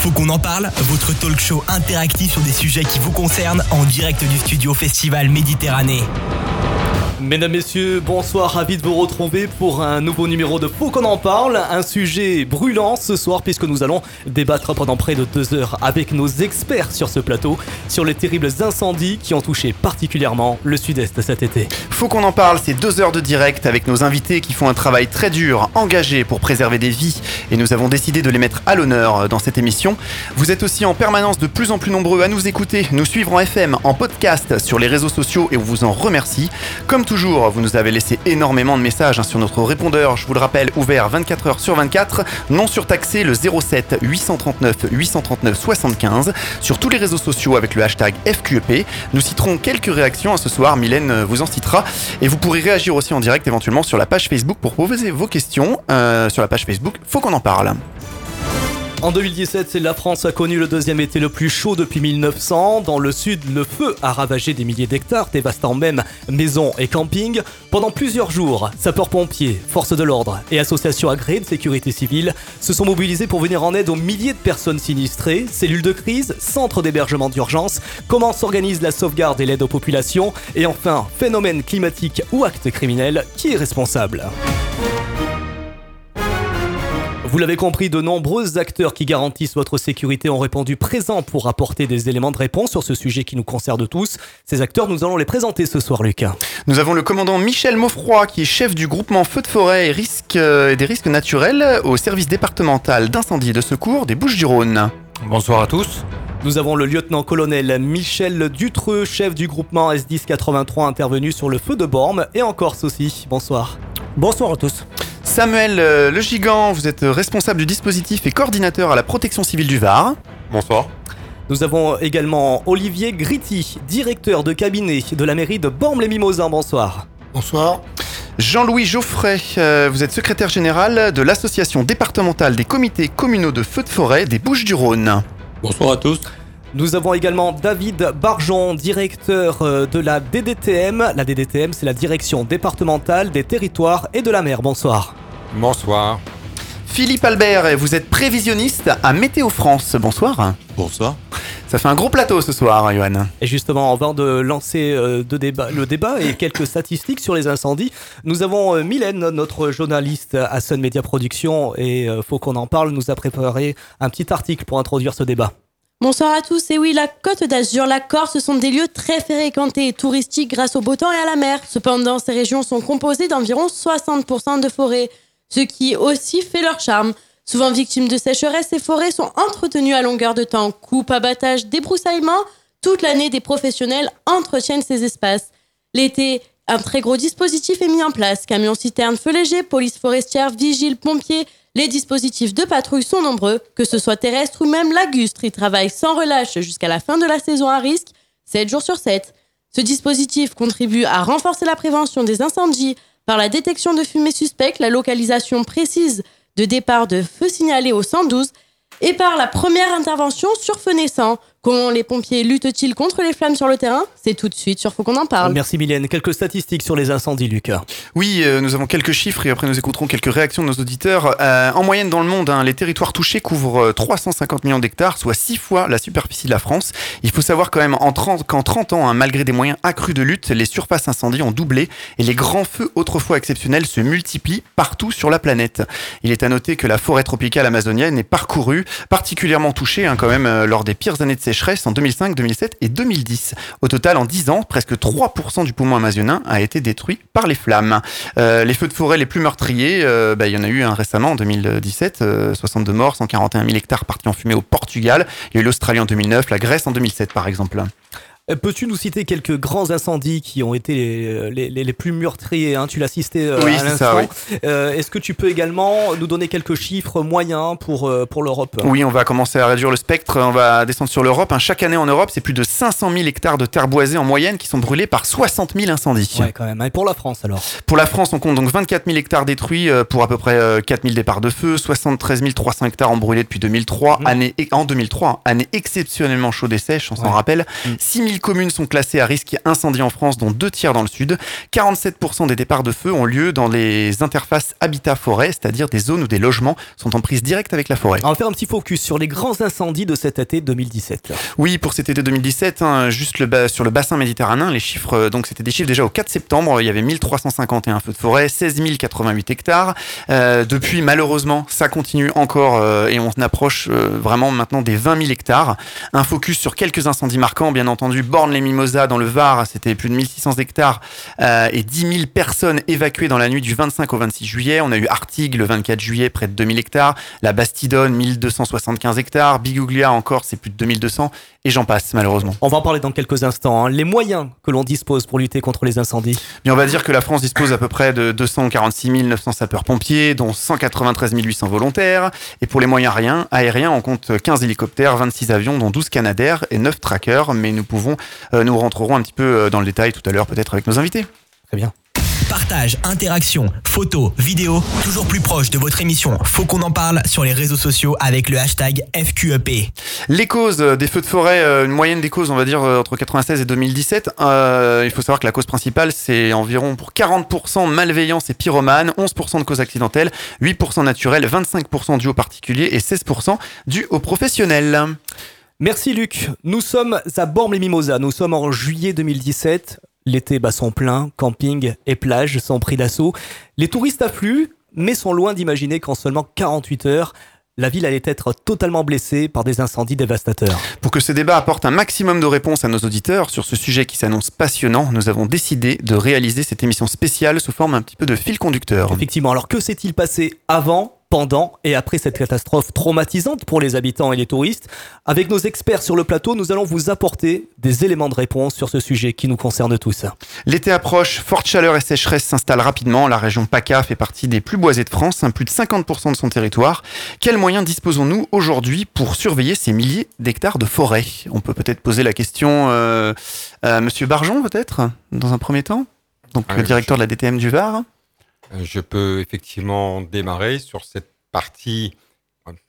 Faut qu'on en parle, votre talk show interactif sur des sujets qui vous concernent en direct du studio Festival Méditerranée. Mesdames, Messieurs, bonsoir, ravi de vous retrouver pour un nouveau numéro de Faut qu'on en parle, un sujet brûlant ce soir puisque nous allons débattre pendant près de deux heures avec nos experts sur ce plateau sur les terribles incendies qui ont touché particulièrement le sud-est cet été. Faut qu'on en parle, c'est deux heures de direct avec nos invités qui font un travail très dur, engagé pour préserver des vies et nous avons décidé de les mettre à l'honneur dans cette émission. Vous êtes aussi en permanence de plus en plus nombreux à nous écouter, nous suivre en FM, en podcast, sur les réseaux sociaux et on vous en remercie. Comme toujours, vous nous avez laissé énormément de messages hein, sur notre répondeur, je vous le rappelle, ouvert 24 heures sur 24, non surtaxé le 07 839 839 75, sur tous les réseaux sociaux avec le hashtag FQEP. Nous citerons quelques réactions à ce soir, Mylène vous en citera, et vous pourrez réagir aussi en direct éventuellement sur la page Facebook pour poser vos questions euh, sur la page Facebook. Faut qu'on en parle. En 2017, la France a connu le deuxième été le plus chaud depuis 1900. Dans le sud, le feu a ravagé des milliers d'hectares, dévastant même maisons et campings. Pendant plusieurs jours, sapeurs-pompiers, forces de l'ordre et associations agréées de sécurité civile se sont mobilisés pour venir en aide aux milliers de personnes sinistrées. Cellules de crise, centres d'hébergement d'urgence, comment s'organise la sauvegarde et l'aide aux populations, et enfin, phénomène climatique ou acte criminel, qui est responsable? Vous l'avez compris, de nombreux acteurs qui garantissent votre sécurité ont répondu présent pour apporter des éléments de réponse sur ce sujet qui nous concerne tous. Ces acteurs, nous allons les présenter ce soir, Lucas. Nous avons le commandant Michel Maufroy, qui est chef du groupement Feux de forêt et, risques, et des risques naturels au service départemental d'incendie et de secours des Bouches-du-Rhône. Bonsoir à tous. Nous avons le lieutenant-colonel Michel Dutreux, chef du groupement S1083 intervenu sur le feu de Bormes et en Corse aussi. Bonsoir. Bonsoir à tous. Samuel euh, Le Gigant, vous êtes responsable du dispositif et coordinateur à la protection civile du Var. Bonsoir. Nous avons également Olivier Gritti, directeur de cabinet de la mairie de Bormes-les-Mimosins. Bonsoir. Bonsoir. Jean-Louis Geoffrey, euh, vous êtes secrétaire général de l'association départementale des comités communaux de feux de forêt des Bouches-du-Rhône. Bonsoir à tous. Nous avons également David Barjon, directeur euh, de la DDTM. La DDTM, c'est la direction départementale des territoires et de la mer. Bonsoir. Bonsoir. Philippe Albert, vous êtes prévisionniste à Météo France. Bonsoir. Bonsoir. Ça fait un gros plateau ce soir, Johan. Et justement, avant de lancer euh, de débat, le débat et quelques statistiques sur les incendies, nous avons euh, Mylène, notre journaliste à Sun Media Production, et euh, faut qu'on en parle, nous a préparé un petit article pour introduire ce débat. Bonsoir à tous. Et oui, la Côte d'Azur, la Corse, ce sont des lieux très fréquentés et touristiques grâce au beau temps et à la mer. Cependant, ces régions sont composées d'environ 60% de forêts, ce qui aussi fait leur charme. Souvent victimes de sécheresse, ces forêts sont entretenues à longueur de temps. Coupe, abattage, débroussaillement, toute l'année, des professionnels entretiennent ces espaces. L'été, un très gros dispositif est mis en place. Camions citernes, feux légers, police forestière, vigiles, pompiers, les dispositifs de patrouille sont nombreux, que ce soit terrestre ou même lagustre. Ils travaillent sans relâche jusqu'à la fin de la saison à risque, 7 jours sur 7. Ce dispositif contribue à renforcer la prévention des incendies par la détection de fumée suspecte, la localisation précise de départ de feux signalés au 112 et par la première intervention sur feu naissant. Comment les pompiers luttent-ils contre les flammes sur le terrain? C'est tout de suite sur Faut qu'on en parle. Merci Mylène. Quelques statistiques sur les incendies, Lucas. Oui, euh, nous avons quelques chiffres et après nous écouterons quelques réactions de nos auditeurs. Euh, en moyenne dans le monde, hein, les territoires touchés couvrent 350 millions d'hectares, soit 6 fois la superficie de la France. Il faut savoir quand même en 30, qu'en 30 ans, hein, malgré des moyens accrus de lutte, les surfaces incendies ont doublé et les grands feux autrefois exceptionnels se multiplient partout sur la planète. Il est à noter que la forêt tropicale amazonienne est parcourue, particulièrement touchée hein, quand même euh, lors des pires années de sécheresse en 2005, 2007 et 2010. Au total, en 10 ans, presque 3% du poumon amazonien a été détruit par les flammes. Euh, les feux de forêt les plus meurtriers, euh, bah, il y en a eu un récemment en 2017, 62 morts, 141 000 hectares partis en fumée au Portugal. Il y a eu l'Australie en 2009, la Grèce en 2007 par exemple. Euh, Peux-tu nous citer quelques grands incendies qui ont été les, les, les plus meurtriers hein Tu l'as cité euh, Oui, à l'instant. Euh, Est-ce que tu peux également nous donner quelques chiffres moyens pour, euh, pour l'Europe? Oui, on va commencer à réduire le spectre, on va descendre sur l'Europe. Hein. Chaque année en Europe, c'est plus de 500 000 hectares de terre boisée en moyenne qui sont brûlés par 60 000 incendies. Ouais, quand même. Et pour la France alors? Pour la France, on compte donc 24 000 hectares détruits pour à peu près euh, 4 000 départs de feu, 73 300 hectares ont brûlé depuis 2003, Mhm. année, en 2003, année exceptionnellement chaude et sèche, on s'en Ouais. rappelle. 6 1000 communes sont classées à risque incendie en France, dont deux tiers dans le sud. 47% des départs de feu ont lieu dans les interfaces habitat-forêt, c'est-à-dire des zones où des logements sont en prise directe avec la forêt. On va faire un petit focus sur les grands incendies de cet été 2017. Oui, pour cet été 2017, hein, juste le sur le bassin méditerranéen, les chiffres, euh, donc c'était des chiffres déjà au 4 septembre, il y avait 1351 feux de forêt, 16 088 hectares. Euh, depuis, malheureusement, ça continue encore euh, et on approche vraiment maintenant des 20 000 hectares. Un focus sur quelques incendies marquants, bien entendu, Borne-les-Mimosas dans le Var, c'était plus de 1600 hectares et 10 000 personnes évacuées dans la nuit du 25 au 26 juillet. On a eu Artigues le 24 juillet, près de 2000 hectares. La Bastidonne, 1275 hectares. Biguglia encore, c'est plus de 2200 et j'en passe malheureusement. On va en parler dans quelques instants. Hein. Les moyens que l'on dispose pour lutter contre les incendies. Bien, on va dire que la France dispose à peu près de 246 900 sapeurs-pompiers, dont 193 800 volontaires. Et pour les moyens aériens, on compte 15 hélicoptères, 26 avions, dont 12 Canadair et 9 trackers. Mais nous pouvons, euh, nous rentrerons un petit peu euh, dans le détail tout à l'heure, peut-être avec nos invités. Très bien. Partage, interaction, photos, vidéos, toujours plus proche de votre émission. Faut qu'on en parle sur les réseaux sociaux avec le hashtag FQEP. Les causes des feux de forêt, euh, une moyenne des causes, on va dire, euh, entre 96 et 2017. Euh, il faut savoir que la cause principale, c'est environ pour 40% malveillance et pyromane, 11% de causes accidentelles, 8% naturelles, 25% dû aux particuliers et 16% dû aux professionnels. Merci Luc. Nous sommes à Bormes-les-Mimosas. Nous sommes en juillet 2017. L'été bat son plein, camping et plage sont pris d'assaut. Les touristes affluent, mais sont loin d'imaginer qu'en seulement 48 heures, la ville allait être totalement blessée par des incendies dévastateurs. Pour que ce débat apporte un maximum de réponses à nos auditeurs sur ce sujet qui s'annonce passionnant, nous avons décidé de réaliser cette émission spéciale sous forme un petit peu de fil conducteur. Effectivement, alors que s'est-il passé avant pendant et après cette catastrophe traumatisante pour les habitants et les touristes. Avec nos experts sur le plateau, nous allons vous apporter des éléments de réponse sur ce sujet qui nous concerne tous. L'été approche, forte chaleur et sécheresse s'installent rapidement. La région PACA fait partie des plus boisées de France, plus de 50% de son territoire. Quels moyens disposons-nous aujourd'hui pour surveiller ces milliers d'hectares de forêt? On peut peut-être poser la question euh, à Monsieur Barjon, peut-être, dans un premier temps? Donc le directeur de la DTM du Var. Euh, je peux effectivement démarrer sur cette partie,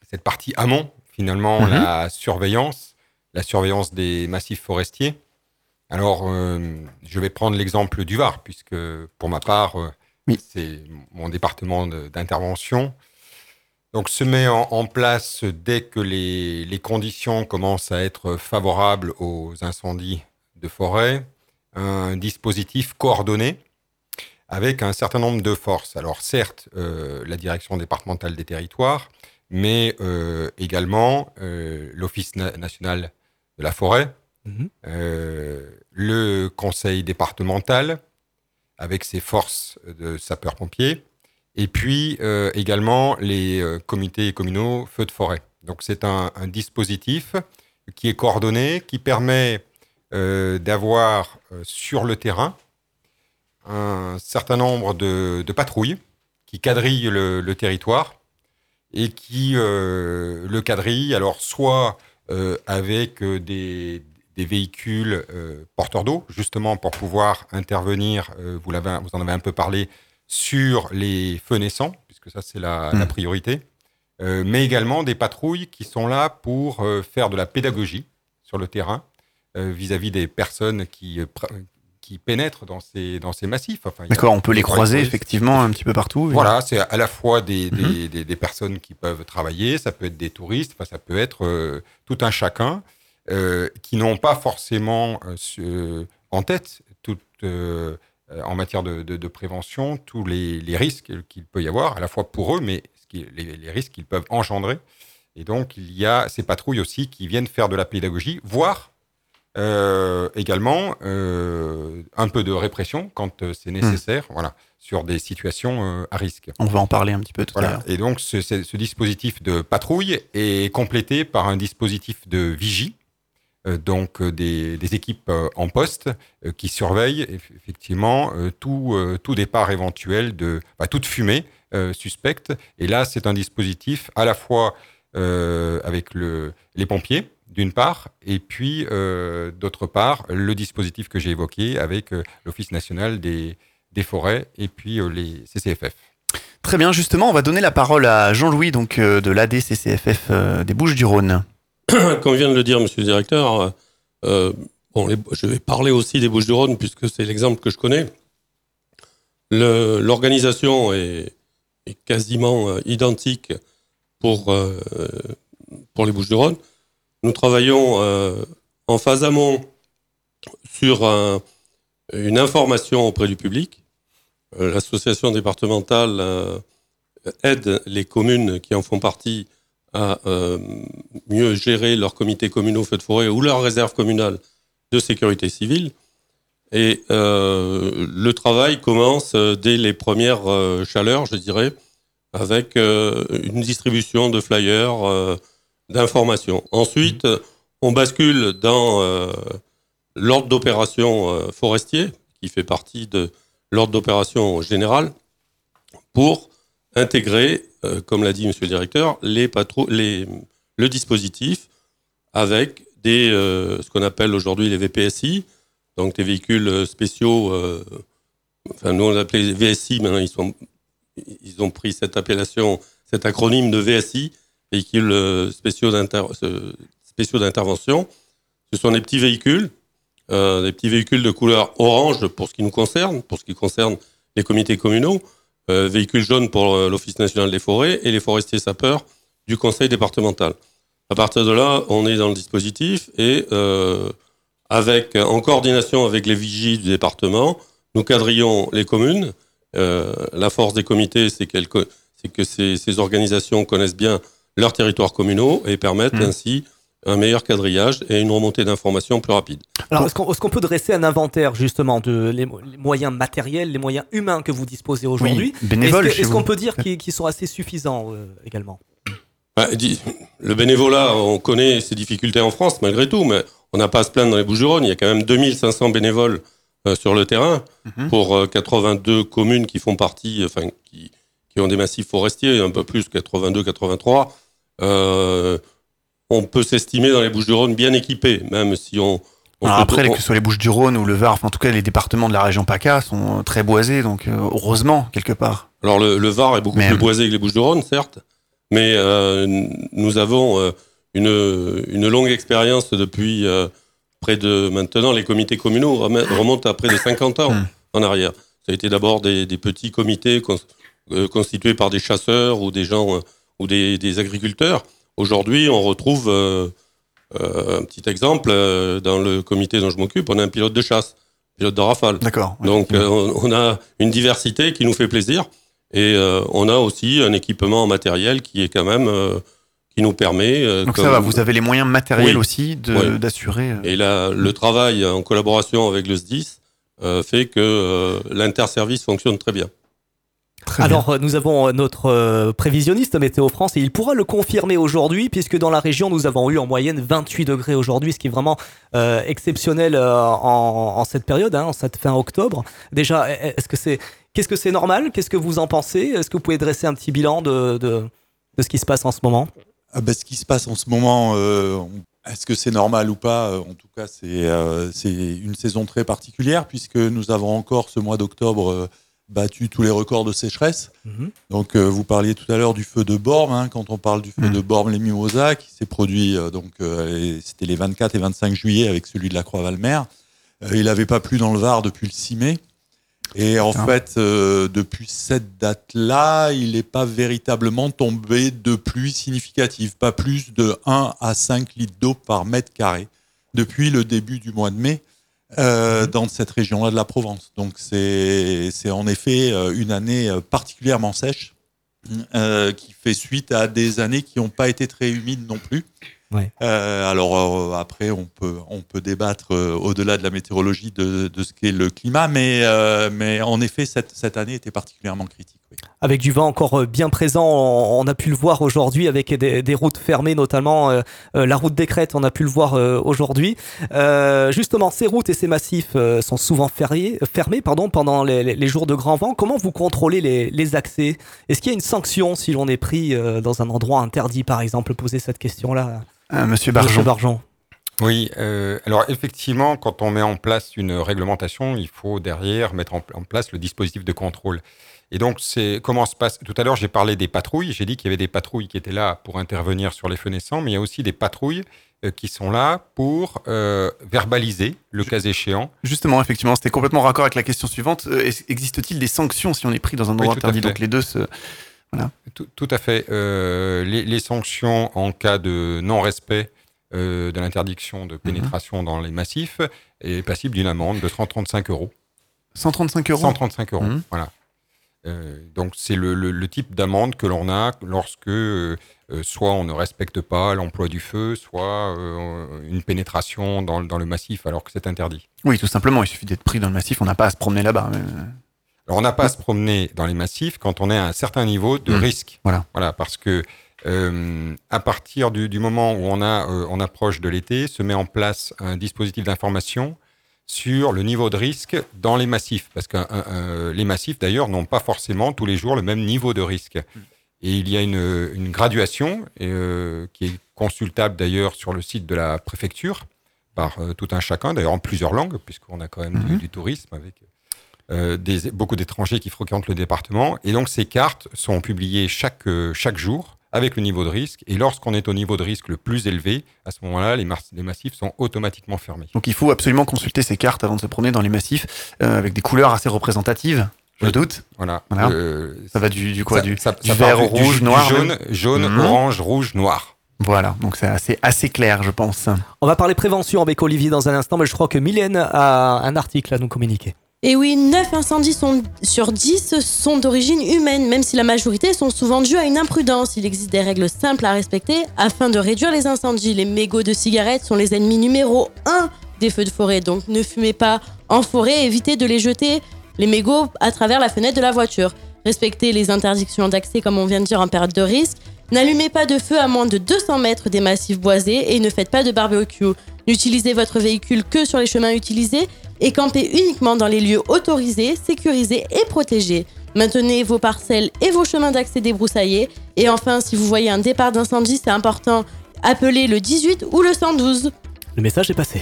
cette partie amont, finalement, mhm. la surveillance, la surveillance des massifs forestiers. Alors, euh, je vais prendre l'exemple du Var, puisque pour ma part, euh, c'est mon département d'intervention. Donc, se met en, place dès que les, les, conditions commencent à être favorables aux incendies de forêt, un dispositif coordonné avec un certain nombre de forces. Alors certes, euh, la direction départementale des territoires, mais euh, également euh, l'Office national de la forêt, mhm. le conseil départemental, avec ses forces de sapeurs-pompiers, et puis également les comités communaux feux de forêt. Donc c'est un, un, dispositif qui est coordonné, qui permet d'avoir sur le terrain un certain nombre de, patrouilles qui quadrillent le, territoire et qui euh, le quadrillent, alors soit euh, avec euh, des, véhicules porteurs d'eau, justement pour pouvoir intervenir, vous, vous en avez un peu parlé, sur les feux naissants, puisque ça c'est la, la, hmm. priorité, mais également des patrouilles qui sont là pour faire de la pédagogie sur le terrain vis-à-vis des personnes qui, qui pénètrent dans ces, dans ces massifs. Enfin, D'accord, on peut les croiser effectivement un petit peu partout. Voilà, c'est à la fois des, mhm. des, des, personnes qui peuvent travailler, ça peut être des touristes, enfin, ça peut être euh, tout un chacun euh, qui n'ont pas forcément euh, en tête tout, en matière de, de, prévention tous les, les risques qu'il peut y avoir, à la fois pour eux, mais les, les risques qu'ils peuvent engendrer. Et donc, il y a ces patrouilles aussi qui viennent faire de la pédagogie, voire euh, également, euh, un peu de répression quand euh, c'est nécessaire, hmm. voilà, sur des situations à risque. On va en parler un petit peu tout à l'heure. Et donc, ce, ce, dispositif de patrouille est complété par un dispositif de vigie, donc des, des, équipes en poste qui surveillent effectivement tout, tout départ éventuel de bah, toute fumée suspecte. Et là, c'est un dispositif à la fois avec le, les pompiers d'une part, et puis euh, d'autre part, le dispositif que j'ai évoqué avec euh, l'Office national des, des, forêts et puis euh, les CCFF. Très bien, justement, on va donner la parole à Jean-Louis donc de l'ADCCFF des Bouches-du-Rhône. Comme vient de le dire Monsieur le Directeur, bon, bon, les- je vais parler aussi des Bouches-du-Rhône puisque c'est l'exemple que je connais. L'organisation est, est quasiment euh, identique pour, euh, pour les Bouches-du-Rhône. Nous travaillons euh, en phase amont sur un- une information auprès du public. Euh, L'association départementale euh, aide les communes qui en font partie à mieux gérer leurs comités communaux feux de forêt ou leurs réserves communales de sécurité civile. Et le travail commence dès les premières chaleurs, je dirais, avec une distribution de flyers, euh, d'informations. Ensuite, on bascule dans euh, l'ordre d'opération euh, forestier, qui fait partie de l'ordre d'opération général, pour intégrer, euh, comme l'a dit Monsieur le Directeur, les le dispositif avec des, euh, ce qu'on appelle aujourd'hui les VPSI, donc des véhicules spéciaux. euh, enfin, nous on les appelait VSI, maintenant ils ils ont pris cette appellation, cet acronyme de VSI, véhicules euh, spéciaux d'inter- spéciaux d'intervention. Ce sont des petits véhicules, euh, des petits véhicules de couleur orange pour ce qui nous concerne, pour ce qui concerne les comités communaux, euh, véhicules jaunes pour euh, l'Office national des forêts et les forestiers sapeurs du conseil départemental. À partir de là, on est dans le dispositif et euh, avec, en coordination avec les vigies du département, nous quadrillons les communes. La force des comités, c'est c'est que ces, ces organisations connaissent bien leurs territoires communaux et permettent Mmh. ainsi un meilleur quadrillage et une remontée d'informations plus rapide. Alors, est-ce qu'on peut dresser un inventaire justement de les, mo- les moyens matériels, les moyens humains que vous disposez aujourd'hui? Oui, Est-ce qu'on peut dire qu'ils sont assez suffisants euh, également? Bah, le bénévolat, on connaît ses difficultés en France malgré tout, mais on n'a pas à se plaindre dans les Bouches-du-Rhône. Il y a quand même 2500 bénévoles euh, sur le terrain Mhm. pour euh, 82 communes qui font partie, enfin qui, qui ont des massifs forestiers, un peu plus, 82, 83. Euh, on peut s'estimer dans les Bouches-du-Rhône bien équipés, même si on. Alors après, que ce soit les Bouches-du-Rhône ou le Var, enfin, en tout cas les départements de la région PACA sont très boisés, donc euh, heureusement quelque part. Alors le, le Var est beaucoup plus boisé que les Bouches-du-Rhône, certes, mais euh, nous avons euh, une, une longue expérience depuis euh, près de maintenant. Les comités communaux rem- remontent à près de 50 ans Hmm. en arrière. Ça a été d'abord des, des petits comités cons- constitués par des chasseurs ou des gens ou des, des agriculteurs. Aujourd'hui, on retrouve euh, euh, un petit exemple euh, dans le comité dont je m'occupe. On a un pilote de chasse, pilote de rafale. D'accord. ouais. Donc on, on a une diversité qui nous fait plaisir et on a aussi un équipement en matériel qui est quand même qui nous permet. Donc comme- ça va, vous avez les moyens matériels Oui. aussi d'assurer. Et là, le travail en collaboration avec le SDIS fait que l'interservice fonctionne très bien. Très. Alors, euh, nous avons euh, notre euh, prévisionniste Météo France et il pourra le confirmer aujourd'hui, puisque dans la région, nous avons eu en moyenne 28 degrés aujourd'hui, ce qui est vraiment euh, exceptionnel en, en cette période, hein, en cette fin octobre. Déjà, est- est-ce que c'est, qu'est-ce que c'est normal? Qu'est-ce que vous en pensez? Est-ce que vous pouvez dresser un petit bilan de, de, de ce qui se passe en ce moment? Ah bah, ce qui se passe en ce moment, euh, on- est-ce que c'est normal ou pas? En tout cas, c'est euh, une saison très particulière puisque nous avons encore ce mois d'octobre battu tous les records de sécheresse. Mhm. Donc, euh, vous parliez tout à l'heure du feu de Bormes. hein, quand on parle du feu Mhm. de Bormes, les Mimosas, qui s'est produit, euh, donc euh, c'était les 24 et 25 juillet avec celui de la Croix-Valmer. Il n'avait pas plu dans le Var depuis le 6 mai. Et en Putain. fait, depuis cette date-là, il n'est pas véritablement tombé de pluie significative, pas plus de 1 à 5 litres d'eau par mètre carré depuis le début du mois de mai euh, dans cette région-là de la Provence. Donc c'est en effet euh, une année euh, particulièrement sèche euh, qui fait suite à des années qui n'ont pas été très humides non plus. Ouais. Euh, alors euh, après, on peut, on peut débattre euh, au-delà de la météorologie de, de ce qu'est le climat, mais, mais en effet, cette, cette année était particulièrement critique. oui. Avec du vent encore bien présent, on, on a pu le voir aujourd'hui avec des, des routes fermées, notamment la route des Crêtes, on a pu le voir aujourd'hui. Justement, ces routes et ces massifs sont souvent ferriés- fermés pardon, pendant les, les- jours de grand vent. Comment vous contrôlez les, les accès? Est-ce qu'il y a une sanction si l'on est pris dans un endroit interdit, par exemple? Poser cette question-là. Euh, Monsieur Monsieur Barjon. Barjon. Oui, euh, alors effectivement, quand on met en place une réglementation, il faut derrière mettre en, en place le dispositif de contrôle. Et donc, c'est comment se passe? Tout à l'heure, j'ai parlé des patrouilles. J'ai dit qu'il y avait des patrouilles qui étaient là pour intervenir sur les feux naissants, mais il y a aussi des patrouilles euh, qui sont là pour euh, verbaliser, le cas échéant. Justement, effectivement, c'était complètement raccord avec la question suivante. Existe-t-il des sanctions si on est pris dans un endroit interdit? Donc les deux se... Tout, tout à fait. Euh, les, les sanctions en cas de non-respect euh, de l'interdiction de pénétration dans les massifs est passible d'une amende de 135 euros. 135 euros 135 euros, Mhm. voilà. Euh, donc c'est le, le- le type d'amende que l'on a lorsque euh, soit on ne respecte pas l'emploi du feu, soit euh, une pénétration dans, le- dans le massif alors que c'est interdit. Oui, tout simplement, il suffit d'être pris dans le massif, on n'a pas à se promener là-bas. mais- Alors on n'a pas à se promener dans les massifs quand on est à un certain niveau de Mhm. risque. Voilà. Voilà, parce que euh, à partir du, du moment où on, a, euh, on approche de l'été, se met en place un dispositif d'information sur le niveau de risque dans les massifs. Parce que un- les massifs, d'ailleurs, n'ont pas forcément tous les jours le même niveau de risque. Et il y a une, une graduation euh, qui est consultable d'ailleurs sur le site de la préfecture par euh, tout un chacun, d'ailleurs en plusieurs langues, puisqu'on a quand même du, Mhm. du tourisme avec euh, des, beaucoup d'étrangers qui fréquentent le département. Et donc ces cartes sont publiées chaque, euh, chaque jour avec le niveau de risque. Et lorsqu'on est au niveau de risque le plus élevé, à ce moment-là, les, massifs sont automatiquement fermés. Donc il faut absolument consulter ces cartes avant de se promener dans les massifs, euh, avec des couleurs assez représentatives, je Oui. doute. Voilà. Voilà. Euh, Ça va du, du quoi ça- Du, ça- du ça vert part du- du- rouge, du noir jaune, même jaune Mhm. orange, rouge, noir. Voilà, donc c'est assez, assez clair, je pense. On va parler prévention avec Olivier dans un instant, mais je crois que Mylène a un article à nous communiquer. Et oui, 9 incendies sur 10 sont d'origine humaine, même si la majorité sont souvent dus à une imprudence. Il existe des règles simples à respecter afin de réduire les incendies. Les mégots de cigarettes sont les ennemis numéro 1 des feux de forêt, donc ne fumez pas en forêt, évitez de les jeter, les mégots, à travers la fenêtre de la voiture. Respectez les interdictions d'accès, comme on vient de dire, en période de risque. N'allumez pas de feu à moins de 200 mètres des massifs boisés et ne faites pas de barbecue. N'utilisez votre véhicule que sur les chemins utilisés et campez uniquement dans les lieux autorisés, sécurisés et protégés. Maintenez vos parcelles et vos chemins d'accès débroussaillés. Et enfin, si vous voyez un départ d'incendie, c'est important, appelez le 18 ou le 112. Le message est passé.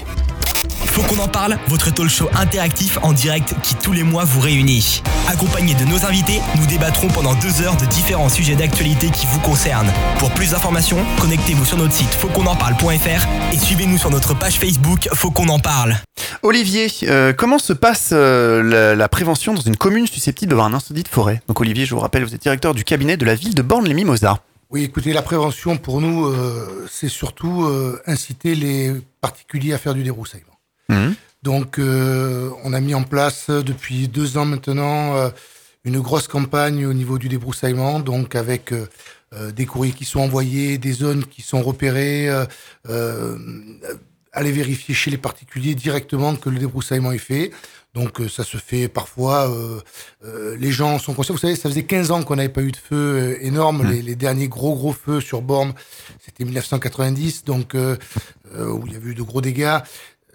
Faut qu'on en parle, votre talk show interactif en direct qui tous les mois vous réunit. Accompagné de nos invités, nous débattrons pendant deux heures de différents sujets d'actualité qui vous concernent. Pour plus d'informations, connectez-vous sur notre site fautquonenparle.fr et suivez-nous sur notre page Facebook Faut qu'on en parle. Olivier, euh, comment se passe euh, la, la prévention dans une commune susceptible d'avoir un incendie de forêt? Donc Olivier, je vous rappelle, vous êtes directeur du cabinet de la ville de Borne-les-Mimosas. Oui, écoutez, la prévention pour nous, euh, c'est surtout euh, inciter les particuliers à faire du débroussaillement. Mhm. Donc, euh, on a mis en place euh, depuis deux ans maintenant euh, une grosse campagne au niveau du débroussaillement, donc avec euh, des courriers qui sont envoyés, des zones qui sont repérées, euh, euh, aller vérifier chez les particuliers directement que le débroussaillement est fait. Donc ça se fait parfois, euh, euh, les gens sont conscients. Vous savez, ça faisait 15 ans qu'on n'avait pas eu de feu énorme. Mmh. Les, les derniers gros gros feux sur Borne, c'était 1990, donc où il y a eu de gros dégâts.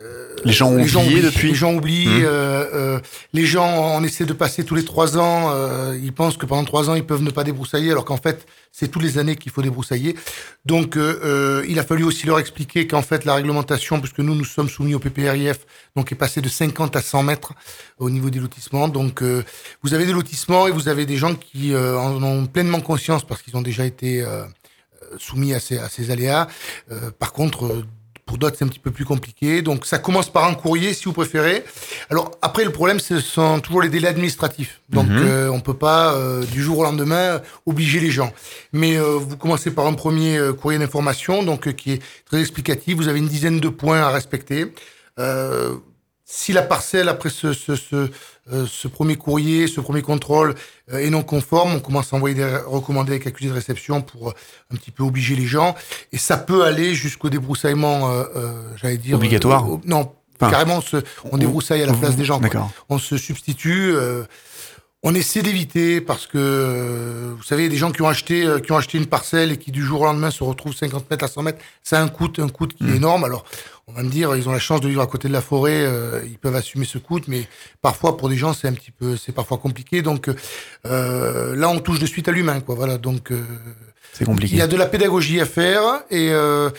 Euh, Les gens ont oublié oublient, depuis Les gens oublient. Mmh. euh, euh, les gens, on essaie de passer tous les trois ans. ils pensent que pendant trois ans, ils peuvent ne pas débroussailler, alors qu'en fait, c'est tous les années qu'il faut débroussailler. Donc, il a fallu aussi leur expliquer qu'en fait, la réglementation, puisque nous, nous sommes soumis au PPRIF, donc est passée de 50 à 100 mètres au niveau des lotissements. Donc, vous avez des lotissements et vous avez des gens qui en ont pleinement conscience parce qu'ils ont déjà été soumis à ces, à ces aléas. Par contre, pour d'autres, c'est un petit peu plus compliqué. Donc, ça commence par un courrier, si vous préférez. Alors, après, le problème, ce sont toujours les délais administratifs. Donc, Mhm. euh, on peut pas, euh, du jour au lendemain, obliger les gens. Mais euh, vous commencez par un premier euh, courrier d'information, donc qui est très explicatif. Vous avez une dizaine de points à respecter. Si la parcelle, après ce, ce, ce, euh, ce premier courrier, ce premier contrôle euh, est non conforme, on commence à envoyer des recommandés avec accusé de réception pour euh, un petit peu obliger les gens. Et ça peut aller jusqu'au débroussaillement, j'allais dire... Obligatoire Non, Enfin, carrément, on, se- on débroussaille à la place des gens. quoi on se substitue. On essaie d'éviter parce que euh, vous savez, des gens qui ont acheté euh, qui ont acheté une parcelle et qui du jour au lendemain se retrouvent 50 mètres à 100 mètres, ça a un coût, un coût qui est énorme. Alors, on va me dire, ils ont la chance de vivre à côté de la forêt, euh, ils peuvent assumer ce coût, mais parfois pour des gens c'est un petit peu, c'est parfois compliqué. Donc euh, là, on touche de suite à l'humain, quoi. Voilà, donc. euh, C'est compliqué. il y a de la pédagogie à faire et euh,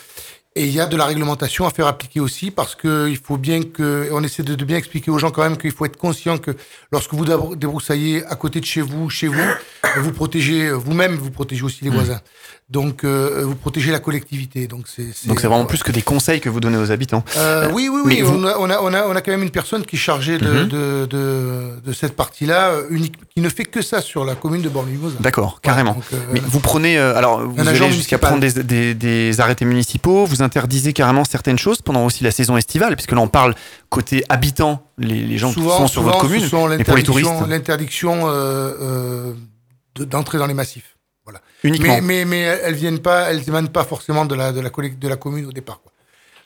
et il y a de la réglementation à faire appliquer aussi parce que il faut bien que on essaie de, de bien expliquer aux gens quand même qu'il faut être conscient que lorsque vous débr- débroussaillez à côté de chez vous, chez vous, vous protégez vous-même, vous protégez aussi les voisins. Donc, euh, vous protégez la collectivité. Donc, c'est donc c'est vraiment plus que des conseils que vous donnez aux habitants. Euh, oui, oui, oui. On, a, on, a, on, a, on, a, quand même une personne qui est chargée de, mm -hmm. de, de, de, cette partie-là, euh, unique, qui ne fait que ça sur la commune de Borne-Mimosa. D'accord, carrément. donc, euh, Mais vous prenez, euh, alors vous allez jusqu'à prendre des, des, des, arrêtés municipaux, vous interdisez carrément certaines choses pendant aussi la saison estivale, puisque là on parle côté habitants, les, les gens souvent, qui sont sur souvent, votre commune, et pour les touristes. L'interdiction d'entrer dans les massifs. Uniquement. Mais, mais, mais elles viennent pas, elles émanent pas forcément de la, de la, de la commune au départ. Quoi.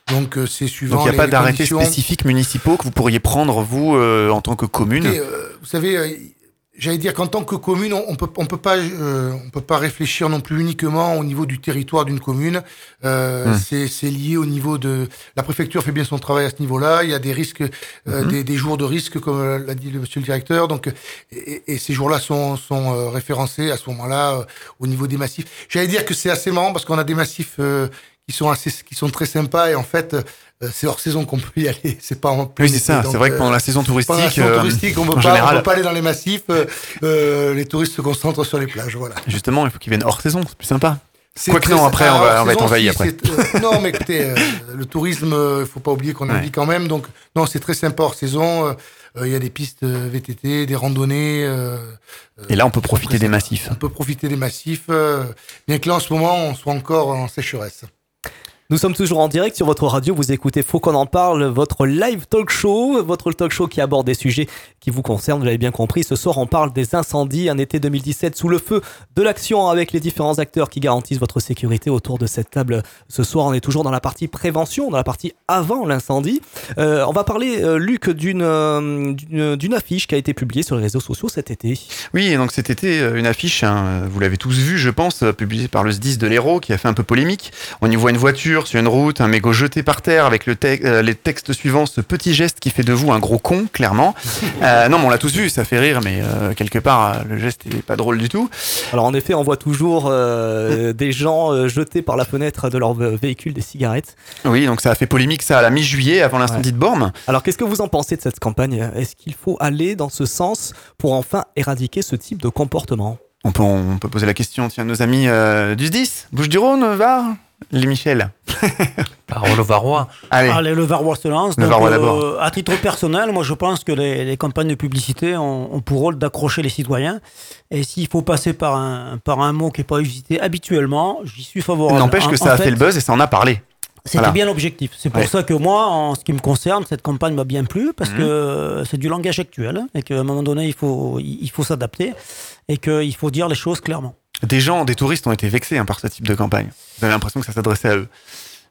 Donc euh, c'est suivant. Donc il n'y a pas d'arrêtés spécifiques municipaux que vous pourriez prendre vous euh, en tant que commune. Et, euh, vous savez, j'allais dire qu'en tant que commune, on, on peut on peut pas on peut pas réfléchir non plus uniquement au niveau du territoire d'une commune. Hum. C'est lié au niveau de la préfecture fait bien son travail à ce niveau-là. Il y a des risques, hum. des, des, jours de risque comme l'a dit le monsieur le directeur. Donc et, et ces jours-là sont sont référencés à ce moment-là au niveau des massifs. J'allais dire que c'est assez marrant parce qu'on a des massifs qui sont assez, qui sont très sympas et en fait, euh, c'est hors saison qu'on peut y aller. C'est pas en plein Oui, c'est ça. C'est vrai que pendant la saison touristique, la saison touristique, on pas, général... peut pas aller dans les massifs. Euh, les touristes se concentrent sur les plages, voilà. Justement, il faut qu'ils viennent hors saison. C'est plus sympa. Quoique non, après, on va, on va être envahi après. Euh, non, mais écoutez, euh, le tourisme, il faut pas oublier qu'on en vit quand même. Donc, non, c'est très sympa hors saison. Il y a des pistes VTT, des randonnées. Et là, on peut profiter des massifs. On peut profiter des massifs, bien que là, en ce moment, on soit encore en sécheresse. Nous sommes toujours en direct sur votre radio. Vous écoutez Faut qu'on en parle, votre live talk show, votre talk show qui aborde des sujets qui vous concernent. Vous l'avez bien compris. Ce soir, on parle des incendies, un été 2017 sous le feu de l'action avec les différents acteurs qui garantissent votre sécurité autour de cette table. Ce soir, on est toujours dans la partie prévention, dans la partie avant l'incendie. Euh, on va parler, euh, Luc, d'une euh, d'une affiche qui a été publiée sur les réseaux sociaux cet été. Oui, donc cet été, une affiche, hein, vous l'avez tous vu, je pense, publiée par le SDIS de l'Hérault, qui a fait un peu polémique. On y voit une voiture sur une route, un mégot jeté par terre avec le te euh, les textes suivants, ce petit geste qui fait de vous un gros con, clairement. Euh, non, mais on l'a tous vu, ça fait rire, mais euh, quelque part, le geste n'est pas drôle du tout. Alors en effet, on voit toujours des gens jeter par la fenêtre de leur véhicule des cigarettes. Oui, donc ça a fait polémique ça à la mi-juillet, avant l'incendie ouais. de Bormes. Alors qu'est-ce que vous en pensez de cette campagne? Est-ce qu'il faut aller dans ce sens pour enfin éradiquer ce type de comportement? On peut, on peut poser la question, tiens, nos amis euh, du 10, Bouche-du-Rhône, Var, les Michel. Parole le Varois. Allez. Allez, le Varois se lance. Le Donc, euh, à titre personnel, moi je pense que les, les campagnes de publicité ont, ont pour rôle d'accrocher les citoyens. Et s'il faut passer par un, par un mot qui n'est pas usité habituellement, j'y suis favorable. N'empêche que ça a fait, fait, le buzz et ça en a parlé. C'était voilà. bien l'objectif. C'est pour ouais. ça que moi, en ce qui me concerne, cette campagne m'a bien plu parce mmh. que c'est du langage actuel et qu'à un moment donné, il faut, il faut s'adapter et qu'il faut dire les choses clairement. Des gens, des touristes ont été vexés hein, par ce type de campagne. Vous avez l'impression que ça s'adressait à eux.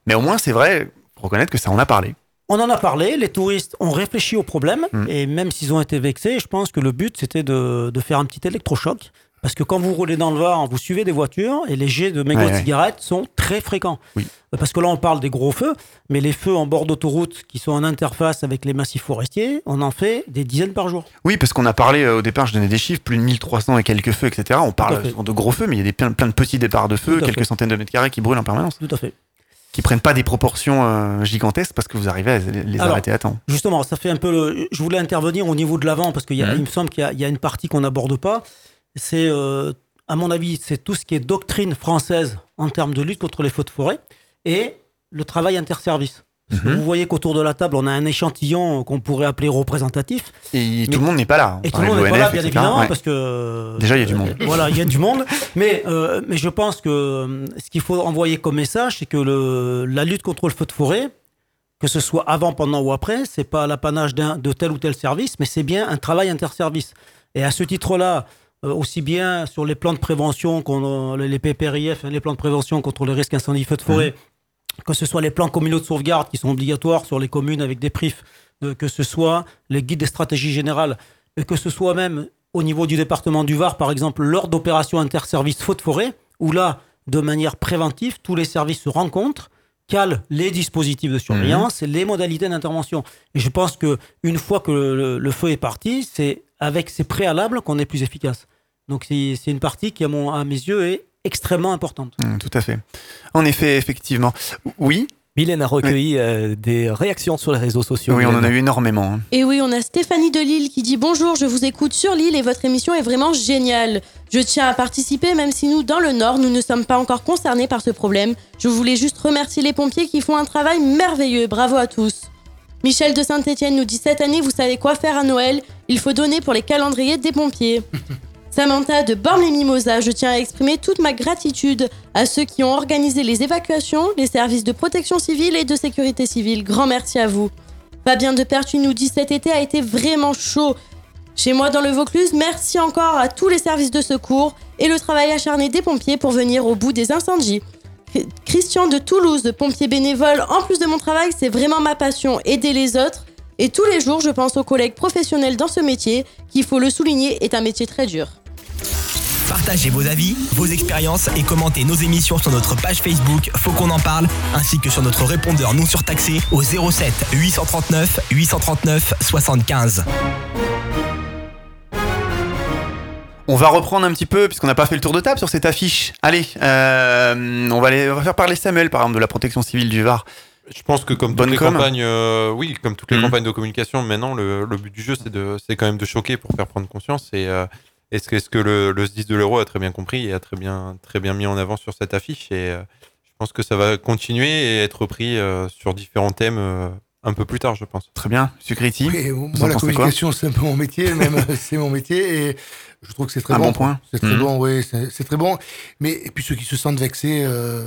Mais au moins, c'est vrai, pour reconnaître que ça en a parlé. On en a parlé, les touristes ont réfléchi au problème, mmh. et même s'ils ont été vexés, je pense que le but, c'était de, de, faire un petit électrochoc. Parce que quand vous roulez dans le Var, vous suivez des voitures et les jets de mégots ouais, de cigarettes ouais. sont très fréquents. Oui. Parce que là, on parle des gros feux, mais les feux en bord d'autoroute qui sont en interface avec les massifs forestiers, on en fait des dizaines par jour. Oui, parce qu'on a parlé euh, au départ, je donnais des chiffres, plus de 1300 et quelques feux, etc. On parle de gros feux, mais il y a des, plein, plein de petits départs de feux, quelques fait. centaines de mètres carrés qui brûlent en permanence. Tout à fait qui prennent pas des proportions euh, gigantesques parce que vous arrivez à les Alors, arrêter à temps. Justement, ça fait un peu. Le... Je voulais intervenir au niveau de l'avant parce qu'il mmh. me semble qu'il y, y, a une partie qu'on n'aborde pas. C'est euh, à mon avis, c'est tout ce qui est doctrine française en termes de lutte contre les feux de forêt et le travail interservice. Mmh. Vous voyez qu'autour de la table, on a un échantillon qu'on pourrait appeler représentatif. Et tout le monde n'est pas là. Et tout le monde n'est pas là, bien évidemment, ouais. parce que. Déjà, il y a du monde. Voilà, il y a du monde. Mais, euh, mais je pense que euh, ce qu'il faut envoyer comme message, c'est que le, la lutte contre le feu de forêt, que ce soit avant, pendant ou après, c'est pas l'apanage de tel ou tel service, mais c'est bien un travail interservice. Et à ce titre-là, euh, aussi bien sur les plans de prévention, les PPRIF, les plans de prévention contre le risque incendie feu de forêt, mmh. que ce soit les plans communaux de sauvegarde qui sont obligatoires sur les communes avec des prifs, euh, que ce soit les guides des stratégies générales, et que ce soit même au niveau du département du Var, par exemple, lors d'opérations interservices feu de forêt, où là, de manière préventive, tous les services se rencontrent, calent les dispositifs de surveillance mmh. et les modalités d'intervention. Et je pense que une fois que le, le feu est parti, c'est avec ces préalables qu'on est plus efficace. Donc c'est une partie qui, à, mon, à, mes yeux, est extrêmement importante. Mmh, tout à fait. En effet, effectivement. Oui, Mylène a recueilli euh, des réactions sur les réseaux sociaux. Oui, on en a eu énormément. hein. Et oui, on a Stéphanie de Lille qui dit Bonjour, je vous écoute sur Lille et votre émission est vraiment géniale. Je tiens à participer, même si nous, dans le Nord, nous ne sommes pas encore concernés par ce problème. Je voulais juste remercier les pompiers qui font un travail merveilleux. Bravo à tous. Michel de Saint-Etienne nous dit Cette année, vous savez quoi faire à Noël? Il faut donner pour les calendriers des pompiers. Samantha de Borne-les-Mimosas, je tiens à exprimer toute ma gratitude à ceux qui ont organisé les évacuations, les services de protection civile et de sécurité civile. Grand merci à vous. Fabien de Pertuis nous dit cet été a été vraiment chaud. Chez moi dans le Vaucluse, merci encore à tous les services de secours et le travail acharné des pompiers pour venir au bout des incendies. Chr- Christian de Toulouse, pompier bénévole, en plus de mon travail, c'est vraiment ma passion, aider les autres. Et tous les jours, je pense aux collègues professionnels dans ce métier, qui, il faut le souligner, est un métier très dur. Partagez vos avis, vos expériences et commentez nos émissions sur notre page Facebook Faut qu'on en parle, ainsi que sur notre répondeur non surtaxé au 07 839 839 75. On va reprendre un petit peu, puisqu'on n'a pas fait le tour de table sur cette affiche. Allez, euh, on, va aller, on va faire parler Samuel, par exemple, de la protection civile du Var. Je pense que comme Bonne toutes les campagnes, euh, oui, comme toutes les Mhm. campagnes de communication, maintenant le, le but du jeu c'est de, c'est quand même de choquer pour faire prendre conscience. Et euh, est-ce que, est-ce que le, le SDIS de l'euro a très bien compris et a très bien, très bien mis en avant sur cette affiche? Et euh, je pense que ça va continuer et être repris euh, sur différents thèmes un peu plus tard, je pense. Très bien, Sucriti. Oui, moi, la communication, c'est un peu mon métier, même, c'est mon métier, et je trouve que c'est très Un bon. bon point. C'est très Mhm. bon, oui, c'est très bon. Mais, et puis ceux qui se sentent vexés, euh,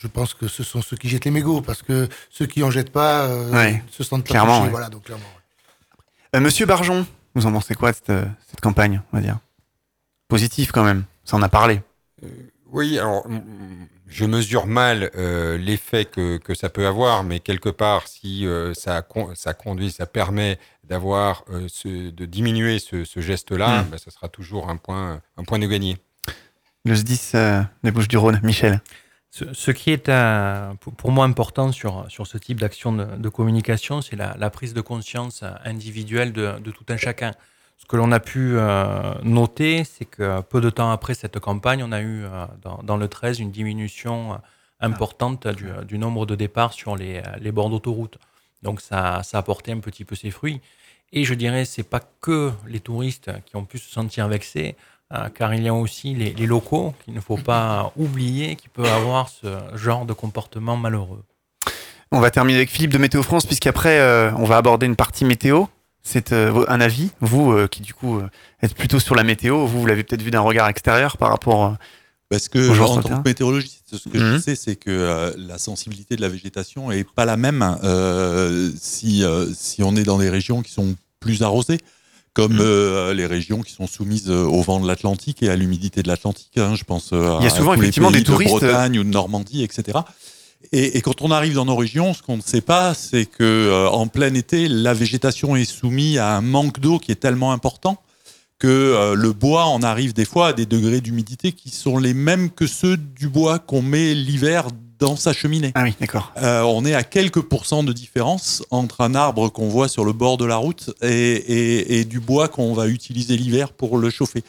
je pense que ce sont ceux qui jettent les mégots, parce que ceux qui en jettent pas, euh, Ouais, se sentent pas clairement, touchés, ouais. Voilà, donc clairement. Euh, Monsieur Barjon, vous en pensez quoi de cette, euh, cette campagne, on va dire? Positif quand même, ça en a parlé. Oui, alors je mesure mal euh, l'effet que, que ça peut avoir, mais quelque part, si euh, ça, con- ça conduit, ça permet d'avoir, euh, ce, de diminuer ce, ce geste-là, Mm. bah, ça sera toujours un point, un point de gagné. Le SDIS euh, des Bouches-du-Rhône, Michel. Ce, ce qui est pour, pour moi important sur, sur ce type d'action de, de communication, c'est la, la prise de conscience individuelle de, de tout un chacun. Ce que l'on a pu euh, noter, c'est que peu de temps après cette campagne, on a eu euh, dans, dans le 13 une diminution euh, importante du, du nombre de départs sur les, les bords d'autoroute. Donc ça, ça a apporté un petit peu ses fruits. Et je dirais, c'est pas que les touristes qui ont pu se sentir vexés, euh, car il y a aussi les, les locaux qu'il ne faut pas oublier, qui peuvent avoir ce genre de comportement malheureux. On va terminer avec Philippe de Météo France, puisqu'après, euh, on va aborder une partie météo. C'est euh, un avis, vous euh, qui du coup euh, êtes plutôt sur la météo, vous, vous l'avez peut-être vu d'un regard extérieur par rapport. Parce que en tant que météorologiste, ce que Mhm. je sais, c'est que euh, la sensibilité de la végétation est pas la même euh, si euh, si on est dans des régions qui sont plus arrosées, comme Mhm. les régions qui sont soumises au vent de l'Atlantique et à l'humidité de l'Atlantique. hein. je pense Il y a à souvent, effectivement, des touristes, de Bretagne ou de Normandie, etc. Et, et quand on arrive dans nos régions, ce qu'on ne sait pas, c'est que euh, en plein été, la végétation est soumise à un manque d'eau qui est tellement important que euh, le bois en arrive des fois à des degrés d'humidité qui sont les mêmes que ceux du bois qu'on met l'hiver dans sa cheminée. Ah oui, d'accord. Euh, on est à quelques pourcents de différence entre un arbre qu'on voit sur le bord de la route et, et- et du bois qu'on va utiliser l'hiver pour le chauffer.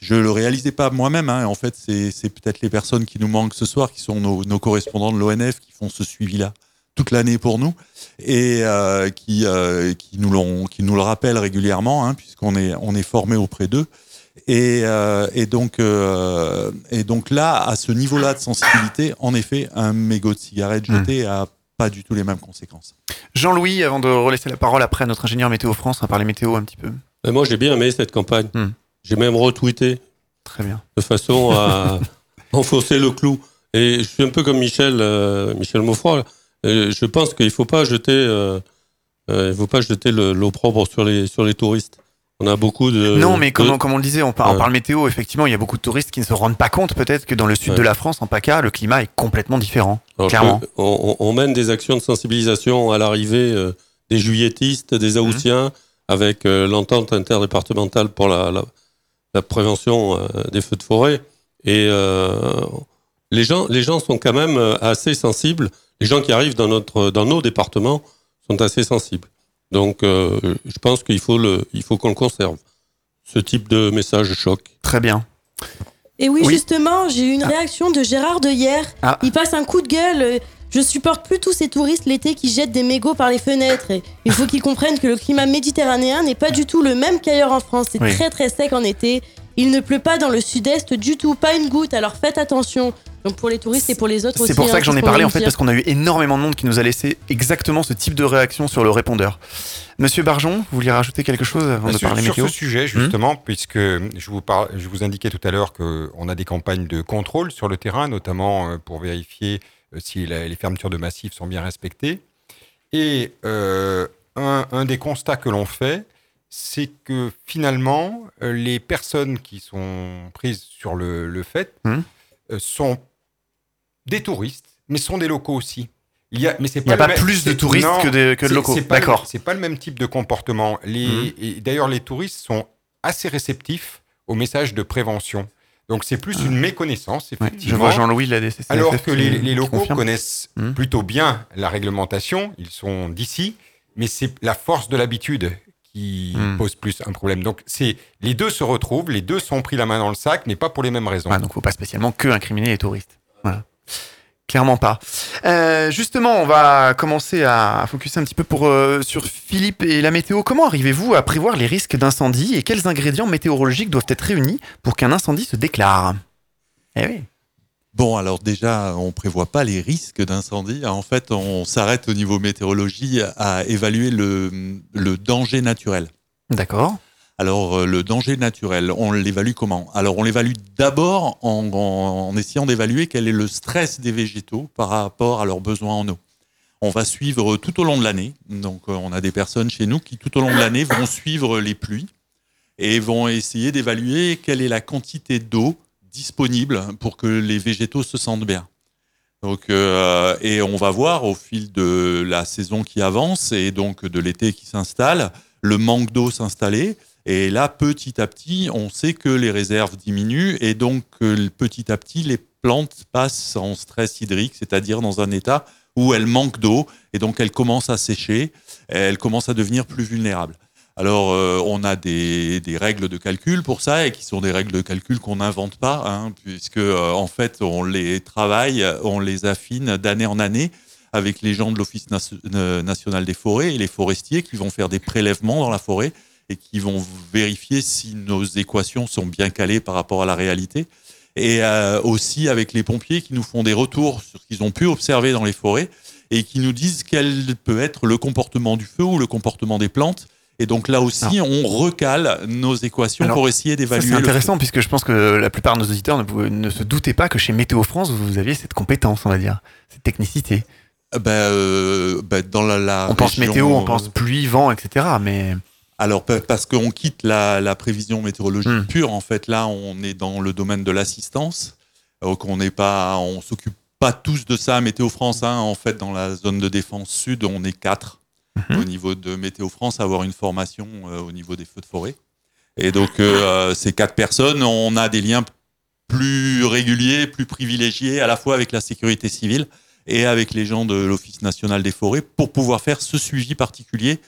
Je le réalisais pas moi-même. hein. En fait, c'est peut-être les personnes qui nous manquent ce soir, qui sont nos, nos correspondants de l'ONF, qui font ce suivi-là toute l'année pour nous et euh, qui, euh, qui, nous l'ont- qui nous le rappellent régulièrement, hein, puisqu'on est, on est formé auprès d'eux. Et, euh, et, donc, euh, et donc là, à ce niveau-là de sensibilité, en effet, un mégot de cigarette jeté a pas du tout les mêmes conséquences. Jean-Louis, avant de relaisser la parole après à notre ingénieur météo France, on va parler météo un petit peu. Moi, j'ai bien aimé cette campagne. Hmm. J'ai même retweeté Très bien. de façon à enfoncer le clou. Et je suis un peu comme Michel, euh, Michel Moffroy. Euh, je pense qu'il faut pas jeter, euh, euh, il faut pas jeter le- l'opprobre sur les sur les touristes. On a beaucoup de non, mais comme, de- comme on le disait, on, par- on Ouais. parle météo, effectivement, il y a beaucoup de touristes qui ne se rendent pas compte peut-être que dans le sud Ouais. de la France, en PACA, le climat est complètement différent. Alors clairement. on, mène des actions de sensibilisation à l'arrivée euh, des juilletistes, Mhm. des Haussiens, avec euh, l'entente interdépartementale pour la, la, la prévention euh, des feux de forêt. Et euh, les, gens, les gens sont quand même euh, assez sensibles. Les gens qui arrivent dans, notre, dans nos départements sont assez sensibles. Donc, euh, je pense qu'il faut, le, il faut qu'on le conserve. Ce type de message choc. Très bien. Et oui, Oui. justement, j'ai eu une réaction de Gérard de hier. Ah. Il passe un coup de gueule. Je supporte plus tous ces touristes l'été qui jettent des mégots par les fenêtres. Et il faut qu'ils comprennent que le climat méditerranéen n'est pas du tout le même qu'ailleurs en France. C'est Oui. très très sec en été. Il ne pleut pas dans le sud-est du tout, pas une goutte. Alors faites attention. Donc pour les touristes et pour les autres aussi. C'est pour ça hein, que j'en ai parlé en fait parce qu'on a eu énormément de monde qui nous a laissé exactement ce type de réaction sur le répondeur. Monsieur Barjon, vous vouliez rajouter quelque chose avant de Bah, sur, parler sur météo ce sujet, justement, puisque je vous, je vous indiquais tout à l'heure qu'on a des campagnes de contrôle sur le terrain, notamment euh, pour vérifier euh, si la- les fermetures de massifs sont bien respectées. Et euh, un, un des constats que l'on fait, c'est que finalement, euh, les personnes qui sont prises sur le, le fait euh, sont des touristes, mais sont des locaux aussi. Il y a, mais c'est pas plus de touristes non, que de, que de locaux. D'accord. C'est pas le même type de comportement. Les, et D'ailleurs, les touristes sont assez réceptifs aux messages de prévention. Donc, c'est plus une méconnaissance, effectivement. je vois Jean-Louis de la DCCFF Alors que les, locaux connaissent Mhm. plutôt bien la réglementation, ils sont d'ici, mais c'est la force de l'habitude qui Mhm. pose plus un problème. Donc, c'est les deux se retrouvent, les deux sont pris la main dans le sac, mais pas pour les mêmes raisons. Ouais, donc faut pas spécialement que incriminer les touristes. Voilà. Clairement pas. Euh, justement, on va commencer à focuser un petit peu pour, euh, sur Philippe et la météo. Comment arrivez-vous à prévoir les risques d'incendie et quels ingrédients météorologiques doivent être réunis pour qu'un incendie se déclare? Eh oui. Bon, alors déjà, on prévoit pas les risques d'incendie. En fait, on s'arrête au niveau météorologie à évaluer le, le danger naturel. D'accord. Alors, euh, le danger naturel, on l'évalue comment? Alors, on l'évalue d'abord en, en- en essayant d'évaluer quel est le stress des végétaux par rapport à leurs besoins en eau. On va suivre tout au long de l'année. Donc, euh, on a des personnes chez nous qui, tout au long de l'année, vont suivre les pluies et vont essayer d'évaluer quelle est la quantité d'eau disponible pour que les végétaux se sentent bien. Donc, euh, et on va voir au fil de la saison qui avance et donc de l'été qui s'installe, le manque d'eau s'installer. Et là, petit à petit, on sait que les réserves diminuent et donc petit à petit, les plantes passent en stress hydrique, c'est-à-dire dans un état où elles manquent d'eau et donc elles commencent à sécher, elles commencent à devenir plus vulnérables. Alors, euh, on a des, règles de calcul pour ça, et qui sont des règles de calcul qu'on n'invente pas, hein, puisque euh, en fait, on les travaille, on les affine d'année en année avec les gens de l'Office nation- national des forêts et les forestiers qui vont faire des prélèvements dans la forêt et qui vont vérifier si nos équations sont bien calées par rapport à la réalité. Et euh, aussi avec les pompiers qui nous font des retours sur ce qu'ils ont pu observer dans les forêts et qui nous disent quel peut être le comportement du feu ou le comportement des plantes. Et donc là aussi, on recale nos équations pour essayer d'évaluer. c'est le intéressant puisque je pense que la plupart de nos auditeurs ne, pouvaient- ne se doutaient pas que chez Météo France, vous aviez cette compétence, on va dire, cette technicité. Ben, euh, ben, dans la, la on pense météo, on euh, pense pluie, vent, etc. Mais Alors pa- parce qu'on quitte la, la prévision météorologique Hmm. pure, en fait là on est dans le domaine de l'assistance. Donc on n'est pas, on s'occupe pas tous de ça à Météo France. hein. En fait dans la zone de défense sud on est quatre Mhm. au niveau de Météo France à avoir une formation euh, au niveau des feux de forêt. Et donc euh, ces quatre personnes, on a des liens plus réguliers, plus privilégiés à la fois avec la sécurité civile et avec les gens de l'Office national des forêts pour pouvoir faire ce suivi particulier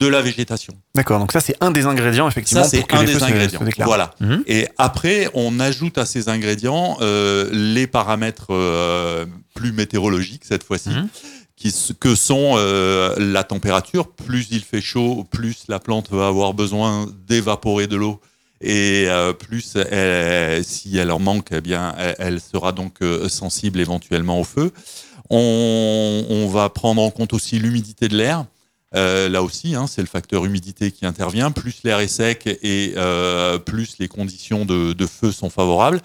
de la végétation. d'accord, donc ça c'est un des ingrédients effectivement Ça, c'est un les des se- ingrédients. se. Voilà. Mhm. Et après, on ajoute à ces ingrédients euh, les paramètres euh, plus météorologiques cette fois-ci, Mhm. qui que sont euh, la température. Plus il fait chaud, plus la plante va avoir besoin d'évaporer de l'eau. Et euh, plus, elle- si elle en manque, eh bien, elle, elle sera donc euh, sensible éventuellement au feu. On, on va prendre en compte aussi l'humidité de l'air. Euh, là aussi, hein, c'est le facteur humidité qui intervient. Plus l'air est sec et euh, plus les conditions de, de feu sont favorables.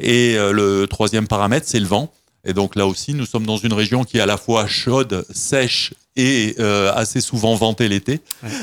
Et euh, le troisième paramètre, c'est le vent. Et donc là aussi, nous sommes dans une région qui est à la fois chaude, sèche et euh, assez souvent ventée l'été,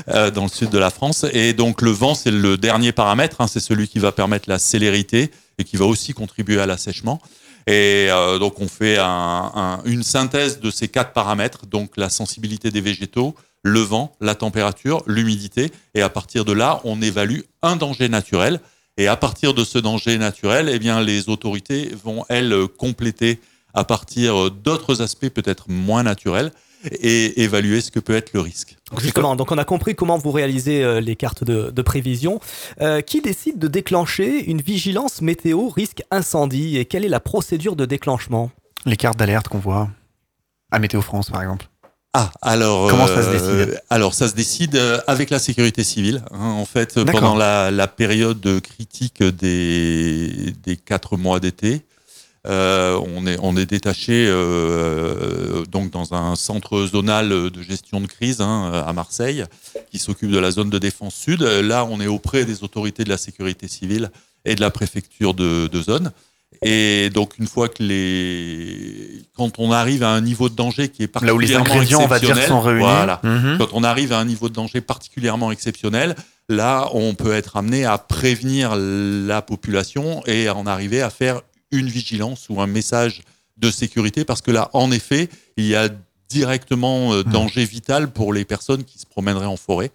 euh, dans le sud de la France. Et donc le vent, c'est le dernier paramètre. hein, c'est celui qui va permettre la célérité et qui va aussi contribuer à l'assèchement. Et euh, donc on fait un- un- une synthèse de ces quatre paramètres, donc la sensibilité des végétaux, le vent, la température, l'humidité, et à partir de là, on évalue un danger naturel. Et à partir de ce danger naturel, eh bien, les autorités vont, elles, compléter à partir d'autres aspects peut-être moins naturels et évaluer ce que peut être le risque. Donc justement, donc on a compris comment vous réalisez euh, les cartes de, de prévision. Euh, qui décide de déclencher une vigilance météo risque incendie et quelle est la procédure de déclenchement? Les cartes d'alerte qu'on voit. à Météo France, par exemple Ah, alors. Comment ça se euh, décide Alors, ça se décide euh, avec la sécurité civile. hein. en fait, D'accord. pendant la, la période critique des, des quatre mois d'été, euh, on, est, on est détaché euh, donc dans un centre zonal de gestion de crise hein, à Marseille qui s'occupe de la zone de défense sud. Là, on est auprès des autorités de la sécurité civile et de la préfecture de, de zone. Et donc, une fois que les. Quand on arrive à un niveau de danger qui est Là où les particulièrement ingrédients, on va dire, exceptionnel, sont réunis. Voilà. Mhm. Quand on arrive à un niveau de danger particulièrement exceptionnel, là, on peut être amené à prévenir la population et à en arriver à faire une vigilance ou un message de sécurité parce que là, en effet, il y a directement euh, danger vital pour les personnes qui se promèneraient en forêt.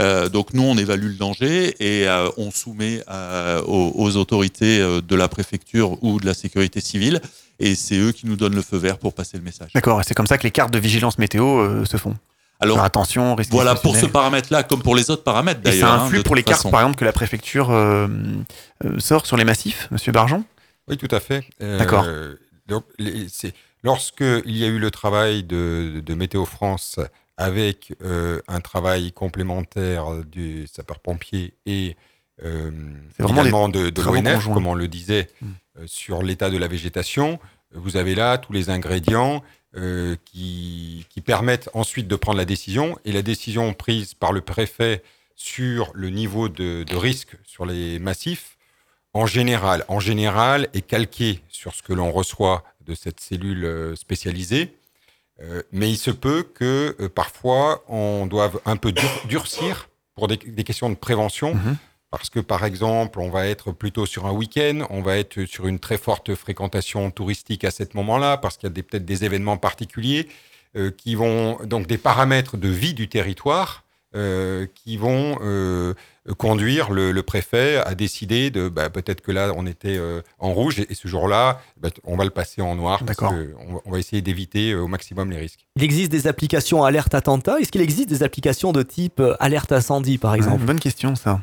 Euh, donc nous, on évalue le danger et euh, on soumet euh, aux, aux autorités de la préfecture ou de la sécurité civile et c'est eux qui nous donnent le feu vert pour passer le message. D'accord, et c'est comme ça que les cartes de vigilance météo euh, se font. Alors, Faire attention, risque voilà pour ce paramètre-là, comme pour les autres paramètres Et d'ailleurs. ça hein, influe de pour les cartes, par exemple, que la préfecture euh, euh, sort sur les massifs, Monsieur Barjon Oui, tout à fait. Euh, D'accord. donc, les- c'est- Lorsque il y a eu le travail de, de Météo France avec euh, un travail complémentaire du sapeur-pompier et euh, également de, de l'ONF, comme on le disait, Mm. euh, sur l'état de la végétation, vous avez là tous les ingrédients qui, qui permettent ensuite de prendre la décision. Et la décision prise par le préfet sur le niveau de, de risque sur les massifs, en général, en général, est calquée sur ce que l'on reçoit de cette cellule euh, spécialisée. Euh, mais il se peut que euh, parfois on doive un peu dur- durcir pour des, des questions de prévention. Mhm. Parce que, par exemple, on va être plutôt sur un week-end, on va être sur une très forte fréquentation touristique à ce moment-là, parce qu'il y a peut-être des événements particuliers euh, qui vont, donc des paramètres de vie du territoire, euh, qui vont euh, conduire le, le préfet à décider de, bah, peut-être que là, on était euh, en rouge, et, et ce jour-là, bah, on va le passer en noir, parce qu'on va- on va essayer d'éviter euh, au maximum les risques. Il existe des applications alerte attentat. Est-ce qu'il existe des applications de type euh, alerte incendie, par Ouais, exemple? Bonne question, ça.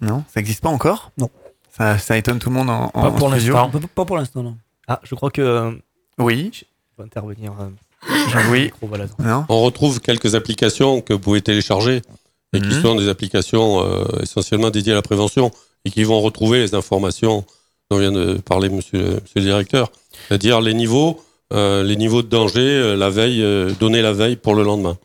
Non, ça n'existe pas encore? Non. Ça, ça étonne tout le monde en, en Pas pour studio. l'instant. Pas, pas pour l'instant, non. Ah, je crois que. euh, Oui, je vais intervenir. euh, oui. micro, voilà. Non? On retrouve quelques applications que vous pouvez télécharger et qui Mhm. sont des applications euh, essentiellement dédiées à la prévention et qui vont retrouver les informations dont vient de parler monsieur, monsieur le directeur, c'est-à-dire les niveaux, euh, les niveaux de danger, euh, la veille, euh, donner la veille pour le lendemain.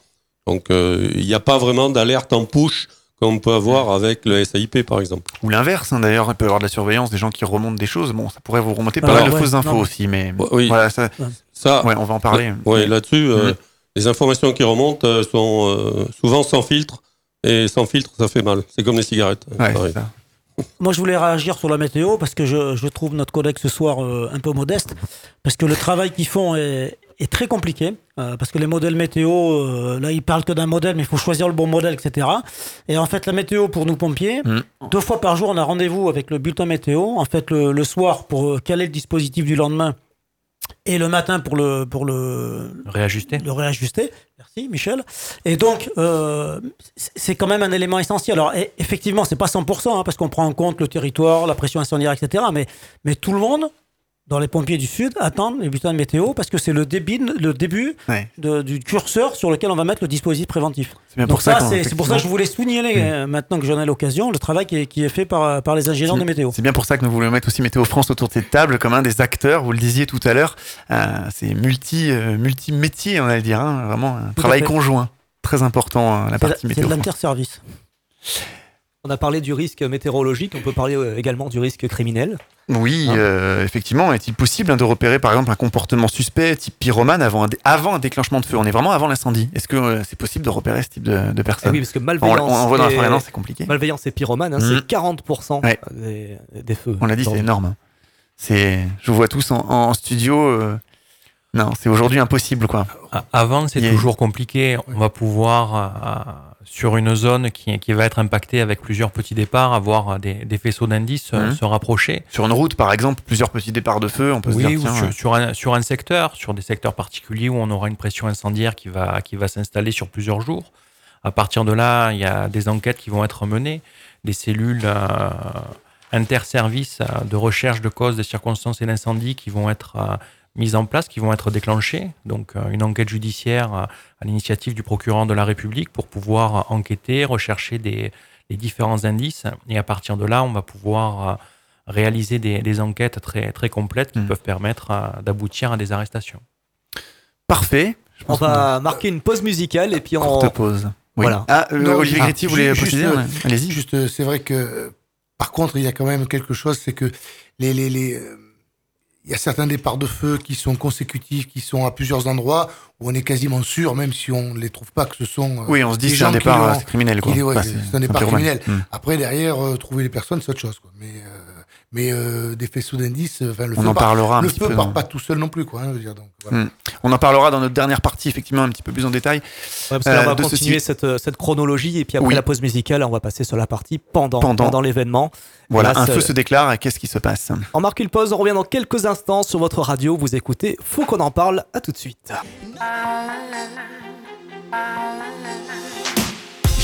Donc euh, il n'y a pas vraiment d'alerte en push comme on peut avoir avec le SAIP par exemple. Ou l'inverse, hein, d'ailleurs, il peut y avoir de la surveillance, des gens qui remontent des choses. Bon, ça pourrait vous remonter pas mal de ouais, fausses infos non. aussi, mais oui. voilà, ça, Ça, ouais, on va en parler. Ouais, là-dessus, euh, Mhm. les informations qui remontent euh, sont euh, souvent sans filtre. Et sans filtre, ça fait mal. C'est comme les cigarettes. Ouais, ça. Moi, je voulais réagir sur la météo parce que je, je trouve notre collègue ce soir euh, un peu modeste. Parce que le travail qu'ils font est, est très compliqué. euh, parce que les modèles météo, euh, là, ils parlent que d'un modèle, mais il faut choisir le bon modèle, etc. Et en fait, la météo pour nous pompiers, Mm. deux fois par jour, on a rendez-vous avec le bulletin météo. En fait, le, le soir pour caler le dispositif du lendemain. Et le matin pour le, pour le, Réajuster. le réajuster. Merci Michel. Et donc, euh, c'est- quand même un élément essentiel. Alors, e- effectivement, c'est pas 100%, hein, parce qu'on prend en compte le territoire, la pression incendiaire, etc. Mais tout le monde, dans les pompiers du Sud, attendent les bulletins de météo, parce que c'est le début, le début Ouais. de- du curseur sur lequel on va mettre le dispositif préventif. C'est bien pour ça, ça, c'est c'est pour ça que je voulais souligner, euh, maintenant que j'en ai l'occasion, le travail qui est, qui est fait par, par les ingénieurs de météo. C'est bien pour ça que nous voulons mettre aussi Météo France autour de cette table comme un des acteurs, vous le disiez tout à l'heure. Euh, c'est multi, euh, multi-métier, on va dire, hein, vraiment un travail conjoint. Très important, euh, la C'est partie c'est météo. de France. l'interservice. On a parlé du risque météorologique, on peut parler euh, également du risque criminel. Oui, Hein euh, effectivement. Est-il possible hein, de repérer, par exemple, un comportement suspect, type pyromane, avant un, dé- avant un déclenchement de feu? On est vraiment avant l'incendie. Est-ce que euh, c'est possible de repérer ce type de, de personne oui, parce que on, malveillance. on en voit dans la et- forêt, non, c'est compliqué. Malveillance et pyromane, hein, Mhm. c'est 40% Ouais. des, des feux. On l'a dit, c'est énorme. C'est, je vous vois tous en, en studio. euh, Non, c'est aujourd'hui impossible, quoi. Avant, c'est toujours compliqué. On va pouvoir, euh, sur une zone qui, qui va être impactée avec plusieurs petits départs, avoir des, des faisceaux d'indices euh, Mhm. se rapprocher. Sur une route, par exemple, plusieurs petits départs de feu, on peut Oui, se dire, ou tiens, sur, euh, sur un, sur un secteur, sur des secteurs particuliers où on aura une pression incendiaire qui va, qui va s'installer sur plusieurs jours. À partir de là, il y a des enquêtes qui vont être menées, des cellules euh, interservices euh, de recherche de causes, des circonstances et d'incendie qui vont être euh, mises en place qui vont être déclenchées. Donc euh, une enquête judiciaire à, à l'initiative du procureur de la République pour pouvoir enquêter, rechercher des, les différents indices. Et à partir de là, on va pouvoir euh, réaliser des, des enquêtes très, très complètes qui Mm. peuvent permettre euh, d'aboutir à des arrestations. Parfait. Je On va marquer une pause musicale et puis on. courte pause. Oui. Voilà. Ah, euh, Non, Olivier ah, Gréty, vous voulez préciser euh, ouais. Allez-y. Juste, euh, c'est vrai que, euh, par contre, il y a quand même quelque chose, c'est que les, les, les, euh, il y a certains départs de feu qui sont consécutifs, qui sont à plusieurs endroits où on est quasiment sûr, même si on ne les trouve pas, que ce sont. euh, Oui, on se dit que c'est un départ criminel. Quoi. ouais, c'est un départ criminel. Mm. Après, derrière, euh, trouver les personnes, c'est autre chose. Quoi. Mais, euh, mais euh, des faisceaux d'indices, euh, enfin, le On feu en part- parlera un le petit feu peu. part dans- pas tout seul non plus. Quoi, hein, je veux dire, donc, voilà. Mm. On en parlera dans notre dernière partie, effectivement, un petit peu plus en détail. Ouais, parce que là, on Euh, va de continuer ceci. cette, cette chronologie et puis après Oui. la pause musicale, on va passer sur la partie pendant, Pendant. pendant l'événement. Voilà, là, un feu se déclare. et Qu'est-ce qui se passe? On marque une pause, on revient dans quelques instants sur votre radio. Vous écoutez, faut qu'on en parle. À tout de suite.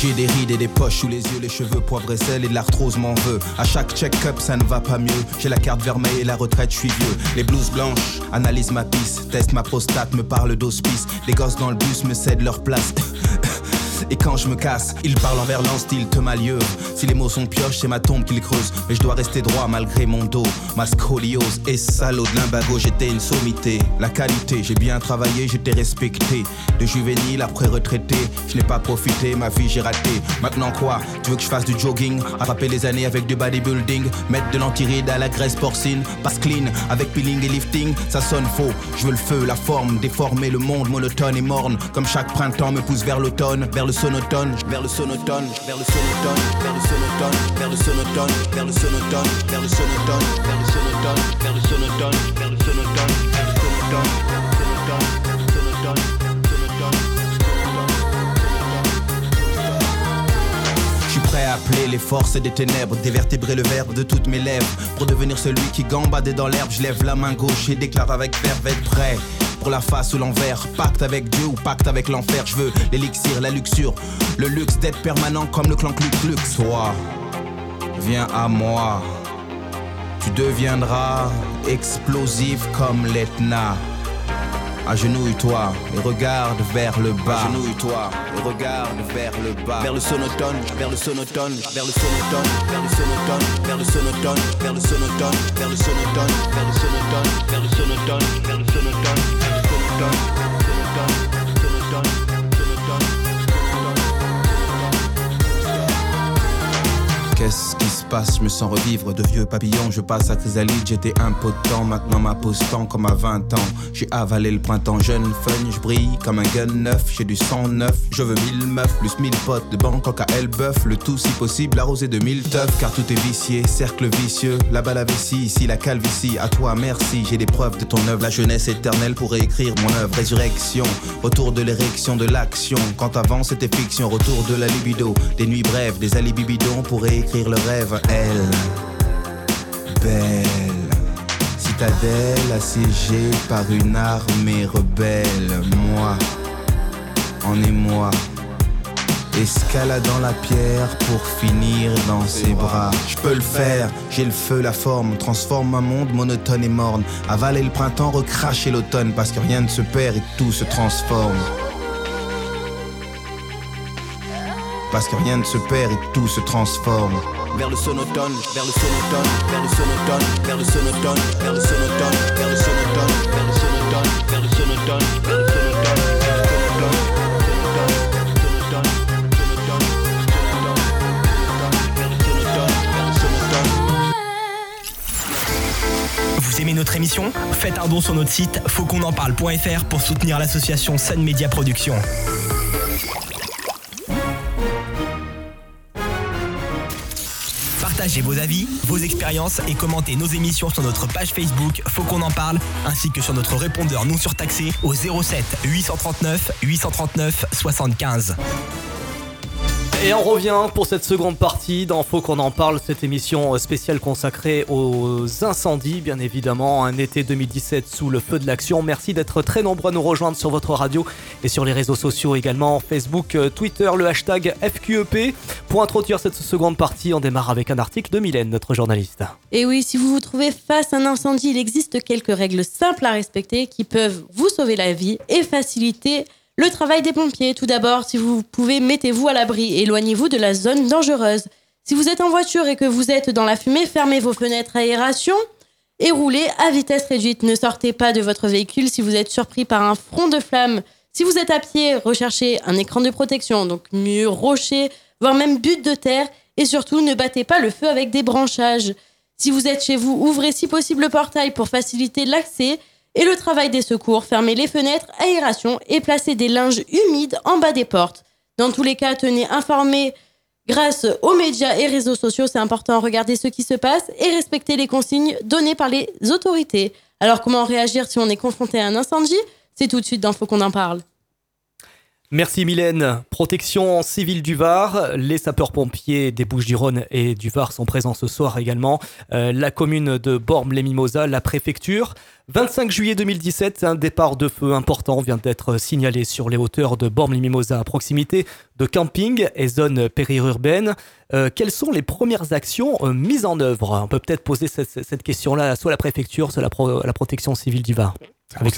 J'ai des rides et des poches sous les yeux, les cheveux poivre et sel et l'arthrose m'en veut. À chaque check-up, ça ne va pas mieux. J'ai la carte vermeille et la retraite, je suis vieux. Les blouses blanches analysent ma piste, teste ma prostate, me parle d'hospice. Les gosses dans le bus me cèdent leur place. Et quand je me casse, ils parlent envers l'an style te malieux. Si les mots sont pioches, c'est ma tombe qu'ils creusent. Mais je dois rester droit malgré mon dos. Ma scoliose et salaud de limbago, j'étais une sommité. La qualité, j'ai bien travaillé, j'étais respecté. De juvénile après retraité, je n'ai pas profité, ma vie j'ai raté. Maintenant quoi? Tu veux que je fasse du jogging? Attraper les années avec du bodybuilding Mettre de l'antiride à la graisse porcine Passe clean avec peeling et lifting Ça sonne faux, je veux le feu, la forme Déformer le monde monotone et morne Comme chaque printemps me pousse vers l'automne Vers le sonotone, vers le sonotone Vers le sonotone, vers le sonotone Vers le sonotone, vers le sonotone Vers le sonotone, vers le sonotone Vers le sonotone, vers le sonotone Vers le sonotone, sonotone, sonotone, sonotone Je suis prêt à appeler les forces des ténèbres, dévertébrer le verbe de toutes mes lèvres. Pour devenir celui qui gambade dans l'herbe, je lève la main gauche et déclare avec verve être prêt. Pour la face ou l'envers, pacte avec Dieu ou pacte avec l'enfer. Je veux l'élixir, la luxure, le luxe d'être permanent comme le clan Klux. Toi, viens à moi. Tu deviendras explosif comme l'Etna. Agenouille-toi et regarde vers le bas. Agenouille-toi et regarde vers le bas. Vers le sonotone, vers le sonotone, vers le sonotone, vers le sonotone, vers le sonotone, vers le sonotone, vers le sonotone, vers le sonotone, vers le sonotone, vers le sonotone, done. Qu'est-ce qui se passe? Je me sens revivre de vieux papillons. Je passe à chrysalide, j'étais impotent. Maintenant ma pose tend comme à 20 ans. J'ai avalé le printemps jeune, fun, je brille comme un gun neuf. J'ai du sang neuf, je veux mille meufs, plus mille potes de Bangkok à Elbeuf. Le tout si possible arrosé de mille teufs. Car tout est vicié, cercle vicieux. Là-bas la vessie, ici la calvitie. À toi merci, j'ai des preuves de ton œuvre. La jeunesse éternelle pour réécrire mon œuvre. Résurrection, retour de l'érection, de l'action. Quand avant c'était fiction, retour de la libido. Des nuits brèves, des alibis bidons pour réécrire le rêve. Elle, belle. Citadelle assiégée par une armée rebelle. Moi, en émoi. Escaladant la pierre pour finir dans ses bras. Je peux le faire, j'ai le feu, la forme. Transforme un monde monotone et morne. Avaler le printemps, recracher l'automne. Parce que rien ne se perd et tout se transforme. Parce que rien ne se perd et tout se transforme. Vers le sonotone, vers le sonotone, vers le sonotone, vers le sonotone, vers le sonotone, vers le sonotone, vers le sonotone, vers le sonotone, vers le sonotone, Vous aimez notre émission Faites un don sur notre site fautquonenparle.fr pour soutenir l'association Sun Media Productions. Partagez vos avis, vos expériences et commentez nos émissions sur notre page Facebook Faut qu'on en parle ainsi que sur notre répondeur non surtaxé au 07 839 839 75. Et on revient pour cette seconde partie dans qu'on en parle, cette émission spéciale consacrée aux incendies, bien évidemment, un été 2017 sous le feu de l'action. Merci d'être très nombreux à nous rejoindre sur votre radio et sur les réseaux sociaux également, Facebook, euh, Twitter, le hashtag FQEP. Pour introduire cette seconde partie, on démarre avec un article de Mylène, notre journaliste. Et oui, si vous vous trouvez face à un incendie, il existe quelques règles simples à respecter qui peuvent vous sauver la vie et faciliter le travail des pompiers, tout d'abord, si vous pouvez, mettez-vous à l'abri, éloignez-vous de la zone dangereuse. Si vous êtes en voiture et que vous êtes dans la fumée, fermez vos fenêtres aération et roulez à vitesse réduite. Ne sortez pas de votre véhicule si vous êtes surpris par un front de flamme. Si vous êtes à pied, recherchez un écran de protection, donc mur, rocher, voire même butte de terre. Et surtout, ne battez pas le feu avec des branchages. Si vous êtes chez vous, ouvrez si possible le portail pour faciliter l'accès et le travail des secours, fermer les fenêtres, aération et placer des linges humides en bas des portes. Dans tous les cas, tenez informés grâce aux médias et réseaux sociaux. C'est important, regardez ce qui se passe et respecter les consignes données par les autorités. Alors comment réagir si on est confronté à un incendie? C'est tout de suite dans Faut qu'on en parle. Merci Mylène. Protection civile du Var, les sapeurs-pompiers des Bouches-du-Rhône et du Var sont présents ce soir également. Euh, la commune de Bormes-les-Mimosas, la préfecture. 25 juillet 2017, un départ de feu important vient d'être signalé sur les hauteurs de Bormes-les-Mimosas à proximité de camping et zones périurbaines. Euh, quelles sont les premières actions euh, mises en œuvre? On peut peut-être poser cette, question-là soit à la préfecture, soit à la, la protection civile du Var. Avec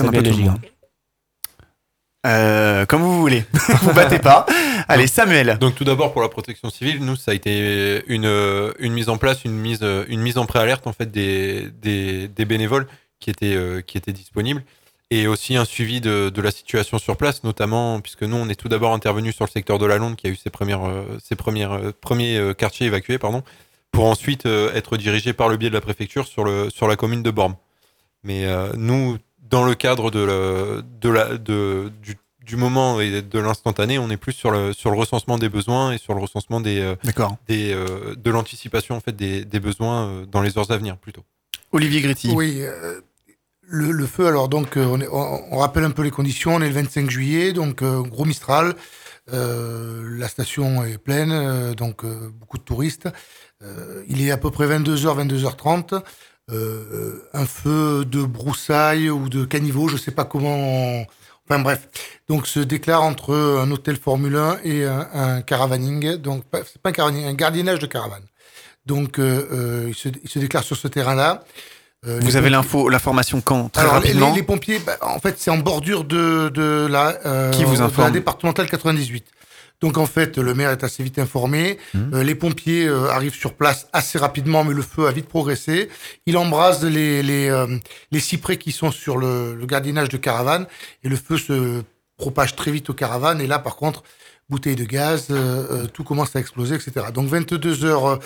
euh, comme vous voulez. vous battez pas. Allez, Samuel. Donc tout d'abord pour la protection civile, nous ça a été une, une mise en place, une mise, une mise en préalerte en fait des, des, des bénévoles qui étaient, euh, qui étaient disponibles et aussi un suivi de, de, la situation sur place, notamment puisque nous on est tout d'abord intervenu sur le secteur de la Londe qui a eu ses premières, euh, ses premières euh, premiers quartiers évacués, pardon, pour ensuite être dirigé par le biais de la préfecture sur le sur la commune de Bormes. Mais nous dans le cadre de, la, de la, de, du, du, moment et de l'instantané, on est plus sur le, sur le recensement des besoins et sur le recensement des, euh, des, euh, de l'anticipation en fait, des, des, besoins euh, dans les heures à venir plutôt. Olivier Gréty. Oui, le, le, feu, alors donc, on, est, on, rappelle un peu les conditions, on est le 25 juillet, donc gros Mistral, la station est pleine, donc beaucoup de touristes. il est à peu près 22h, 22h30. Euh, un feu de broussailles ou de caniveau, je sais pas comment. Enfin bref, donc se déclare entre un hôtel Formule 1 et un, caravaning, donc c'est pas un caravaning, un gardiennage de caravane. Donc euh, euh, il, se, il, se, déclare sur ce terrain-là. Vous avez l'info, l'information quand? Très rapidement. Les, les pompiers, bah, en fait, c'est en bordure de, de la, Qui vous de la départementale 98. Donc en fait, le maire est assez vite informé. Mmh. Euh, les pompiers euh, arrivent sur place assez rapidement, mais le feu a vite progressé. Il embrase les, les, euh, les cyprès qui sont sur le, le, gardiennage de caravane et le feu se propage très vite aux caravanes. Et là, par contre, bouteilles de gaz, euh, tout commence à exploser, etc. Donc 22 h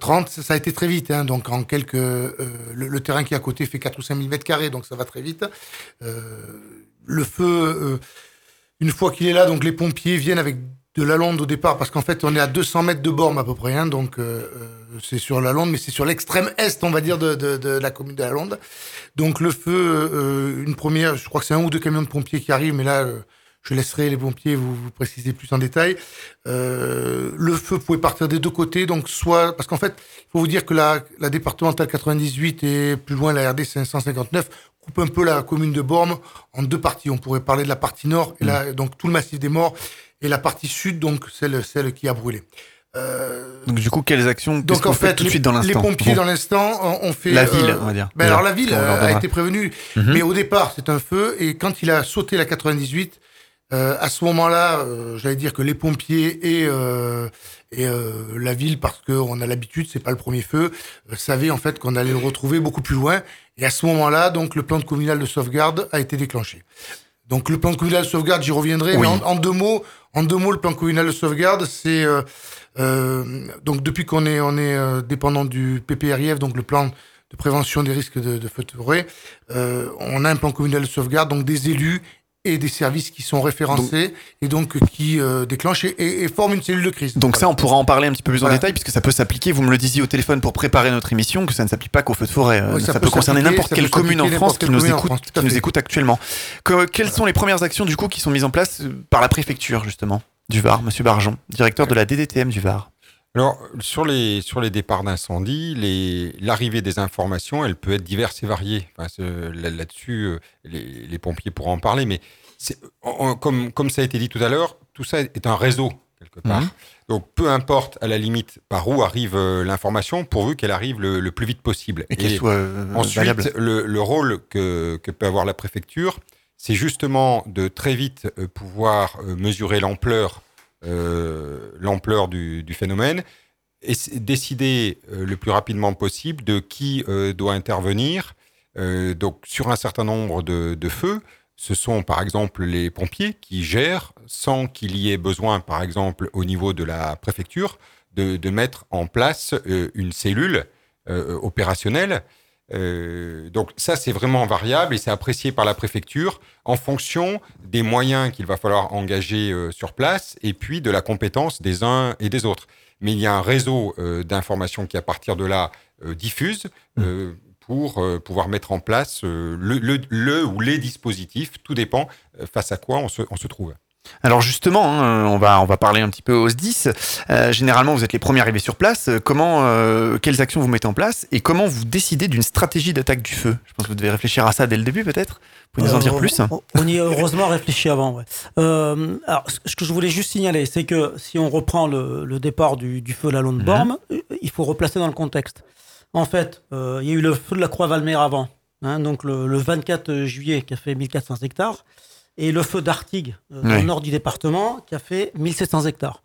30, ça a été très vite. Hein, donc en quelques, le, le, terrain qui est à côté fait 4 ou 5 000 mètres carrés, donc ça va très vite. le feu une fois qu'il est là, donc les pompiers viennent avec de la Londe au départ, parce qu'en fait, on est à 200 mètres de Borme à peu près, hein, donc euh, euh, c'est sur la Londe, mais c'est sur l'extrême est, on va dire, de, de, de, la commune de la Londe. Donc le feu, euh, une première, je crois que c'est un ou deux camions de pompiers qui arrivent, mais là, euh, je laisserai les pompiers vous, vous préciser plus en détail. Euh, le feu pouvait partir des deux côtés, donc soit, parce qu'en fait, il faut vous dire que la, la départementale 98 et plus loin la RD 559 coupe un peu la commune de Bormes en deux parties. On pourrait parler de la partie nord, et là, donc tout le massif des morts, et la partie sud, donc celle, celle qui a brûlé. Euh... Donc du coup, quelles actions Donc en fait, tout de suite dans les pompiers dans l'instant ont fait la ville, euh, on va dire. Ben alors la ville a été prévenue, mhm. mais au départ c'est un feu et quand il a sauté la 98, euh, à ce moment-là, euh, j'allais dire que les pompiers et euh, et la ville, parce qu'on a l'habitude, c'est pas le premier feu, savaient en fait qu'on allait le retrouver beaucoup plus loin et à ce moment-là, donc, le plan de communal de sauvegarde a été déclenché. Donc, le plan communal de sauvegarde, j'y reviendrai, mais en, deux mots, en deux mots, le plan communal de sauvegarde, c'est euh, euh, donc depuis qu'on est on est euh, dépendant du PPRIF, donc le plan de prévention des risques de, de feu de forêt, euh, on a un plan communal de sauvegarde, donc des élus et des services qui sont référencés et donc qui euh, déclenchent et, et, forment une cellule de crise. Donc ça, on pourra en parler un petit peu plus voilà. en détail puisque ça peut s'appliquer. Vous me le disiez au téléphone pour préparer notre émission que ça ne s'applique pas qu'au feu de forêt. Oui, ça, ça, peut, peut concerner n'importe quelle commune en France qui nous écoute, France, qui nous écoute actuellement. Que, quelles sont les premières actions du coup qui sont mises en place par la préfecture justement? Du Var, Monsieur Barjon, directeur de la DDTM du Var. Alors, sur les, sur les départs d'incendie, l'arrivée des informations, elle peut être diverse et variée. Enfin, Là-dessus, euh, les, les pompiers pourront en parler, mais comme, comme ça a été dit tout à l'heure, tout ça est un réseau, quelque part. Mhm. Donc, peu importe, à la limite, par où arrive euh, l'information, pourvu qu'elle arrive le, le plus vite possible. Et qu'elle soit euh, Ensuite, le, le rôle que, que peut avoir la préfecture, c'est justement de très vite pouvoir mesurer l'ampleur, l'ampleur du, phénomène et décider euh, le plus rapidement possible de qui euh, doit intervenir. Euh, donc, sur un certain nombre de, feux, ce sont par exemple les pompiers qui gèrent sans qu'il y ait besoin, par exemple, au niveau de la préfecture, de, mettre en place euh, une cellule euh, opérationnelle. Euh, donc ça, c'est vraiment variable et c'est apprécié par la préfecture en fonction des moyens qu'il va falloir engager euh, sur place et puis de la compétence des uns et des autres. Mais il y a un réseau euh, d'informations qui, à partir de là, euh, diffuse euh, pour pouvoir mettre en place le, le- le ou les dispositifs. Tout dépend face à quoi on se, on se trouve. Alors justement, hein, on, va, on va parler un petit peu aux SDIS. Euh, généralement, vous êtes les premiers arrivés sur place. Euh, Comment, euh, quelles actions vous mettez en place et comment vous décidez d'une stratégie d'attaque du feu? Je pense que vous devez réfléchir à ça dès le début, peut-être. Vous pouvez nous en dire plus on, y a heureusement réfléchi avant. ouais. Euh, alors, ce que je voulais juste signaler, c'est que si on reprend le, le départ du, du feu de la Londe Borme, euh, il faut replacer dans le contexte. En fait, il y a eu le feu de la Croix-Valmer avant, hein, donc le, le 24 juillet, qui a fait 1400 hectares, et le feu d'Artigues, euh, Oui. le nord du département, qui a fait 1700 hectares.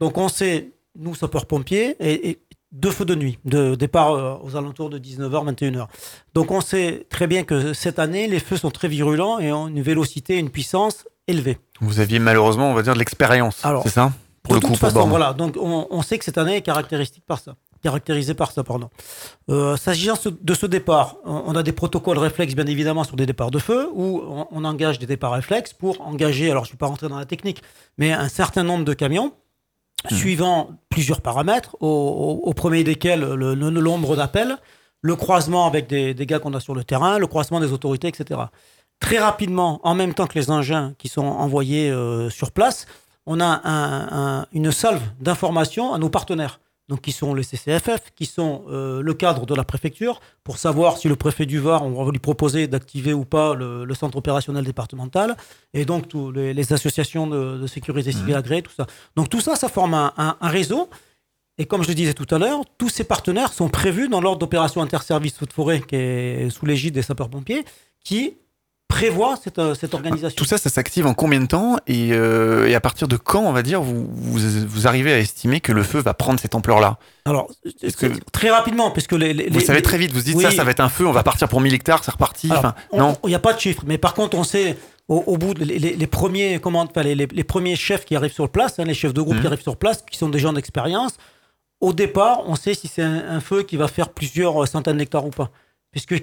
Donc on sait, nous, sapeurs-pompiers, et, et deux feux de nuit, de départ euh, aux alentours de 19h, 21h. Donc on sait très bien que cette année, les feux sont très virulents et ont une vélocité, une puissance élevée. Vous aviez malheureusement, on va dire, de l'expérience. Alors, C'est ça? Pour de le coup, toute façon, voilà. Donc on, on sait que cette année est caractéristique par ça. Caractérisée par ça, pardon. Euh, S'agissant de ce départ, on a des protocoles réflexes, bien évidemment, sur des départs de feu, où on, engage des départs réflexes pour engager, alors je ne vais pas rentrer dans la technique, mais un certain nombre de camions, suivant plusieurs paramètres, au, au- au premier desquels le, le- le nombre d'appels, le croisement avec des, des gars qu'on a sur le terrain, le croisement des autorités, etc. Très rapidement, en même temps que les engins qui sont envoyés euh, sur place, on a un- un- une salve d'informations à nos partenaires, donc qui sont les CCFF, qui sont euh, le cadre de la préfecture, pour savoir si le préfet du Var, on va lui proposer d'activer ou pas le, le centre opérationnel départemental, et donc tous les, les associations de, de sécurité civile agréées, tout ça. Donc tout ça, ça forme un, un- un réseau. Et comme je le disais tout à l'heure, tous ces partenaires sont prévus dans l'ordre d'opération interservice feu de forêt qui est sous l'égide des sapeurs-pompiers, qui prévoit cette, euh, cette organisation. Tout ça, ça s'active en combien de temps et, euh, et à partir de quand, on va dire, vous, vous, vous arrivez à estimer que le feu va prendre cette ampleur-là? Alors, que très rapidement, puisque les, les- vous les- savez très vite, vous dites Oui. ça, ça va être un feu, on va partir pour 1000 hectares, c'est reparti. Alors, Enfin, on- non. Il n'y a pas de chiffre, mais par contre, on sait au, au bout, de- les, premiers, comment, les, premiers chefs qui arrivent sur place, hein, les chefs de groupe Mhm. qui arrivent sur place, qui sont des gens d'expérience, au départ, on sait si c'est un, un feu qui va faire plusieurs centaines d'hectares ou pas. Puisque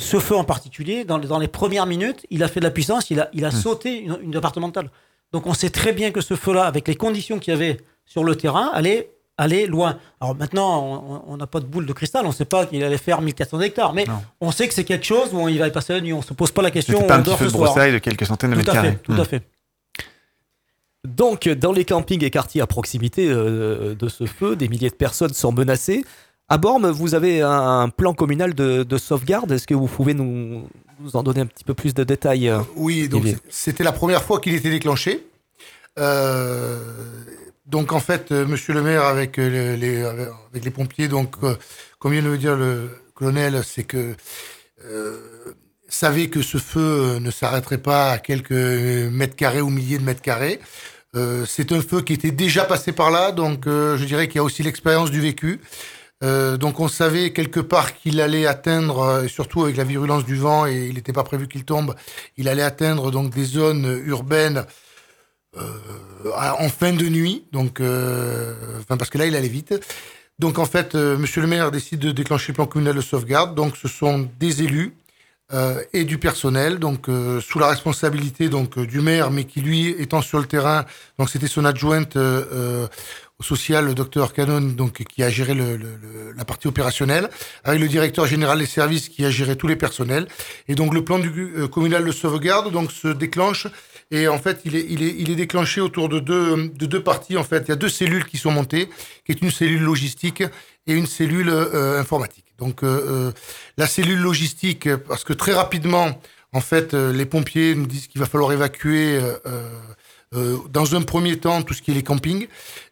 ce feu en particulier, dans, les- dans les premières minutes, il a fait de la puissance, il a, il a Mhm. sauté une, une départementale. Donc on sait très bien que ce feu-là, avec les conditions qu'il y avait sur le terrain, allait aller loin. Alors maintenant, on- n'a pas de boule de cristal, on ne sait pas qu'il allait faire 1400 hectares, mais Non. on sait que c'est quelque chose où il va y passer la nuit. On ne se pose pas la question. Pas un petit feu de broussailles de quelques centaines de Tout mètres carrés. tout à fait. Donc, dans les campings et quartiers à proximité euh, de ce feu, des milliers de personnes sont menacées. À Bormes, vous avez un plan communal de, de sauvegarde. Est-ce que vous pouvez nous, nous en donner un petit peu plus de détails euh Oui, donc c'était la première fois qu'il était déclenché. Euh, donc en fait, euh, Monsieur le maire avec les, les- avec les pompiers, donc euh, comme vient de le dire le colonel, c'est que euh, savait que ce feu ne s'arrêterait pas à quelques mètres carrés ou milliers de mètres carrés. C'est un feu qui était déjà passé par là, donc je dirais qu'il y a aussi l'expérience du vécu. Euh, donc on savait quelque part qu'il allait atteindre, euh, surtout avec la virulence du vent, et il n'était pas prévu qu'il tombe, il allait atteindre donc des zones urbaines euh, en fin de nuit, donc parce que là il allait vite. Donc en fait, Monsieur le maire décide de déclencher le plan communal de sauvegarde. Donc ce sont des élus et du personnel, donc sous la responsabilité donc du maire, mais qui lui étant sur le terrain, donc c'était son adjointe social, le docteur Canon, donc qui a géré le, le- la partie opérationnelle, avec le directeur général des services qui a géré tous les personnels. Et donc le plan du, euh, communal de sauvegarde donc se déclenche Et en fait, il est, il est, il est déclenché autour de deux, de deux parties. En fait, il y a deux cellules qui sont montées, qui est une cellule logistique et une cellule euh, informatique. Donc, euh, euh, la cellule logistique, parce que très rapidement, en fait, euh, les pompiers nous disent qu'il va falloir évacuer. euh, euh, dans un premier temps, tout ce qui est les campings,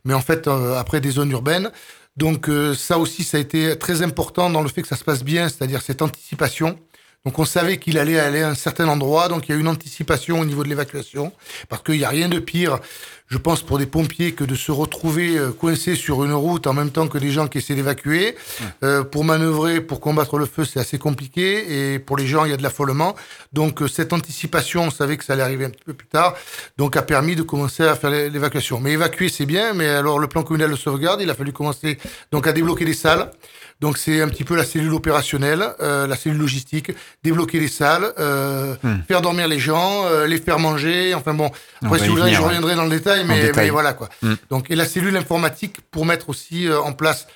mais en fait, euh, après des zones urbaines. Donc euh, ça aussi, ça a été très important dans le fait que ça se passe bien, c'est-à-dire cette anticipation. Donc on savait qu'il allait aller à un certain endroit, donc il y a eu une anticipation au niveau de l'évacuation, parce qu'il n'y a rien de pire, je pense, pour des pompiers que de se retrouver euh, coincés sur une route en même temps que des gens qui essaient d'évacuer. Euh, pour manœuvrer, pour combattre le feu, c'est assez compliqué, et pour les gens, il y a de l'affolement. Donc euh, cette anticipation, on savait que ça allait arriver un petit peu plus tard, donc a permis de commencer à faire l'é- l'évacuation. Mais évacuer, c'est bien, mais alors le plan communal de sauvegarde, il a fallu commencer donc à débloquer les salles. Donc c'est un petit peu la cellule opérationnelle, euh, la cellule logistique, débloquer les salles, euh, Hmm. faire dormir les gens, euh, les faire manger. Enfin bon, On après si vous voulez, je reviendrai dans le détail, mais, détail. mais voilà quoi. Hmm. Donc et la cellule informatique pour mettre aussi euh, en place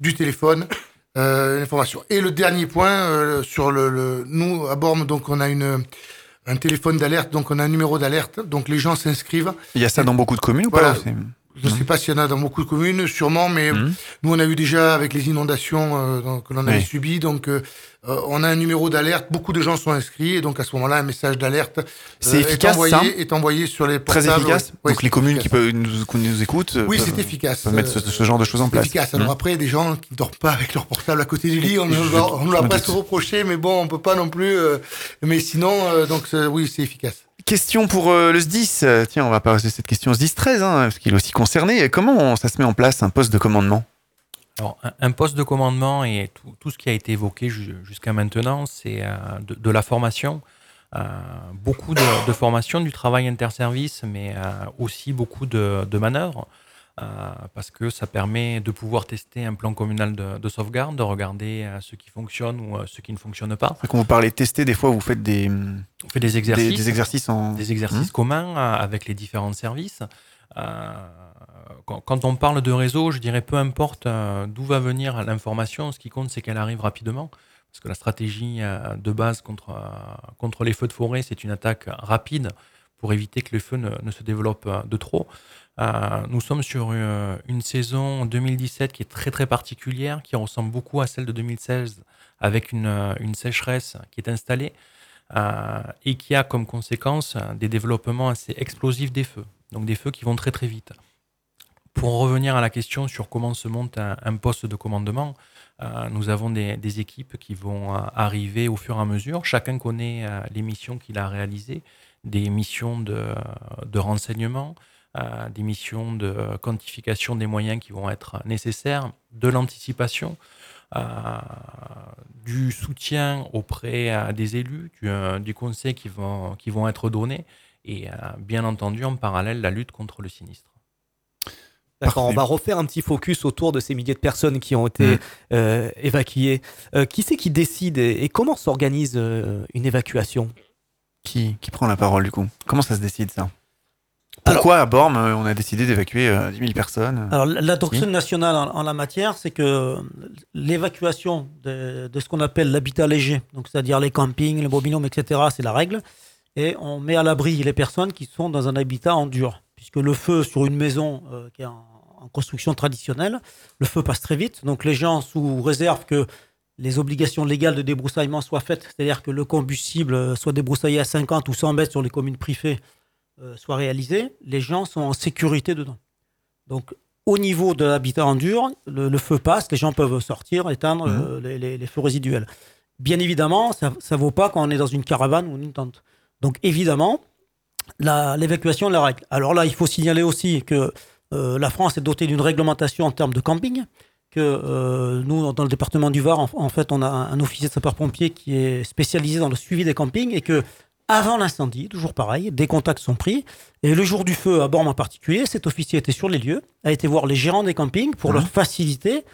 du téléphone, euh, l'information. Et le dernier point euh, sur le, le- nous à Bormes, donc on a une un téléphone d'alerte, donc on a un numéro d'alerte, donc les gens s'inscrivent. Il y a ça dans beaucoup de communes ou Voilà. pas Je ne sais pas s'il y en a dans beaucoup de communes, sûrement, mais Mhm. nous on a eu déjà avec les inondations euh, que l'on avait Oui. subies, donc euh, euh, on a un numéro d'alerte, beaucoup de gens sont inscrits, et donc à ce moment-là un message d'alerte euh, est, envoyé, ça? est envoyé sur les Très portables. efficace? Ouais, Donc les communes qui peuvent nous, qui nous écoutent. Oui, peuvent- c'est efficace. mettre ce, ce genre de choses en place. efficace. Alors Mhm. après, des gens qui ne dorment pas avec leur portable à côté du lit, on nous l'a- presque doute. reproché, mais bon, on peut pas non plus. mais sinon, donc oui, c'est efficace. Question pour euh, le SDIS. Tiens, on va poser cette question au SDIS 13, hein, parce qu'il est aussi concerné. Comment ça se met en place un poste de commandement? Alors, un, poste de commandement et tout, ce qui a été évoqué ju- jusqu'à maintenant, c'est euh, de, la formation, euh, beaucoup de, formation, du travail interservice, mais aussi beaucoup de, manœuvres, parce que ça permet de pouvoir tester un plan communal de, de sauvegarde, de regarder euh, ce qui fonctionne ou euh, ce qui ne fonctionne pas. Quand vous parlez tester, des fois vous faites des, On fait des exercices, des, des exercices en. des exercices Mhm. communs euh, avec les différents services. Euh, quand, on parle de réseau, je dirais peu importe euh, d'où va venir l'information, ce qui compte c'est qu'elle arrive rapidement. Parce que la stratégie euh, de base contre, euh, contre les feux de forêt, c'est une attaque rapide pour éviter que le feu ne, ne se développe euh, de trop. Euh, nous sommes sur euh, une saison 2017 qui est très très particulière, qui ressemble beaucoup à celle de 2016, avec une, euh, une sécheresse qui est installée et qui a comme conséquence des développements assez explosifs des feux, donc des feux qui vont très très vite. Pour revenir à la question sur comment se monte un, poste de commandement, nous avons des, équipes qui vont arriver au fur et à mesure. Chacun connaît les missions qu'il a réalisées, des missions de, renseignement, des missions de quantification des moyens qui vont être nécessaires, de l'anticipation, euh, du soutien auprès euh, des élus, du, euh, du conseil qui vont, qui vont être donnés, et euh, bien entendu en parallèle la lutte contre le sinistre. D'accord, on va refaire un petit focus autour de ces milliers de personnes qui ont été Mm. euh, évacuées. Euh, qui c'est qui décide et, et comment s'organise euh, une évacuation? Qui, qui prend la parole du coup? Comment ça se décide ça? Pourquoi à Bormes euh, on a décidé d'évacuer euh, 10 000 personnes Alors, la doctrine nationale en, en la matière, c'est que l'évacuation de, de ce qu'on appelle l'habitat léger, donc c'est-à-dire les campings, les mobilhomes, etc., c'est la règle. Et on met à l'abri les personnes qui sont dans un habitat en dur. Puisque le feu sur une maison euh, qui est en, en construction traditionnelle, le feu passe très vite. Donc les gens, sous réserve que les obligations légales de débroussaillement soient faites, c'est-à-dire que le combustible euh, soit débroussaillé à 50 ou 100 mètres sur les communes privées, euh, soit réalisé, les gens sont en sécurité dedans. Donc, au niveau de l'habitat en dur, le, le feu passe, les gens peuvent sortir, éteindre Mhm. euh, les, les- les feux résiduels. Bien évidemment, ça ne vaut pas quand on est dans une caravane ou une tente. Donc, évidemment, l'évacuation est la règle. Alors là, il faut signaler aussi que euh, la France est dotée d'une réglementation en termes de camping, que euh, nous, dans le département du Var, en, en fait, on a un, un officier de sapeur-pompier qui est spécialisé dans le suivi des campings et que avant l'incendie, toujours pareil, des contacts sont pris. Et le jour du feu, à Bormes en particulier, cet officier était sur les lieux, a été voir les gérants des campings pour Mhm. leur faciliter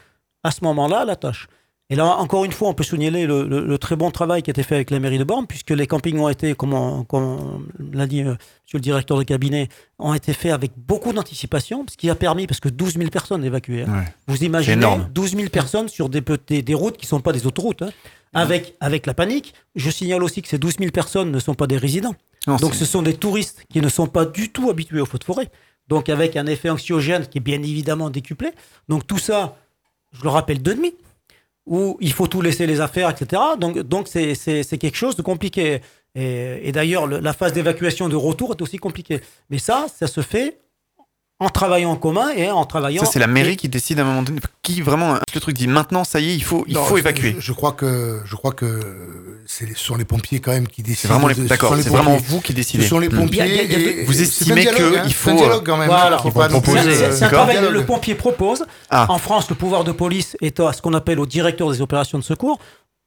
à ce moment-là la tâche. Et là, encore une fois, on peut souligner le, le- le très bon travail qui a été fait avec la mairie de Bormes, puisque les campings ont été, comme, on- comme l'a dit euh, monsieur le directeur de cabinet, ont été faits avec beaucoup d'anticipation, ce qui a permis, parce que 12 000 personnes évacuées. hein. Ouais. Vous imaginez énorme. 12 000 personnes sur des, pe- des, des routes qui ne sont pas des autoroutes, hein, avec, avec la panique. Je signale aussi que ces 12 000 personnes ne sont pas des résidents. Non, Donc ce sont des touristes qui ne sont pas du tout habitués aux feux de forêt. Donc avec un effet anxiogène qui est bien évidemment décuplé. Donc tout ça, je le rappelle, de demi, où il faut tout laisser les affaires, etc. Donc donc c'est c'est- quelque chose de compliqué. Et, d'ailleurs, le- la phase d'évacuation de retour est aussi compliquée. Mais ça, ça se fait en travaillant en commun et en travaillant. Ça, c'est la et- mairie qui décide à un moment donné, qui vraiment, le truc dit maintenant, ça y est, il faut, il Non, faut évacuer. Je, je crois que, je crois que c'est ce sont les pompiers quand même qui C'est décident. vraiment ce d'accord, sont les c'est vraiment pompiers. vous qui Ce décidez. sont les Mm. pompiers. Et- vous estimez que hein, il c'est un faut, dialogue quand même. Voilà. hein, faut pas non plus, proposer- C'est- euh, un travail que le pompier propose. Ah. En France, le pouvoir de police est à ce qu'on appelle au directeur des opérations de secours,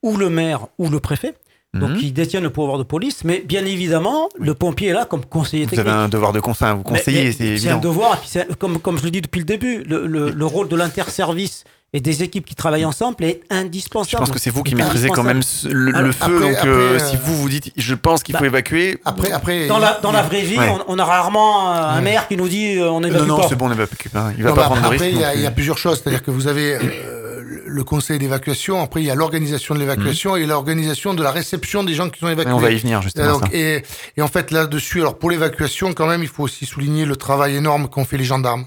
ou le maire, ou le préfet. Donc, Mhm. ils détiennent le pouvoir de police. Mais bien évidemment, le pompier est là comme conseiller Vous technique. avez un devoir de conseil, vous conseiller, c'est C'est un devoir. Et puis c'est- comme, comme je le dis depuis le début, le, le- le rôle de l'interservice et des équipes qui travaillent ensemble est Je indispensable. pense que c'est vous qui maîtrisez quand même le, le feu. après- donc, euh, après, si euh, vous vous dites, je pense qu'il faut bah, évacuer. Après, après. Dans la, dans la vraie vie, Ouais. on, on a rarement un un maire qui nous dit euh, on évacue non, non, pas. c'est bon, on évacue pas. Il va Non, pas prendre de risque. après, il y, a- non il y a plus. plusieurs choses. C'est-à-dire que vous avez euh, le conseil d'évacuation, après il y a l'organisation de l'évacuation et l'organisation de la réception des gens qui sont évacués. on va y venir, justement. Donc, ça. et, et en fait, là-dessus, alors pour l'évacuation, quand même, il faut aussi souligner le travail énorme qu'ont fait les gendarmes.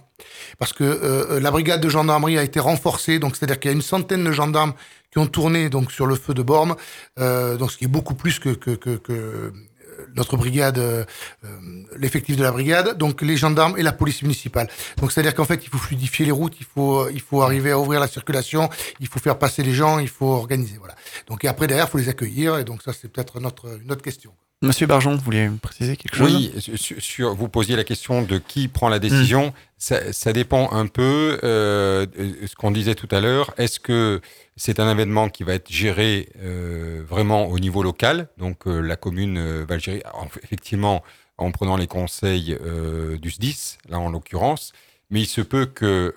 Parce que euh, la brigade de gendarmerie a été renforcée, donc c'est-à-dire qu'il y a une centaine de gendarmes qui ont tourné donc sur le feu de Bormes, euh, donc ce qui est beaucoup plus que, que, que, que euh, notre brigade, euh, euh, l'effectif de la brigade, donc les gendarmes et la police municipale. Donc c'est-à-dire qu'en fait, il faut fluidifier les routes, il faut, il faut arriver à ouvrir la circulation, il faut faire passer les gens, il faut organiser, voilà. Donc et après derrière, il faut les accueillir, et donc ça c'est peut-être notre une autre question. Monsieur Barjon, vous voulez préciser quelque chose? Oui, sur, sur- vous posiez la question de qui prend la décision. Ça, ça dépend un peu euh, de ce qu'on disait tout à l'heure. Est-ce que c'est un événement qui va être géré euh, vraiment au niveau local? Donc euh, la commune euh, va le gérer en- effectivement en prenant les conseils du SDIS, là en l'occurrence. Mais il se peut que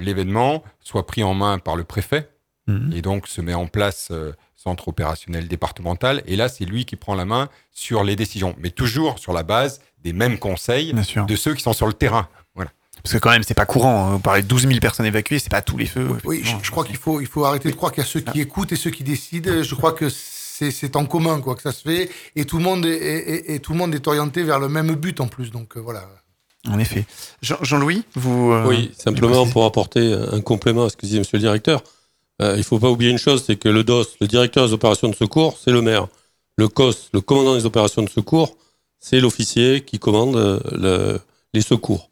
l'événement soit pris en main par le préfet Mhm. et donc se met en place centre opérationnel départemental. Et là, c'est lui qui prend la main sur les décisions, mais toujours sur la base des mêmes conseils Bien sûr. de ceux qui sont sur le terrain. Voilà. Parce que quand même, c'est pas courant. hein. Vous parlez de 12 000 personnes évacuées, c'est pas tous les feux. Oui, je, crois qu'il faut, il faut arrêter de croire qu'il y a ceux qui écoutent et ceux qui décident. Je crois que c'est c'est en commun quoi que ça se fait et tout le monde est, et tout le monde est orienté vers le même but en plus. Donc euh, voilà. En effet. Jean- Jean-Louis, vous. euh, Oui, simplement pour apporter un complément à ce que disait Monsieur le Directeur. Euh, il faut pas oublier une chose, c'est que le DOS, le directeur des opérations de secours, c'est le maire. Le COS, le commandant des opérations de secours, c'est l'officier qui commande euh, le- les secours.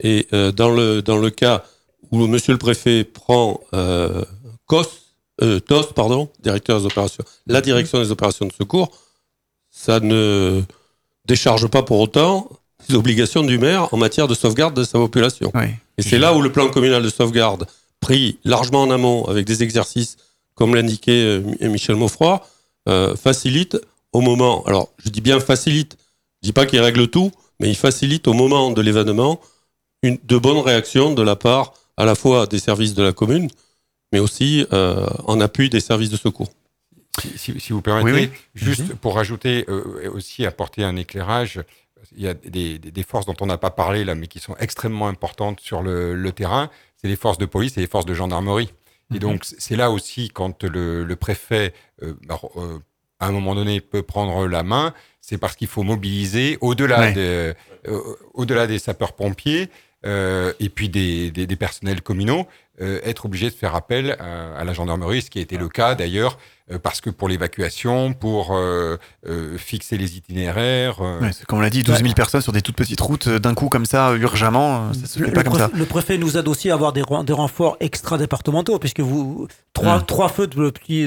Et euh, dans le dans le cas où le Monsieur le Préfet prend euh, COS, TOS, pardon, directeur des opérations, la direction des opérations de secours, ça ne décharge pas pour autant les obligations du maire en matière de sauvegarde de sa population. Oui. Et c'est là où le plan communal de sauvegarde, pris largement en amont avec des exercices, comme l'indiquait euh, Mi- Michel Maufroy, euh, facilite au moment, alors je dis bien facilite, je dis pas qu'il règle tout, mais il facilite au moment de l'événement une, de bonnes réactions de la part à la fois des services de la commune, mais aussi euh, en appui des services de secours. Si, si- si vous permettez, Oui, oui. juste pour rajouter euh, et aussi apporter un éclairage, il y a des, des- des forces dont on n'a pas parlé là, mais qui sont extrêmement importantes sur le, le terrain. C'est les forces de police et les forces de gendarmerie. Et donc c'est- là aussi quand le, le préfet, euh, bah, euh, à un moment donné, peut prendre la main, c'est parce qu'il faut mobiliser au-delà Ouais. des, euh, au-delà des sapeurs-pompiers et puis des, des- des personnels communaux, euh, être obligé de faire appel à, à la gendarmerie, ce qui a été le cas d'ailleurs, euh, parce que pour l'évacuation, pour euh, euh, fixer les itinéraires. euh, Ouais, comme on l'a dit, 12 000 personnes sur des toutes petites routes, d'un coup comme ça, urgemment, ça se Le, fait pas le comme ça. préfet, le préfet nous aide aussi à avoir des, ren- des renforts extra-départementaux, puisque vous, trois, Mm. trois feux de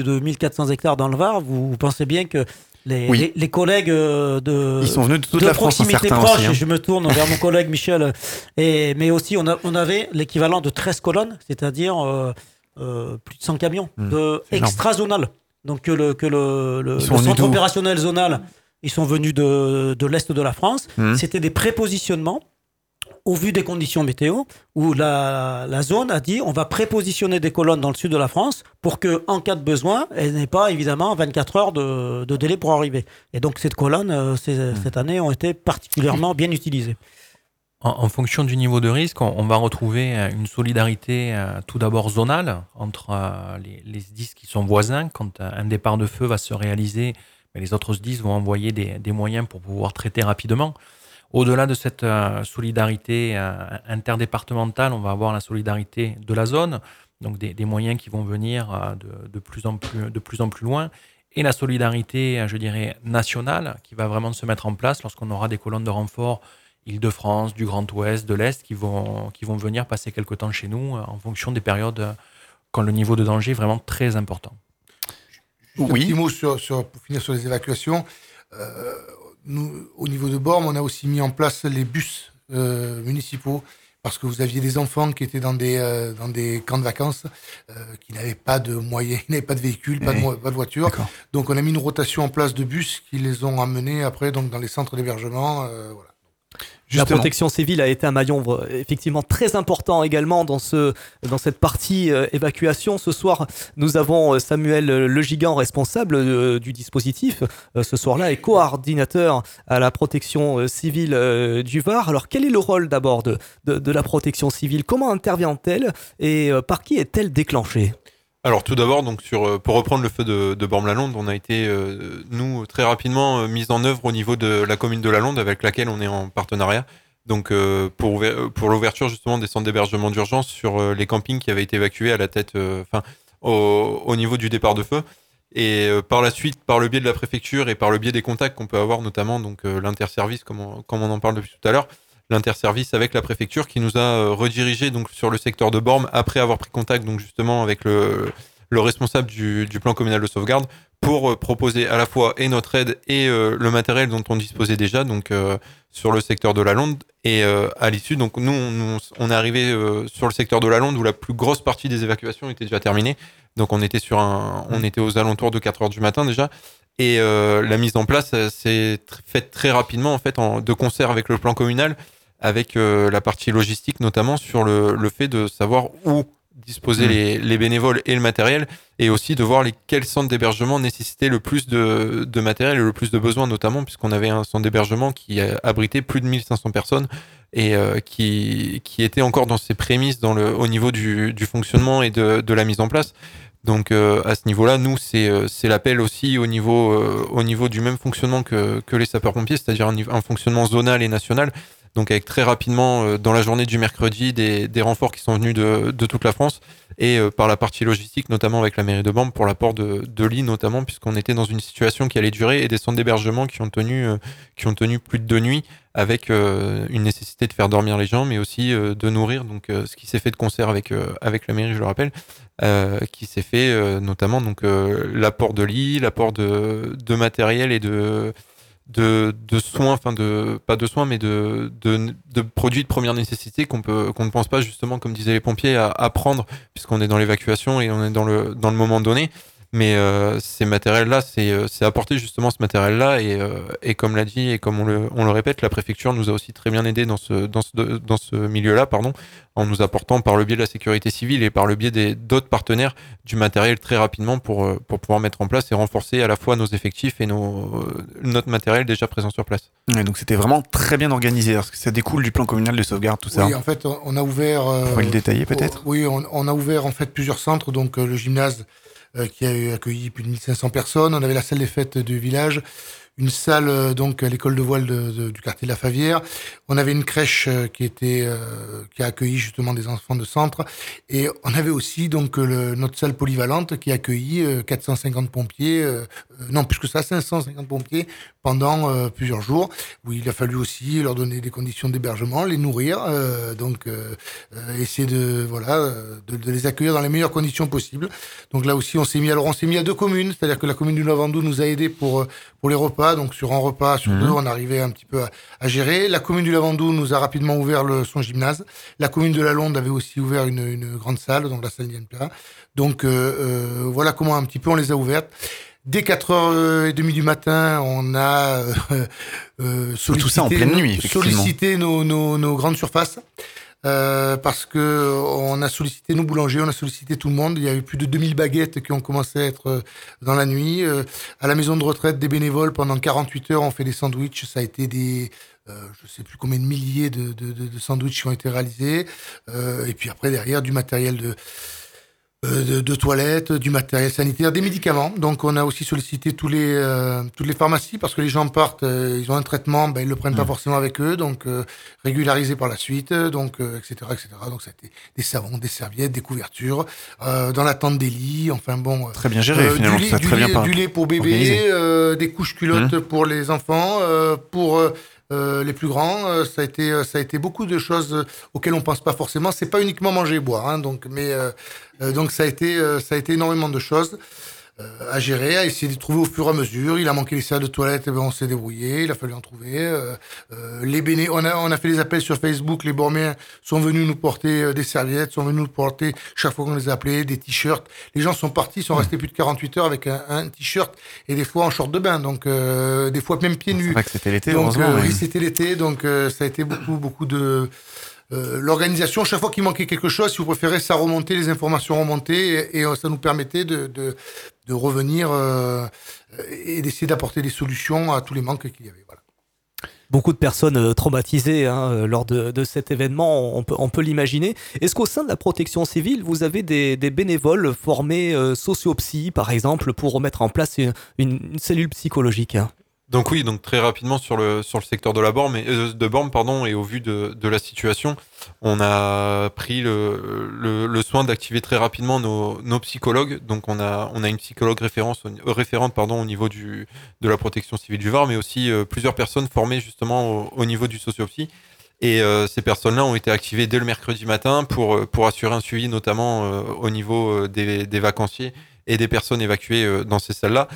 de 1400 hectares dans le Var, vous, vous pensez bien que les, Oui. les, les collègues euh, de, Ils sont venus de toute de la France, hein, proximité certains proche, aussi. hein. je me tourne vers mon collègue Michel, et, mais aussi on, a, on avait l'équivalent de 13 colonnes, c'est-à-dire euh, euh, plus de 100 camions Mm. de extra-zonal. Donc que le, que le, le, Ils le sont venus centre opérationnel zonal, ils sont venus de, de l'Est de la France. Mhm. C'était des prépositionnements au vu des conditions météo, où la, la zone a dit on va prépositionner des colonnes dans le sud de la France pour que, en cas de besoin, elles n'aient pas évidemment 24 heures de, de délai pour arriver. Et donc ces colonnes, euh, ces- cette année, ont été particulièrement bien utilisées. En, en fonction du niveau de risque, on, on va retrouver euh, une solidarité euh, tout d'abord zonale entre euh, les, les SDIS qui sont voisins quand euh, un départ de feu va se réaliser mais les autres SDIS vont envoyer des, des moyens pour pouvoir traiter rapidement. Au-delà de cette euh, solidarité euh, interdépartementale, on va avoir la solidarité de la zone, donc des, des moyens qui vont venir euh, de, de, plus en plus, de plus en plus loin, et la solidarité, je dirais, nationale, qui va vraiment se mettre en place lorsqu'on aura des colonnes de renfort Île-de-France, du Grand Ouest, de l'Est, qui vont, qui vont venir passer quelque temps chez nous en fonction des périodes quand le niveau de danger est vraiment très important. oui. Un petit mot sur, sur, pour finir sur les évacuations. Euh, nous, au niveau de Bormes, on a aussi mis en place les bus euh, municipaux parce que vous aviez des enfants qui étaient dans des, euh, dans des camps de vacances, euh, qui n'avaient pas de moyens, n'avaient pas de véhicules, pas, de, pas de voiture. Donc on a mis une rotation en place de bus qui les ont amenés après donc, dans les centres d'hébergement. Euh, voilà. La protection civile a été un maillon effectivement très important également dans, ce, dans cette partie euh, évacuation. Ce soir, nous avons euh, Samuel Le Gigant, responsable euh, du dispositif, ce soir-là, et coordinateur à la protection civile du Var. Alors, quel est le rôle d'abord de, de, de, la protection civile? Comment intervient-elle? Et par qui est-elle déclenchée? Alors tout d'abord, donc sur euh, pour reprendre le feu de, de Bormes-la-Londe, on a été euh, nous très rapidement euh, mis en œuvre au niveau de la commune de la Londe avec laquelle on est en partenariat. Donc euh, pour pour l'ouverture justement des centres d'hébergement d'urgence sur les campings qui avaient été évacués à la tête, enfin au, au, niveau du départ de feu. Et par la suite, par le biais de la préfecture et par le biais des contacts qu'on peut avoir, notamment donc l'interservice, comme comme on en parle depuis tout à l'heure, l'interservice avec la préfecture qui nous a euh, redirigé donc sur le secteur de Bormes après avoir pris contact donc justement avec le, le responsable du, du, plan communal de sauvegarde pour euh, proposer à la fois et notre aide et euh, le matériel dont on disposait déjà donc euh, sur le secteur de la Londe et euh, à l'issue. Donc nous on, on est arrivé sur le secteur de la Londe où la plus grosse partie des évacuations était déjà terminée donc on était sur un on était aux alentours de 4 heures du matin déjà. Et la mise en place s'est faite très rapidement en fait en, de concert avec le plan communal avec euh, la partie logistique notamment sur le, le, fait de savoir où disposer mmh. les, les, bénévoles et le matériel et aussi de voir les, quels centres d'hébergement nécessitaient le plus de, de, matériel et le plus de besoins notamment puisqu'on avait un centre d'hébergement qui abritait plus de 1500 personnes et euh, qui, qui était encore dans ses prémices dans le, au niveau du, du fonctionnement et de, de la mise en place. Donc euh, à ce niveau-là, nous c'est c'est l'appel aussi au niveau euh, au niveau du même fonctionnement que, que les sapeurs-pompiers, c'est-à-dire un, un, fonctionnement zonal et national donc avec très rapidement euh, dans la journée du mercredi des, des, renforts qui sont venus de, de toute la France et euh, par la partie logistique notamment avec la mairie de Bormes pour l'apport de, de lits notamment puisqu'on était dans une situation qui allait durer et des centres d'hébergement qui ont tenu euh, qui ont tenu plus de deux nuits avec une nécessité de faire dormir les gens mais aussi de nourrir. Donc ce qui s'est fait de concert avec avec la mairie je le rappelle qui s'est fait notamment donc l'apport de lits l'apport de, de matériel et de de, soins, enfin de pas de soins, mais de, de, de produits de première nécessité qu'on peut qu'on ne pense pas justement, comme disaient les pompiers, à, à prendre puisqu'on est dans l'évacuation et on est dans le dans le moment donné. Mais euh, ces matériels-là, c'est euh, apporter justement ce matériel-là et, euh, et comme l'a dit et comme on le, on le répète, la préfecture nous a aussi très bien aidé dans ce dans ce dans ce milieu-là, pardon, en nous apportant par le biais de la sécurité civile et par le biais des d'autres partenaires du matériel très rapidement pour pour pouvoir mettre en place et renforcer à la fois nos effectifs et nos notre matériel déjà présent sur place. Donc c'était vraiment très bien organisé parce que ça découle du plan communal de sauvegarde tout ça. Oui, en fait, on a ouvert. Euh, Pour le détailler peut-être. Oui, on, on, a ouvert en fait plusieurs centres, donc le gymnase qui a accueilli plus de 1500 personnes. On avait la salle des fêtes du village, une salle euh, donc à l'école de voile du quartier de la Favière. On avait une crèche euh, qui était euh, qui a accueilli justement des enfants de centre et on avait aussi donc notre salle polyvalente qui a accueilli 450 pompiers, non plus que ça, 550 pompiers pendant plusieurs jours où il a fallu aussi leur donner des conditions d'hébergement, les nourrir, donc essayer de voilà de, les accueillir dans les meilleures conditions possibles. Donc là aussi on s'est mis alors on s'est mis à deux communes, c'est-à-dire que la commune du Lavandou nous a aidé pour pour les repas, donc sur un repas sur mmh. deux on arrivait un petit peu à, à gérer. La commune du Lavandou nous a rapidement ouvert le, son gymnase. La commune de la Londe avait aussi ouvert une, une grande salle, donc la salle Plat. Donc euh, euh, voilà comment un petit peu on les a ouvertes. Dès 4h30 du matin, on a euh, euh, sollicité, tout ça en pleine nuit, sollicité nos, nos, nos grandes surfaces. Euh, parce que on a sollicité nos boulangers, on a sollicité tout le monde. Il y a eu plus de 2000 baguettes qui ont commencé à être dans la nuit. Euh, à la maison de retraite des bénévoles, pendant 48 heures, on fait des sandwichs. Ça a été des, euh, je sais plus combien de milliers de, de, de, de sandwichs qui ont été réalisés. Euh, et puis après, derrière, du matériel de euh, de, de toilettes, du matériel sanitaire, des médicaments. Donc on a aussi sollicité tous les euh, toutes les pharmacies parce que les gens partent, euh, ils ont un traitement, ben ils le prennent pas Mm. forcément avec eux, donc euh, régularisé par la suite, donc euh, etc etc. Donc ça a été des savons, des serviettes, des couvertures, euh, dans l'attente des lits, enfin bon. euh, Très bien géré, finalement, du, tout ça, lait, du, très bien lait, par- du lait pour bébé, euh, des couches culottes pour les enfants, euh, pour euh, les plus grands, euh, ça a été euh, ça a été beaucoup de choses auxquelles on pense pas forcément. C'est pas uniquement manger et boire, hein, donc mais donc ça a été ça a été énormément de choses à gérer, à essayer de trouver au fur et à mesure. Il a manqué les salles de toilette, eh ben, on s'est débrouillé, il a fallu en trouver. euh, euh, les béné on a on a fait des appels sur Facebook, les Borméens sont venus nous porter euh, des serviettes, sont venus nous porter chaque fois qu'on les a appelés des t-shirts. Les gens sont partis, sont restés plus de 48 heures avec un, un t-shirt et des fois en short de bain, donc euh, des fois même pieds nus. C'est vrai que c'était l'été, Donc, euh, oui. c'était l'été, donc euh, ça a été beaucoup, beaucoup de euh, l'organisation. Chaque fois qu'il manquait quelque chose, si vous préférez, ça remontait, les informations remontaient, et, euh, ça nous permettait de, revenir euh, et d'essayer d'apporter des solutions à tous les manques qu'il y avait. Beaucoup de personnes traumatisées hein, lors de, cet événement, on peut, l'imaginer. Est-ce qu'au sein de la protection civile, vous avez des, bénévoles formés euh, sociopsy, par exemple, pour remettre en place une cellule psychologique hein? Donc oui, donc très rapidement sur le sur le secteur de la borne, et, euh, de borne pardon, et au vu de, la situation, on a pris le, soin d'activer très rapidement nos, psychologues. Donc on a une psychologue euh, référente au niveau de la protection civile du Var, mais aussi euh, plusieurs personnes formées justement au, au niveau du sociopsy. Et ces personnes-là ont été activées dès le mercredi matin pour, assurer un suivi notamment au niveau des, des vacanciers et des personnes évacuées dans ces salles-là.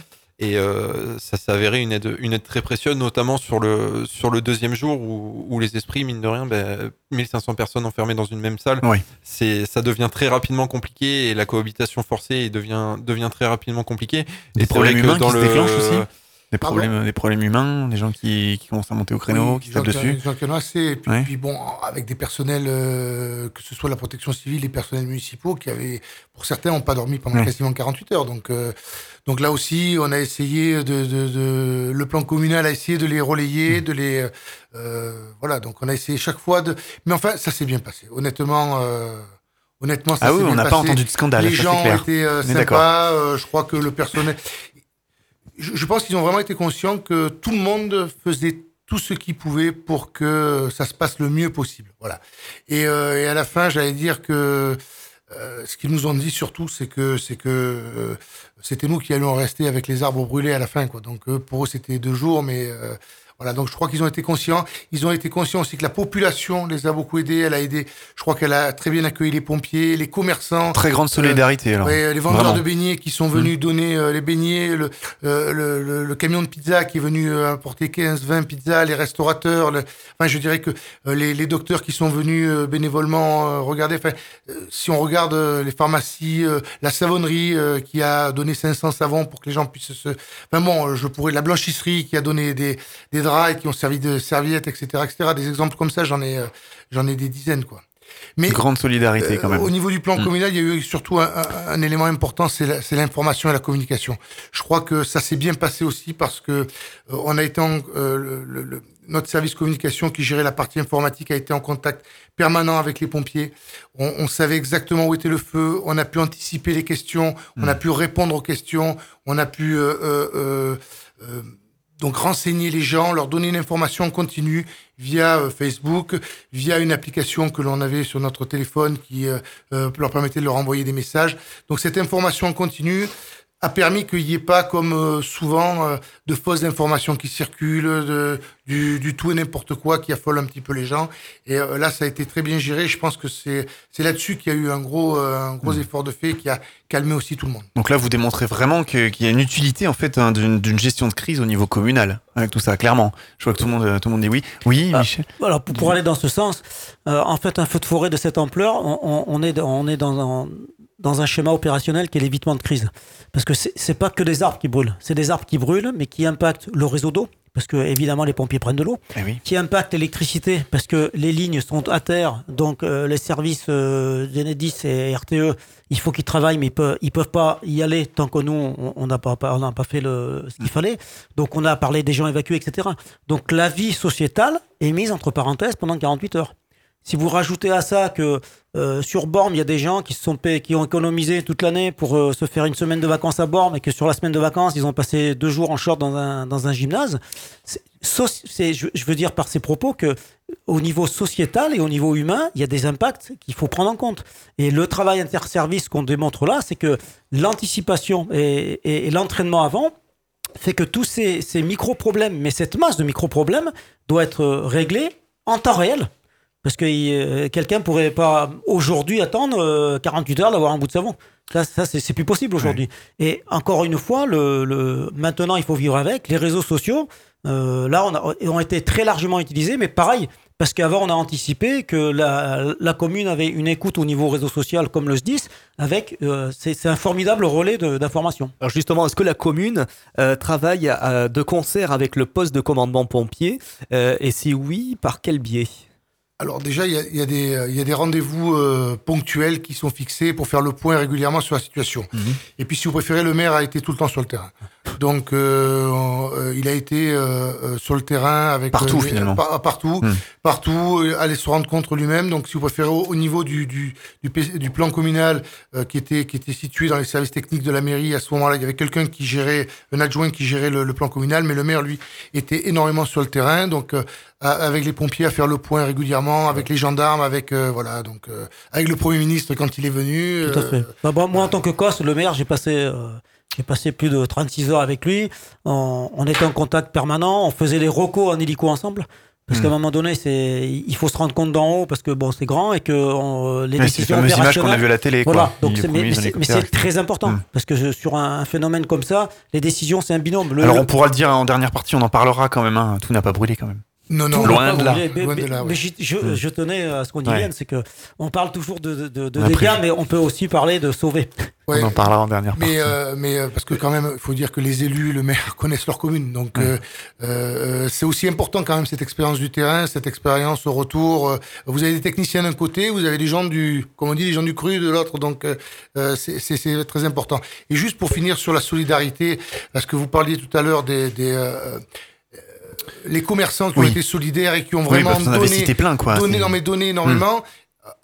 Et euh, ça s'est avéré une aide, une aide très précieuse, notamment sur le, sur le deuxième jour où, où les esprits, mine de rien, ben, 1500 personnes enfermées dans une même salle, Oui. c'est, ça devient très rapidement compliqué et la cohabitation forcée devient, devient très rapidement compliquée. Des Et problèmes humains dans qui se le- déclenchent aussi Des Pardon problèmes, des problèmes humains, des gens qui, qui commencent à monter au créneau, Oui, qui tapent dessus. des gens qui en ont assez. Et puis, Ouais. puis bon, avec des personnels, euh, que ce soit la protection civile, les personnels municipaux, qui avaient, pour certains, n'ont pas dormi pendant Ouais. quasiment 48 heures. Donc, euh, donc là aussi, on a essayé de, de, de- le plan communal a essayé de les relayer, Mmh. de les, euh, voilà. Donc, on a essayé chaque fois de, mais enfin, ça s'est bien passé. Honnêtement, honnêtement, ça Ah oui, on n'a pas entendu de scandale, Les gens clair. été euh, sympas. euh, je crois que le personnel, je, pense qu'ils ont vraiment été conscients que tout le monde faisait tout ce qu'il pouvait pour que ça se passe le mieux possible. Voilà. Et, euh, et à la fin, j'allais dire que euh, ce qu'ils nous ont dit surtout, c'est que c'est que euh, c'était nous qui allions rester avec les arbres brûlés à la fin, quoi. Donc eux, pour eux, c'était deux jours, mais euh, voilà. Donc je crois qu'ils ont été conscients. Ils ont été conscients aussi que la population les a beaucoup aidés. Elle a aidé. Je crois qu'elle a très bien accueilli les pompiers, les commerçants. Très grande solidarité, alors. Ouais, les vendeurs Vraiment. de beignets qui sont venus donner euh, les beignets, le, euh, le, le- le camion de pizza qui est venu euh, apporter 15-20 pizzas, les restaurateurs, enfin je dirais que euh, les, les docteurs qui sont venus euh, bénévolement euh, regarder, enfin euh, si on regarde euh, les pharmacies, euh, la savonnerie euh, qui a donné 500 savons pour que les gens puissent se... Enfin bon, euh, je pourrais... La blanchisserie qui a donné des, des draps et qui ont servi de serviettes, etc. etc. Des exemples comme ça, j'en ai, euh, j'en ai des dizaines, quoi. Mais Grande solidarité, quand euh, même. Au niveau du plan Mm. communal, il y a eu surtout un, un- un élément important, c'est l'information et la communication. Je crois que ça s'est bien passé aussi parce que euh, on a été en, euh, le- le- le- notre service communication qui gérait la partie informatique a été en contact permanent avec les pompiers. On, on savait exactement où était le feu. On a pu anticiper les questions. On a pu répondre aux questions. On a pu donc renseigner les gens, leur donner une information continue via euh, Facebook, via une application que l'on avait sur notre téléphone qui euh, euh, leur permettait de leur envoyer des messages. Donc cette information continue a permis qu'il n'y ait pas, comme euh, souvent, euh, de fausses informations qui circulent, de, du, du tout et n'importe quoi qui affole un petit peu les gens. Et euh, là, ça a été très bien géré. Je pense que c'est là-dessus qu'il y a eu un gros, un gros effort de fait qui a calmé aussi tout le monde. Donc là, vous démontrez vraiment qu'il y a une utilité en fait hein, d'une gestion de crise au niveau communal avec tout ça, clairement. Je vois que tout le monde, tout le monde dit oui. Oui, Ah, Michel. Alors pour, pour aller dans ce sens, euh, en fait, un feu de forêt de cette ampleur, on, on- on est, dans- on est dans, un, dans un schéma opérationnel qui est l'évitement de crise. Parce que c'est pas que des arbres qui brûlent, c'est des arbres qui brûlent, mais qui impactent le réseau d'eau. Parce que évidemment les pompiers prennent de l'eau, Eh oui. qui impactent l'électricité parce que les lignes sont à terre, donc euh, les services euh, d'Enedis et RTE, il faut qu'ils travaillent, mais ils peuvent, ils peuvent pas y aller tant que nous on- on n'a pas, on n'a pas fait le, ce qu'il fallait. Donc on a parlé des gens évacués, etc. Donc la vie sociétale est mise entre parenthèses pendant 48 heures. Si vous rajoutez à ça que euh, sur Borne, il y a des gens qui, se sont payés- qui ont économisé toute l'année pour euh, se faire une semaine de vacances à Borne et que sur la semaine de vacances, ils ont passé deux jours en short dans un, dans un gymnase. Je, je veux dire par ces propos que au niveau sociétal et au niveau humain, il y a des impacts qu'il faut prendre en compte. Et le travail interservice qu'on démontre là, c'est que l'anticipation et, et- et l'entraînement avant fait que tous ces, ces micro-problèmes, mais cette masse de micro-problèmes doit être euh, réglée en temps réel. Parce que euh, quelqu'un pourrait pas aujourd'hui attendre euh, 48 heures d'avoir un bout de savon. Ça, ça c'est plus possible aujourd'hui. Et encore une fois, le, le- maintenant, il faut vivre avec. Les réseaux sociaux, euh, là, on a, ont été très largement utilisés, mais pareil, parce qu'avant, on a anticipé que la, la commune avait une écoute au niveau réseau social, comme le SDIS, avec. euh, c'est un formidable relais d'information. Alors justement, est-ce que la commune euh, travaille de concert avec le poste de commandement pompier Et si oui, par quel biais? Alors déjà, il y a, y a des, des rendez-vous euh, ponctuels qui sont fixés pour faire le point régulièrement sur la situation. Mhm. Et puis, si vous préférez, le maire a été tout le temps sur le terrain. Donc, euh, euh, il a été euh, euh, sur le terrain avec Partout, euh, les- finalement. par- partout, Mhm. partout, euh, aller se rendre compte lui-même. Donc, si vous préférez, au, au niveau du, du, du, du plan communal euh, qui était qui était situé dans les services techniques de la mairie, à ce moment-là, il y avait quelqu'un qui gérait, un adjoint qui gérait le, le plan communal, mais le maire, lui, était énormément sur le terrain. Donc, euh, avec les pompiers à faire le point régulièrement, avec les gendarmes, avec euh, voilà, donc euh, avec le premier ministre quand il est venu. Tout à euh, fait. Bah, bon, moi, en tant que COS, le maire, j'ai passé, euh, j'ai passé plus de 36 heures avec lui. On, on était en contact permanent. On faisait les recos en hélico ensemble. Parce qu'à un moment donné, c'est, il faut se rendre compte d'en haut parce que bon, c'est grand et que on- les c'est les décisions fameuses images qu'on a vues à la télé, quoi. Voilà. Les Donc, c'est- mais, mais c'est, mais c'est très important Mm. parce que je- sur un, un phénomène comme ça, les décisions, c'est un binôme. Le- Alors le- on pourra le dire en dernière partie, on en parlera quand même. hein. Tout n'a pas brûlé quand même. Non, Tout loin de là. Mais, Loin de mais- là, ouais. mais je, Mm. je tenais à ce qu'on y Ouais. vienne, c'est que on parle toujours de, de, de dégâts, mais on peut aussi parler de sauver. ouais. On en parlera en dernière partie. Mais, euh, mais euh, parce que quand même, il faut dire que les élus, le maire connaissent leur commune. Donc, euh, euh, c'est aussi important quand même cette expérience du terrain, cette expérience au retour. Euh, Vous avez des techniciens d'un côté, vous avez des gens du, comme on dit, les gens du cru de l'autre. Donc, c'est- c'est c'est très important. Et juste pour finir sur la solidarité, parce que vous parliez tout à l'heure des, des les commerçants qui ont été solidaires et qui ont vraiment donné, plein, quoi. donné, non mais donné énormément.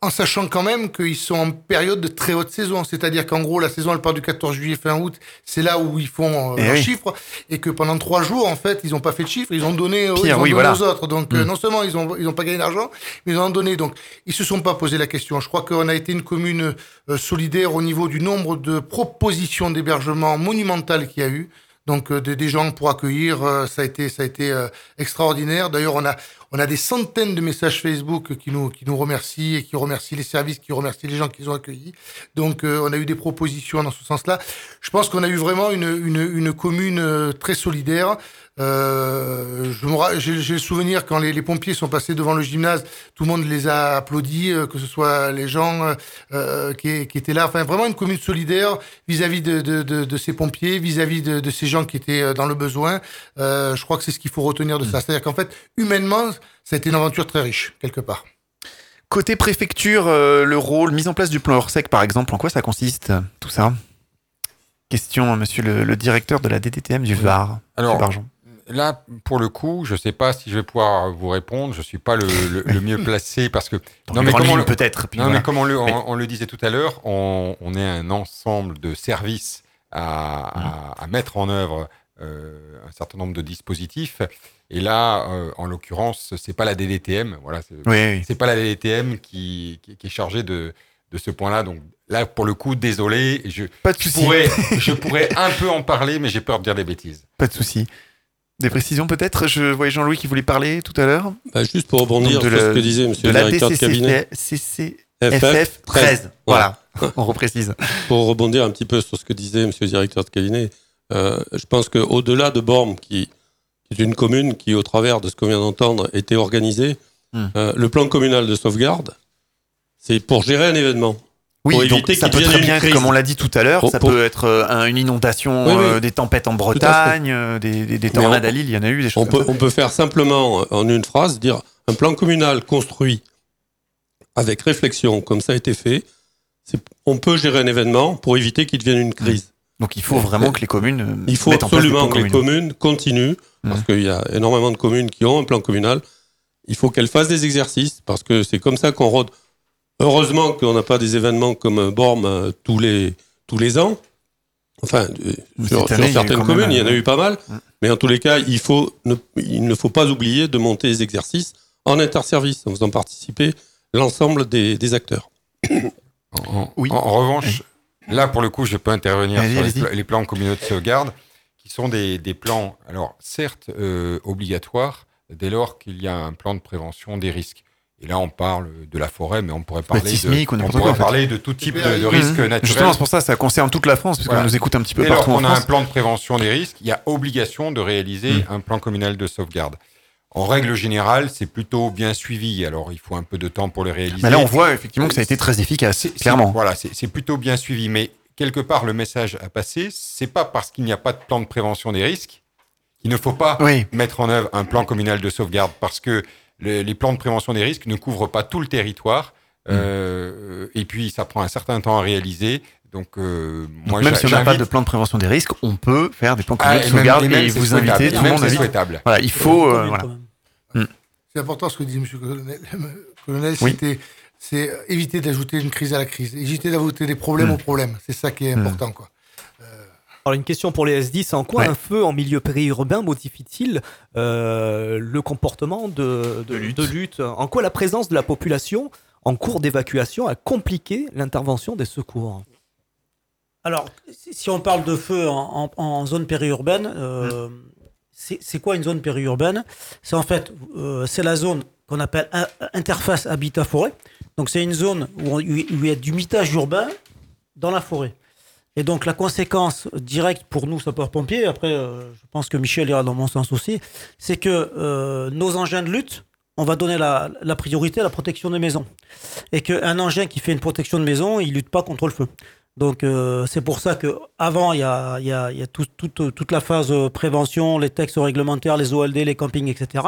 En sachant quand même qu'ils sont en période de très haute saison, c'est-à-dire qu'en gros la saison elle part du 14 juillet fin août, c'est là où ils font euh, Eh leurs oui. chiffres, et que pendant trois jours en fait ils ont pas fait de chiffres, ils ont donné, euh, Pire, ils ont oui, donné voilà. aux autres. Donc euh, Mm. non seulement ils ont ils ont pas gagné d'argent, mais ils en ont donné. Donc ils se sont pas posé la question. Je crois qu'on a été une commune euh, solidaire au niveau du nombre de propositions d'hébergement monumentales qu'il y a eu. Donc euh, des, des gens pour accueillir, euh, ça a été ça a été euh, extraordinaire. D'ailleurs, on a on a des centaines de messages Facebook qui nous qui nous remercient et qui remercient les services, qui remercient les gens qu'ils ont accueillis. Donc euh, on a eu des propositions dans ce sens-là. Je pense qu'on a eu vraiment une une, une commune très solidaire. Euh, je me ra- j'ai le souvenir quand les, les pompiers sont passés devant le gymnase, tout le monde les a applaudis, euh, que ce soit les gens euh, euh, qui, qui étaient là. Enfin, vraiment une commune solidaire vis-à-vis de, de, de, de ces pompiers, vis-à-vis de, de ces gens qui étaient dans le besoin. Euh, je crois que c'est ce qu'il faut retenir de ça. C'est-à-dire qu'en fait, humainement, ça a été une aventure très riche, quelque part. Côté préfecture, euh, le rôle, mise en place du plan Orsec par exemple, en quoi ça consiste tout ça? Question, monsieur le, le directeur de la DDTM du Var. Alors. Là, pour le coup, je ne sais pas si je vais pouvoir vous répondre. Je ne suis pas le, le- le mieux placé parce que. Dans les grandes comme on peut-être. Non, voilà. mais comme on le, on- Mais- on le disait tout à l'heure, on, on est un ensemble de services à, à- à mettre en œuvre euh, un certain nombre de dispositifs. Et là, euh, en l'occurrence, c'est pas la DDTM. Voilà, c'est Oui, oui. pas la DDTM qui, qui, qui est chargée de, de ce point-là. Donc là, pour le coup, désolé, je, Pas de je pourrais, je pourrais un peu en parler, mais j'ai peur de dire des bêtises. Pas de souci. Des précisions peut-être? Je voyais Jean-Louis qui voulait parler tout à l'heure. Bah, juste pour rebondir sur ce que disait monsieur de le directeur de cabinet. DCCFF 13. Voilà, on reprécise. Pour rebondir un petit peu sur ce que disait monsieur le directeur de cabinet, euh, je pense qu'au-delà de Bormes, qui, qui est une commune qui, au travers de ce qu'on vient d'entendre, était organisée, Hmm. euh, le plan communal de sauvegarde, c'est pour gérer un événement. Oui, pour donc ça peut très bien être, comme on l'a dit tout à l'heure, ça pour- peut être euh, un- une inondation, Oui, oui. euh, des tempêtes en Bretagne, euh, des, des- des Mais tornades on- à Lille, il y en a eu des choses On peut, ça. on peut faire simplement, en une phrase, dire un plan communal construit avec réflexion, comme ça a été fait. On peut gérer un événement pour éviter qu'il devienne une crise. Donc il faut vraiment que les communes Il faut absolument que les communes continuent, parce qu'il y a énormément de communes qui ont un plan communal. il faut qu'elle fasse des exercices parce que c'est comme ça qu'on rôde. Heureusement qu'on n'a pas des événements comme Borm euh, tous les, tous les ans. Enfin, euh, sur, année, certaines communes, même, il y en a eu pas mal. Mais en tous les cas, il, faut ne, il ne faut pas oublier de monter les exercices en interservice, en faisant participer l'ensemble des, des acteurs. En, en- Oui. en- en revanche, là, pour le coup, je peux intervenir Allez, sur les plans communaux de sauvegarde, qui sont des, des plans, alors certes euh, obligatoires, dès lors qu'il y a un plan de prévention des risques. Et là, on parle de la forêt, mais on pourrait parler, sismique de, ou on n'importe pourrait quoi, en fait. parler de tout type de, de Mmh. risques Mmh. naturels. Justement, c'est pour ça, ça concerne toute la France, parce Voilà. qu'on nous écoute un petit peu lors partout en qu'on a un plan de prévention des risques, il y a obligation de réaliser Mm. un plan communal de sauvegarde. En règle générale, c'est plutôt bien suivi. Alors, il faut un peu de temps pour le réaliser. Mais là, on voit effectivement que ça a été très efficace, clairement. Voilà, c'est c'est plutôt bien suivi. Mais quelque part, le message à passer, c'est pas parce qu'il n'y a pas de plan de prévention des risques qu'il ne faut pas Oui. mettre en œuvre un plan communal de sauvegarde parce que le- les plans de prévention des risques ne couvrent pas tout le territoire. Mm. euh, et puis, ça prend un certain temps à réaliser. Donc, euh, moi, même j'a- si on n'a pas de plan de prévention des risques, on peut faire des plans Ah, communaux de même- sauvegarde et même et c'est vous inviter tout le même monde c'est à souhaitable. Voilà, il faut. euh, Commune, voilà. quand même. C'est important ce que dit M. le colonel. colonel Oui. c'est éviter d'ajouter une crise à la crise, éviter d'ajouter des problèmes Mm. aux problèmes. C'est ça qui est Mm. important. Quoi. Alors une question pour les S10, en quoi Ouais. un feu en milieu périurbain modifie-t-il euh, le comportement de, de- de lutte. En quoi la présence de la population en cours d'évacuation a compliqué l'intervention des secours? Alors, si on parle de feu en, en- en zone périurbaine, euh, c'est c'est quoi une zone périurbaine? C'est en fait, euh, c'est la zone qu'on appelle in- interface habitat-forêt. Donc, c'est une zone où, on- où il y a du mitage urbain dans la forêt. Et donc, la conséquence directe pour nous, sapeurs-pompiers, après, euh, je pense que Michel ira dans mon sens aussi, c'est que euh, nos engins de lutte, on va donner la, priorité à la protection des maisons. Et qu'un engin qui fait une protection de maison, il lutte pas contre le feu. Donc euh, c'est pour ça que avant il y a, toute- la phase prévention, les textes réglementaires, les OLD, les campings, etc.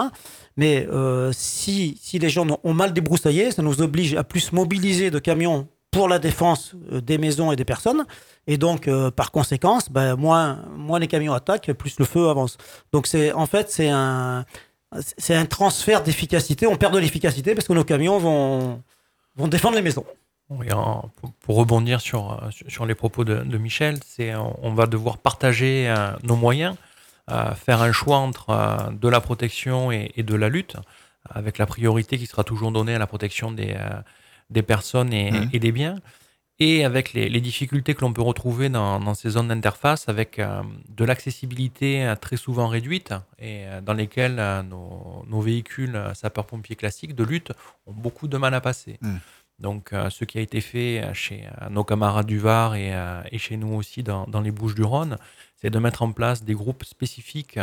Mais si, si les gens ont mal débroussaillé, ça nous oblige à plus mobiliser de camions pour la défense euh, des maisons et des personnes. Et donc, euh, par conséquence, ben, moins, les camions attaquent, plus le feu avance. Donc, en fait, c'est un, transfert d'efficacité. On perd de l'efficacité parce que nos camions vont, défendre les maisons. Pour, rebondir sur, euh, sur- les propos de, Michel, on, va devoir partager nos moyens, faire un choix entre de la protection et, de la lutte, avec la priorité qui sera toujours donnée à la protection des, des personnes et, Mhm. et des biens, et avec les, les difficultés que l'on peut retrouver dans, dans ces zones d'interface, avec euh, de l'accessibilité euh, très souvent réduite, et euh, dans lesquelles nos, nos véhicules sapeurs-pompiers classiques de lutte ont beaucoup de mal à passer. Mhm. Donc, euh, ce qui a été fait chez euh, nos camarades du Var et, euh, et chez nous aussi dans, dans les Bouches-du-Rhône, c'est de mettre en place des groupes spécifiques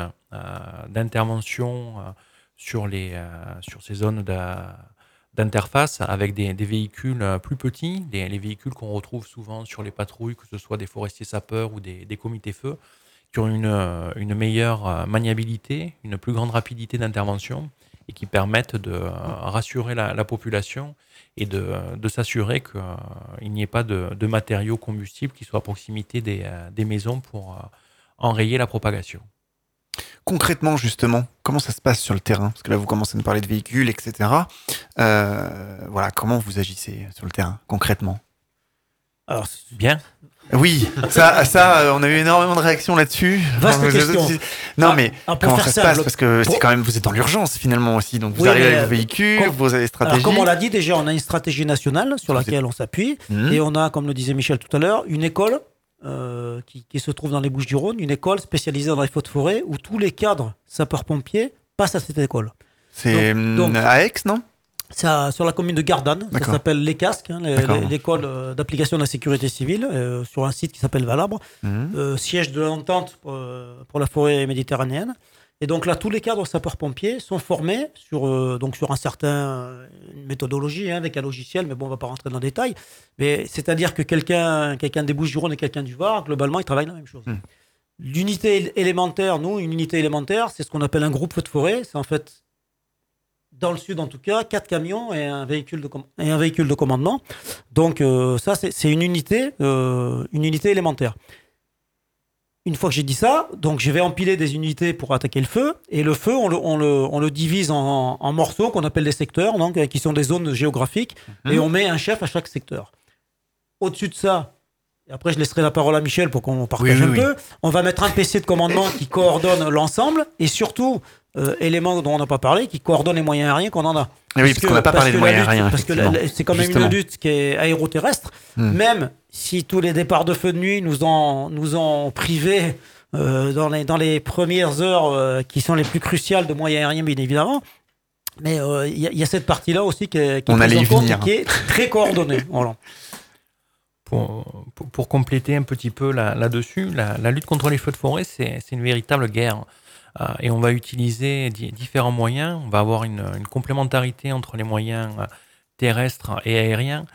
d'intervention sur, les, sur ces zones d'interface avec des, véhicules euh, plus petits, les véhicules qu'on retrouve souvent sur les patrouilles, que ce soit des forestiers sapeurs ou des, comités feux, qui ont une, euh, meilleure euh, maniabilité, une plus grande rapidité d'intervention et qui permettent de rassurer la, la population et de, s'assurer qu'il n'y ait pas de, matériaux combustibles qui soient à proximité des, maisons pour enrayer la propagation. Concrètement, justement, comment ça se passe sur le terrain? Parce que là, vous commencez à nous parler de véhicules, etc. Euh, voilà, comment vous agissez sur le terrain, concrètement? Alors, Bien. Oui, ça, ça, euh, on a eu énormément de réactions là-dessus. Vaste Enfin. Non, Ah, mais ah, comment ça se passe? Parce que c'est quand même, vous êtes dans l'urgence finalement aussi. Donc vous Oui, arrivez avec euh, vos véhicules, comme- vous avez. Alors, comme on l'a dit déjà, on a une stratégie nationale sur laquelle on s'appuie. Mhm. Et on a, comme le disait Michel tout à l'heure, une école euh, qui, qui se trouve dans les Bouches-du-Rhône, une école spécialisée dans les feux de forêt où tous les cadres sapeurs-pompiers passent à cette école. C'est Donc- hum, à Aix, non? À- sur la commune de Gardanne. Ça s'appelle Les Casques, hein, l'école euh, d'application de la sécurité civile, euh, sur un site qui s'appelle Valabre, euh, siège de l'entente pour, pour la forêt méditerranéenne. Et donc là, tous les cadres sapeurs-pompiers sont formés sur, euh, donc sur un certain, euh, une méthodologie hein, avec un logiciel, mais bon, on va pas rentrer dans le détail. Mais c'est-à-dire que quelqu'un quelqu'un des Bouches-du-Rhône et quelqu'un du Var, globalement, ils travaillent la même chose. Hmm. L'unité él- élémentaire, nous, une unité élémentaire, c'est ce qu'on appelle un groupe feu de forêt. C'est en fait, dans le sud en tout cas, quatre camions et un véhicule de, et un véhicule de commandement. Donc euh, ça, c'est c'est une unité, euh, une unité élémentaire. Une fois que j'ai dit ça, donc je vais empiler des unités pour attaquer le feu. Et le feu, on le, on le, on le divise en, en morceaux qu'on appelle des secteurs, donc, euh, qui sont des zones géographiques. Mhm. Et on met un chef à chaque secteur. Au-dessus de ça, et après je laisserai la parole à Michel pour qu'on partage Oui, un oui, peu, on va mettre un PC de commandement qui coordonne l'ensemble. Et surtout, euh, élément dont on n'a pas parlé, qui coordonne les moyens aériens qu'on en a. Oui, parce qu'on n'a pas parlé que de la moyens lutte- aériens, Parce que c'est quand même Justement. une lutte qui est aéroterrestre. Hmm. Même si tous les départs de feu de nuit nous ont, nous ont privés euh, dans, les, dans les premières heures euh, qui sont les plus cruciales de moyens aériens, bien évidemment. Mais euh, il y, a- il y a cette partie-là aussi qui est, qui On en compte qui est très coordonnée. Voilà. Pour, pour, pour compléter un petit peu là- là-dessus, la, la lutte contre les feux de forêt, c'est c'est une véritable guerre. Euh, et on va utiliser di- différents moyens. On va avoir une, une complémentarité entre les moyens euh, terrestres et aériens.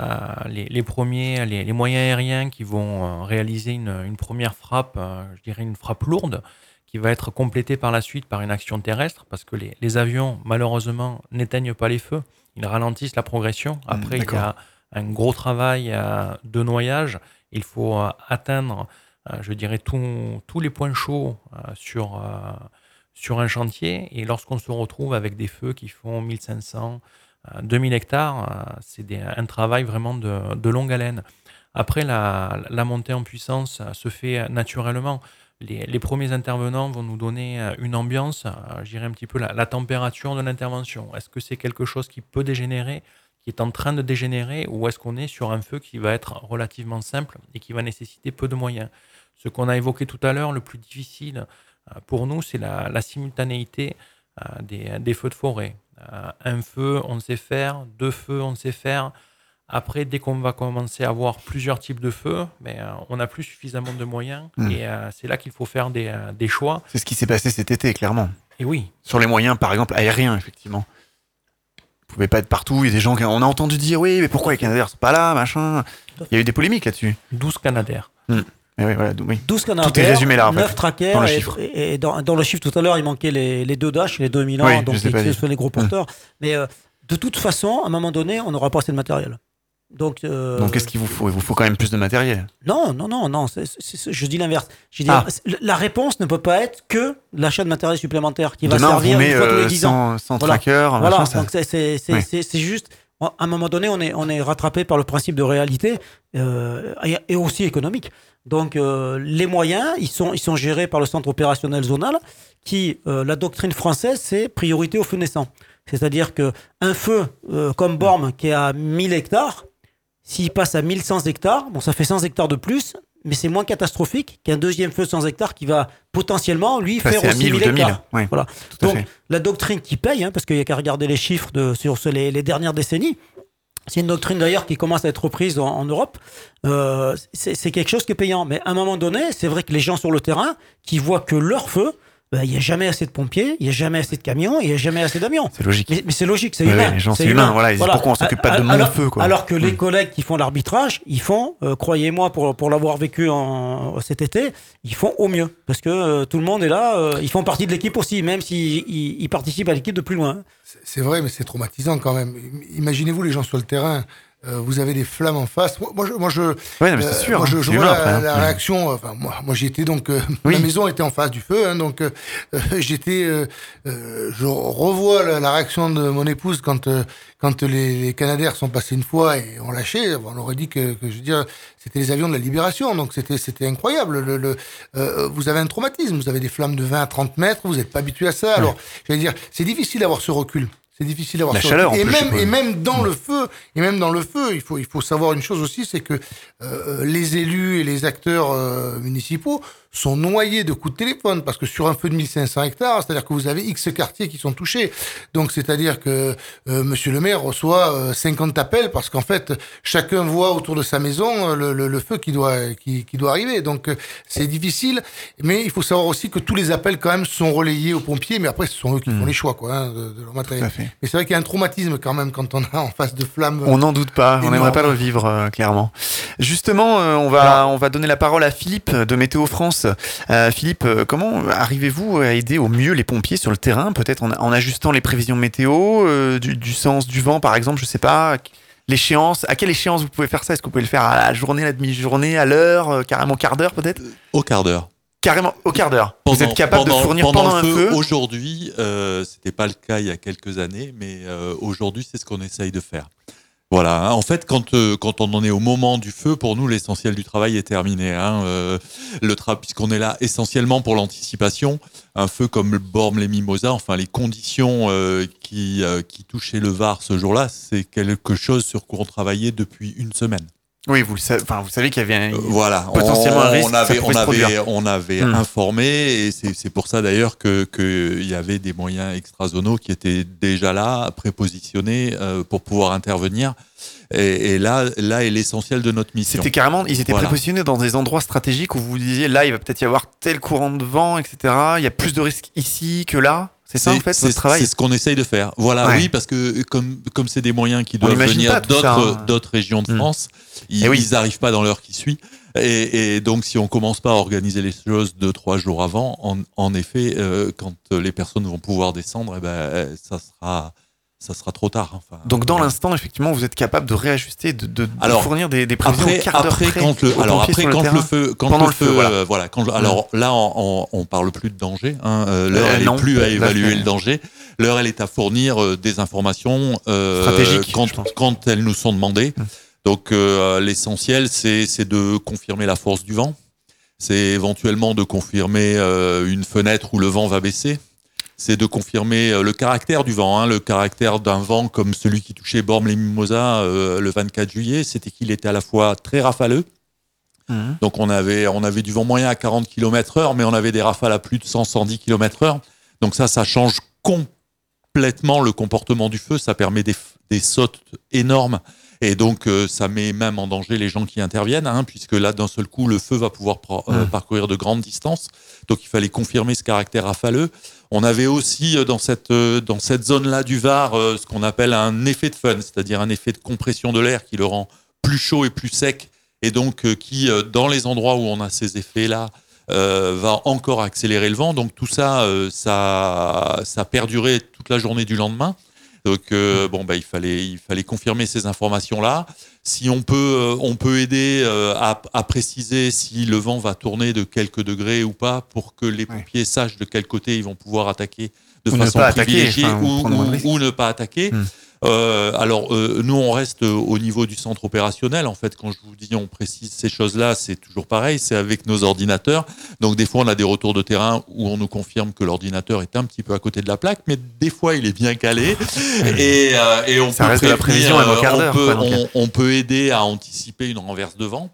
Euh, les, les premiers, les, les moyens aériens qui vont réaliser une, une première frappe, je dirais une frappe lourde, qui va être complétée par la suite par une action terrestre, parce que les, les avions, malheureusement, n'éteignent pas les feux. Ils ralentissent la progression. Après, il y a un gros travail de noyage. Il faut atteindre, je dirais, tous les points chauds euh, sur, euh, sur un chantier. Et lorsqu'on se retrouve avec des feux qui font 1500, euh, 2000 hectares, euh, c'est un travail vraiment de, longue haleine. Après, la, montée en puissance euh, se fait euh, naturellement. Les, premiers intervenants vont nous donner euh, une ambiance, euh, dirais un petit peu la température de l'intervention. Est-ce que c'est quelque chose qui peut dégénérer qui est en train de dégénérer ou est-ce qu'on est sur un feu qui va être relativement simple et qui va nécessiter peu de moyens? Ce qu'on a évoqué tout à l'heure, le plus difficile euh, pour nous, c'est la, la simultanéité euh, des, des feux de forêt. Euh, un feu, on sait faire, deux feux, on sait faire. Après, dès qu'on va commencer à avoir plusieurs types de feux, ben, euh, on n'a plus suffisamment de moyens Hmm. et c'est là qu'il faut faire des, des choix. C'est ce qui s'est passé cet été, clairement. Et oui, Sur les moyens, par exemple, aériens, effectivement. Vous pouvez pas être partout. Il y a des gens qui. On a entendu dire, oui, mais pourquoi les Canadiens sont pas là, machin. Il y a eu des polémiques là-dessus. 12 Canadaires. Mais oui, voilà, donc oui. 12 canards. Tout est résumé là, en fait, 9 trackers. dans le chiffre. Et, et dans, dans le chiffre tout à l'heure, il manquait les, les deux Dash, les 2000 ans, Oui, donc qui sont les gros porteurs. Mais euh, de toute façon, à un moment donné, on n'aura pas assez de matériel. Donc, euh, Donc qu'est-ce qu'il vous faut Il vous faut quand même plus de matériel? Non, non, non, non. je dis l'inverse. Ah. c'est- La réponse ne peut pas être que l'achat de matériel supplémentaire qui va on servir vous met une fois tous les euh, 10 ans. 100, 100 Voilà. trackers, Voilà, machin, ça- donc c'est- Oui. juste, à un moment donné, on est, on est rattrapé par le principe de réalité euh, et, et aussi économique. Donc euh, les moyens, ils sont, ils sont gérés par le centre opérationnel zonal qui, euh, la doctrine française, c'est priorité au feu naissant. C'est-à-dire que un feu euh, comme Borme qui est à 1000 hectares, s'il passe à 1100 hectares, bon, ça fait 100 hectares de plus, mais c'est moins catastrophique qu'un deuxième feu de 100 hectares qui va potentiellement, lui, Passer faire aussi 1000 ou 1000 2000. hectares. Oui, Voilà. Donc, la doctrine qui paye, hein, parce qu'il n'y a qu'à regarder les chiffres de, sur ce- les, les dernières décennies, c'est une doctrine d'ailleurs qui commence à être reprise en, Europe. Euh, c'est quelque chose qui est payant. Mais à un moment donné, c'est vrai que les gens sur le terrain qui voient que leur feu, ben, il n'y a jamais assez de pompiers, il n'y a jamais assez de camions, il n'y a jamais assez d'avions. C'est logique. Mais, mais c'est logique, c'est humain. les gens, c'est humain, voilà, pourquoi on s'occupe pas de mon alors, feu, quoi? Alors que les Mm. collègues qui font l'arbitrage, ils font, euh, croyez-moi, pour, pour l'avoir vécu en, cet été, ils font au mieux. Parce que euh, tout le monde est là, euh, ils font partie de l'équipe aussi, même s'ils ils- ils participent à l'équipe de plus loin. C'est- C'est vrai, mais c'est traumatisant quand même. Imaginez-vous les gens sur le terrain. Euh, vous avez des flammes en face. Moi, moi, je, moi, je, Ouais, c'est sûr, moi, je, hein, je vois la, après, hein. la réaction. euh, Enfin, moi, moi, j'y étais donc. euh, Oui. Ma maison était en face du feu, hein, donc euh, euh, j'étais. euh, euh, je revois la, la réaction de mon épouse quand euh, quand les, les Canadaires sont passés une fois et ont lâché. On aurait dit que, que je veux dire, c'était les avions de la libération, donc c'était c'était incroyable. Le, le, euh, vous avez un traumatisme, vous avez des flammes de 20 à 30 mètres, vous n'êtes pas habitué à ça. Alors, j'allais dire, c'est difficile d'avoir ce recul. C'est difficile d'avoir La chaleur, en Et plus, même, et même dans le feu, et même dans le feu, il faut, il faut savoir une chose aussi, c'est que euh, les élus et les acteurs euh, municipaux sont noyés de coups de téléphone parce que sur un feu de 1500 hectares, c'est-à-dire que vous avez X quartiers qui sont touchés. Donc c'est-à-dire que euh, Monsieur le maire reçoit euh, 50 appels parce qu'en fait chacun voit autour de sa maison euh, le, le- le feu qui doit qui, qui doit arriver. Donc euh, c'est difficile, mais il faut savoir aussi que tous les appels quand même sont relayés aux pompiers, mais après ce sont eux qui font les choix quoi hein, de, de leur matériel. Hmm. Mais c'est vrai qu'il y a un traumatisme quand même quand on a en face de flammes. On n'en doute pas, on n'aimerait pas le revivre, euh, clairement. Justement, euh, on, va, on va donner la parole à Philippe de Météo France. Euh, Philippe, euh, comment arrivez-vous à aider au mieux les pompiers sur le terrain, peut-être en, en ajustant les prévisions météo, euh, du, du sens du vent par exemple, je sais pas, l'échéance, à quelle échéance vous pouvez faire ça? Est-ce que vous pouvez le faire à la journée, à la demi-journée, à l'heure, carrément quart d'heure peut-être? Au quart d'heure. Carrément au quart d'heure. Vous êtes capable pendant- de fournir pendant un feu? Aujourd'hui, euh, c'était pas le cas il y a quelques années, mais euh, aujourd'hui, c'est ce qu'on essaye de faire. Voilà. hein. En fait, quand euh, quand on en est au moment du feu, pour nous, l'essentiel du travail est terminé. Hein. Euh, le puisqu'on est là essentiellement pour l'anticipation. Un feu comme le Bormes, les Mimosas, enfin les conditions euh, qui euh, qui touchaient le Var ce jour-là, c'est quelque chose sur quoi on travaillait depuis une semaine. Oui, vous le savez. Enfin, vous savez qu'il y avait un, Euh, voilà, potentiellement un on, risque. on que avait, on avait, on avait informé et c'est pour ça d'ailleurs que qu'il y avait des moyens extrazonaux qui étaient déjà là, prépositionnés euh, pour pouvoir intervenir. Et, et là, là est l'essentiel de notre mission. C'était carrément, ils étaient Voilà. prépositionnés dans des endroits stratégiques où vous vous disiez là, il va peut-être y avoir tel courant de vent, etc. Il y a plus de risques ici que là. C'est ça en fait votre travail C'est ce qu'on essaye de faire. Voilà, Ouais. oui, parce que comme comme c'est des moyens qui doivent venir d'autres hein. d'autres régions de Hmm. France, ils Eh oui. n'arrivent pas dans l'heure qui suit. Et, et donc, si on commence pas à organiser les choses deux trois jours avant, en, en effet, euh, quand les personnes vont pouvoir descendre, eh ben, ça sera ça sera trop tard. Enfin, Donc dans l'instant, effectivement, vous êtes capable de réajuster, de, de- de Alors, fournir des, des prévisions après, quart après près quand le alors après quand le feu quand pendant le feu, voilà. euh, voilà quand alors là on, on, parle plus de danger hein, euh, l'heure Euh, elle non, est plus à évaluer le danger. L'heure elle est à fournir euh, des informations Stratégiques, quand elles nous sont demandées. Hum. donc l'essentiel c'est de confirmer la force du vent. C'est éventuellement de confirmer une fenêtre où le vent va baisser c'est de confirmer euh, le caractère du vent, hein, le caractère d'un vent comme celui qui touchait Bormes les Mimosas euh, le 24 juillet, c'était qu'il était à la fois très rafaleux, Mhm. donc on avait, on avait du vent moyen à 40 km heure, mais on avait des rafales à plus de 100-110 km heure. Donc ça, ça change complètement le comportement du feu, ça permet des, des sautes énormes. Et donc, euh, ça met même en danger les gens qui interviennent, hein, puisque là, d'un seul coup, le feu va pouvoir euh, Mhm. parcourir de grandes distances. Donc, il fallait confirmer ce caractère rafaleux. On avait aussi euh, dans cette, dans cette zone-là du Var ce qu'on appelle un effet de fun, c'est-à-dire un effet de compression de l'air qui le rend plus chaud et plus sec, et donc qui, dans les endroits où on a ces effets-là, euh, va encore accélérer le vent. Donc tout ça, euh, ça, ça a perduré toute la journée du lendemain. Donc euh, bon, bah, il fallait, il fallait confirmer ces informations-là. Si on peut, euh, on peut aider euh, à, à préciser si le vent va tourner de quelques degrés ou pas, pour que les pompiers sachent de quel côté ils vont pouvoir attaquer de Ou façon attaquer, privilégiée enfin, ou ne pas attaquer. Hmm. Euh, alors, euh, nous, on reste euh, au niveau du centre opérationnel. En fait, quand je vous dis on précise ces choses-là, c'est toujours pareil, c'est avec nos ordinateurs. Donc, des fois, on a des retours de terrain où on nous confirme que l'ordinateur est un petit peu à côté de la plaque, mais des fois, il est bien calé. et, euh, et on Ça peut reste la prévision, euh, quart on peut- quoi, donc. on- on peut aider à anticiper une renverse de vent.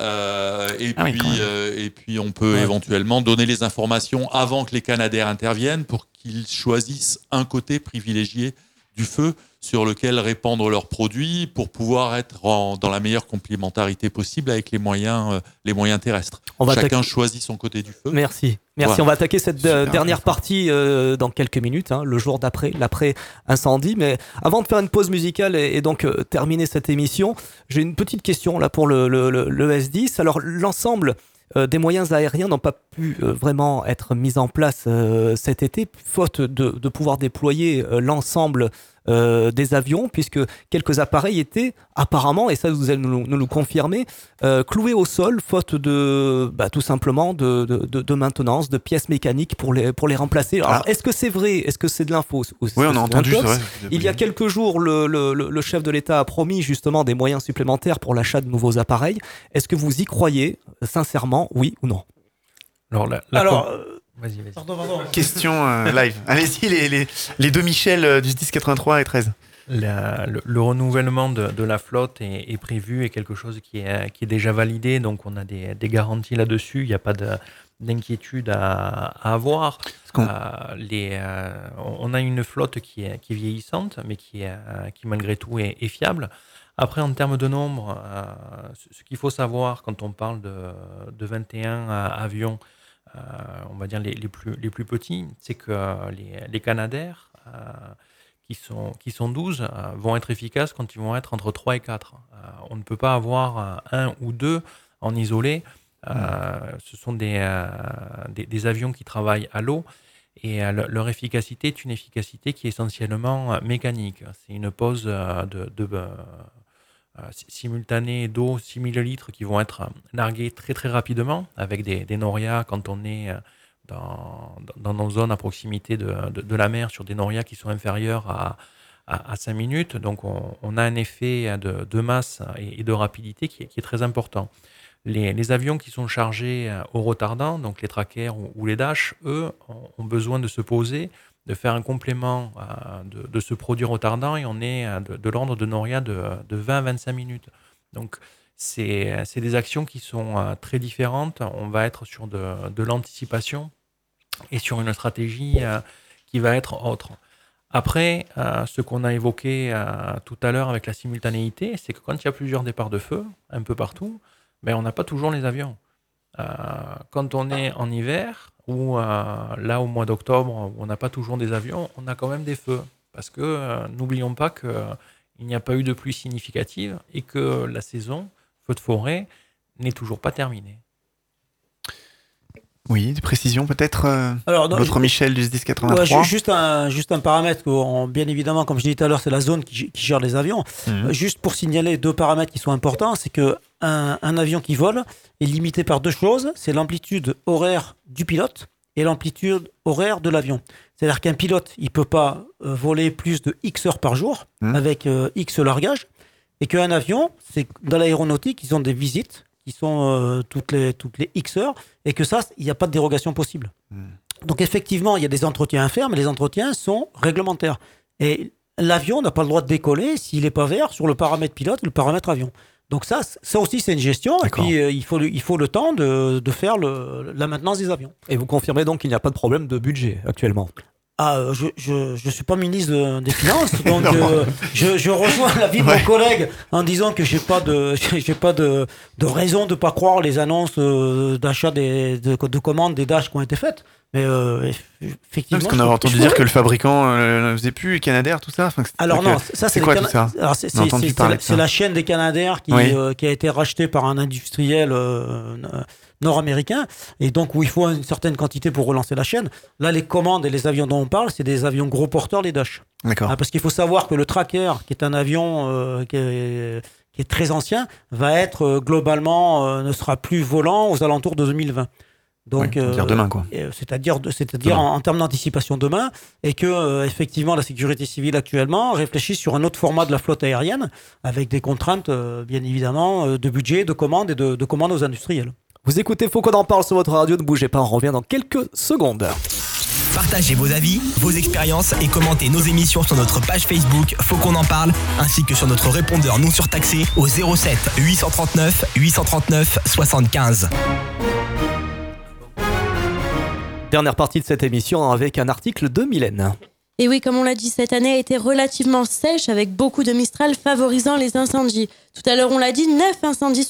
Euh, et, Ah puis, euh, et puis, on peut Ouais. éventuellement donner les informations avant que les Canadaires interviennent pour qu'ils choisissent un côté privilégié du feu sur lequel répandre leurs produits pour pouvoir être en- dans la meilleure complémentarité possible avec les moyens, euh, les moyens terrestres. On va Chacun attaquer- choisit son côté du feu. Merci. Merci. Voilà. On va attaquer cette euh, Super dernière partie euh, dans quelques minutes, hein, le jour d'après, l'après-incendie. Mais avant de faire une pause musicale et, et donc euh, terminer cette émission, j'ai une petite question là pour le, le, le- le S10. Alors, l'ensemble euh, des moyens aériens n'ont pas pu euh, vraiment être mis en place euh, cet été, faute de, de pouvoir déployer euh, l'ensemble euh, des avions, puisque quelques appareils étaient apparemment, et ça vous allez nous, nous le confirmer, euh, cloués au sol, faute de bah, tout simplement de, de, de- maintenance, de pièces mécaniques pour les, pour les remplacer. Alors, Ah. est-ce que c'est vrai? Est-ce que c'est de l'info? Ou Oui, on a entendu, c'est vrai. Il y a quelques jours, le, le- le- chef de l'État a promis justement des moyens supplémentaires pour l'achat de nouveaux appareils. Est-ce que vous y croyez, sincèrement, oui ou non? Alors, la, la Alors, com- euh, Vas-y, vas-y. pardon, pardon. Question euh, live. Allez-y, les, les, les deux Michel euh, du 10, 83 et 13. La- le, le renouvellement de, de la flotte est, est prévu et quelque chose qui est, qui est déjà validé, donc on a des, des garanties là-dessus, il n'y a pas de- d'inquiétude à, à avoir. Euh, les, euh, on a une flotte qui est, qui est vieillissante, mais qui, est, qui malgré tout est, est fiable. Après, en termes de nombre, euh, ce, qu'il faut savoir quand on parle de, de 21 avions, on va dire les, les plus, les plus petits, c'est que les, les Canadaires, euh, qui sont, qui sont 12 euh, vont être efficaces quand ils vont être entre 3 et 4. Euh, on ne peut pas avoir euh, un ou deux en isolé. Euh, Ce sont des, euh, des, des avions qui travaillent à l'eau et euh, le- leur efficacité est une efficacité qui est essentiellement euh, mécanique. C'est une pose euh, de, de, euh, euh, simultanés d'eau, 6000 litres, qui vont être largués très très rapidement avec des, des norias quand on est dans, dans, nos zones à proximité de, de, la mer sur des norias qui sont inférieurs à, à, 5 minutes. Donc on, a un effet de, de masse et, de rapidité qui est, très important. Les, avions qui sont chargés au retardant, donc les trackers ou, les Dash, eux, ont besoin de se poser, de faire un complément de, de, ce produit retardant et on est de, l'ordre de Noria de, de 20 à 25 minutes. Donc c'est des actions qui sont très différentes. On va être sur de, de l'anticipation et sur une stratégie euh, qui va être autre. Après, euh, ce qu'on a évoqué euh, tout à l'heure avec la simultanéité, c'est que quand il y a plusieurs départs de feu, un peu partout, ben, on n'a pas toujours les avions. quand on est en hiver, ou là au mois d'octobre, où on n'a pas toujours des avions, on a quand même des feux. Parce que n'oublions pas qu'il n'y a pas eu de pluie significative et que la saison, feu de forêt, n'est toujours pas terminée. Oui, des précisions peut-être euh, Alors, Votre Michel du 1083 juste, un, juste un paramètre, que, bien évidemment, comme je disais tout à l'heure, c'est la zone qui, gère les avions. Mhm. Euh, juste pour signaler deux paramètres qui sont importants, c'est que un, avion qui vole est limité par deux choses, c'est l'amplitude horaire du pilote et l'amplitude horaire de l'avion. C'est-à-dire qu'un pilote, il peut pas euh, voler plus de X heures par jour mhm. avec X largage, et qu'un avion, c'est dans l'aéronautique, ils ont des visites qui sont euh, toutes, les, toutes les X heures, et que ça, il n'y a pas de dérogation possible. Hmm. Donc effectivement, il y a des entretiens à faire, mais les entretiens sont réglementaires. Et l'avion n'a pas le droit de décoller s'il n'est pas vert sur le paramètre pilote et le paramètre avion. Donc ça, ça aussi, c'est une gestion. Et puis, euh, il, faut, il faut le temps de, de faire le, la maintenance des avions. Et vous confirmez donc qu'il n'y a pas de problème de budget actuellement? Ah, euh, je, je, je suis pas ministre des Finances, donc euh, je, je rejoins l'avis de mon collègue en disant que j'ai pas de j'ai pas de, de raison de pas croire les annonces d'achat des de, de, commandes des Dash qui ont été faites. Mais effectivement, parce qu'on avait entendu dire que le fabricant ne faisait plus, Canadair, tout ça. Alors non, ça c'est quoi tout ça C'est la, chaîne des Canadair qui, qui a été rachetée par un industriel nord-américain, et donc où il faut une certaine quantité pour relancer la chaîne. Là, les commandes et les avions dont on parle, c'est des avions gros porteurs, les Dash. D'accord. Ah, parce qu'il faut savoir que le Tracker, qui est un avion euh, qui, est, très ancien, va être euh, globalement, euh, ne sera plus volant aux alentours de 2020. Donc, dire demain quoi. C'est-à-dire, c'est-à-dire en, termes d'anticipation demain, et que effectivement la sécurité civile actuellement réfléchit sur un autre format de la flotte aérienne, avec des contraintes bien évidemment de budget, de commandes et de, de commandes aux industriels. Vous écoutez Faut qu'on en parle sur votre radio, ne bougez pas, on revient dans quelques secondes. Partagez vos avis, vos expériences et commentez nos émissions sur notre page Facebook Faut qu'on en parle, ainsi que sur notre répondeur non surtaxé au 07 839 839 75. Dernière partie de cette émission avec un article de Mylène. Et oui, comme on l'a dit, cette année a été relativement sèche avec beaucoup de Mistral favorisant les incendies. Tout à l'heure, on l'a dit, 9 incendies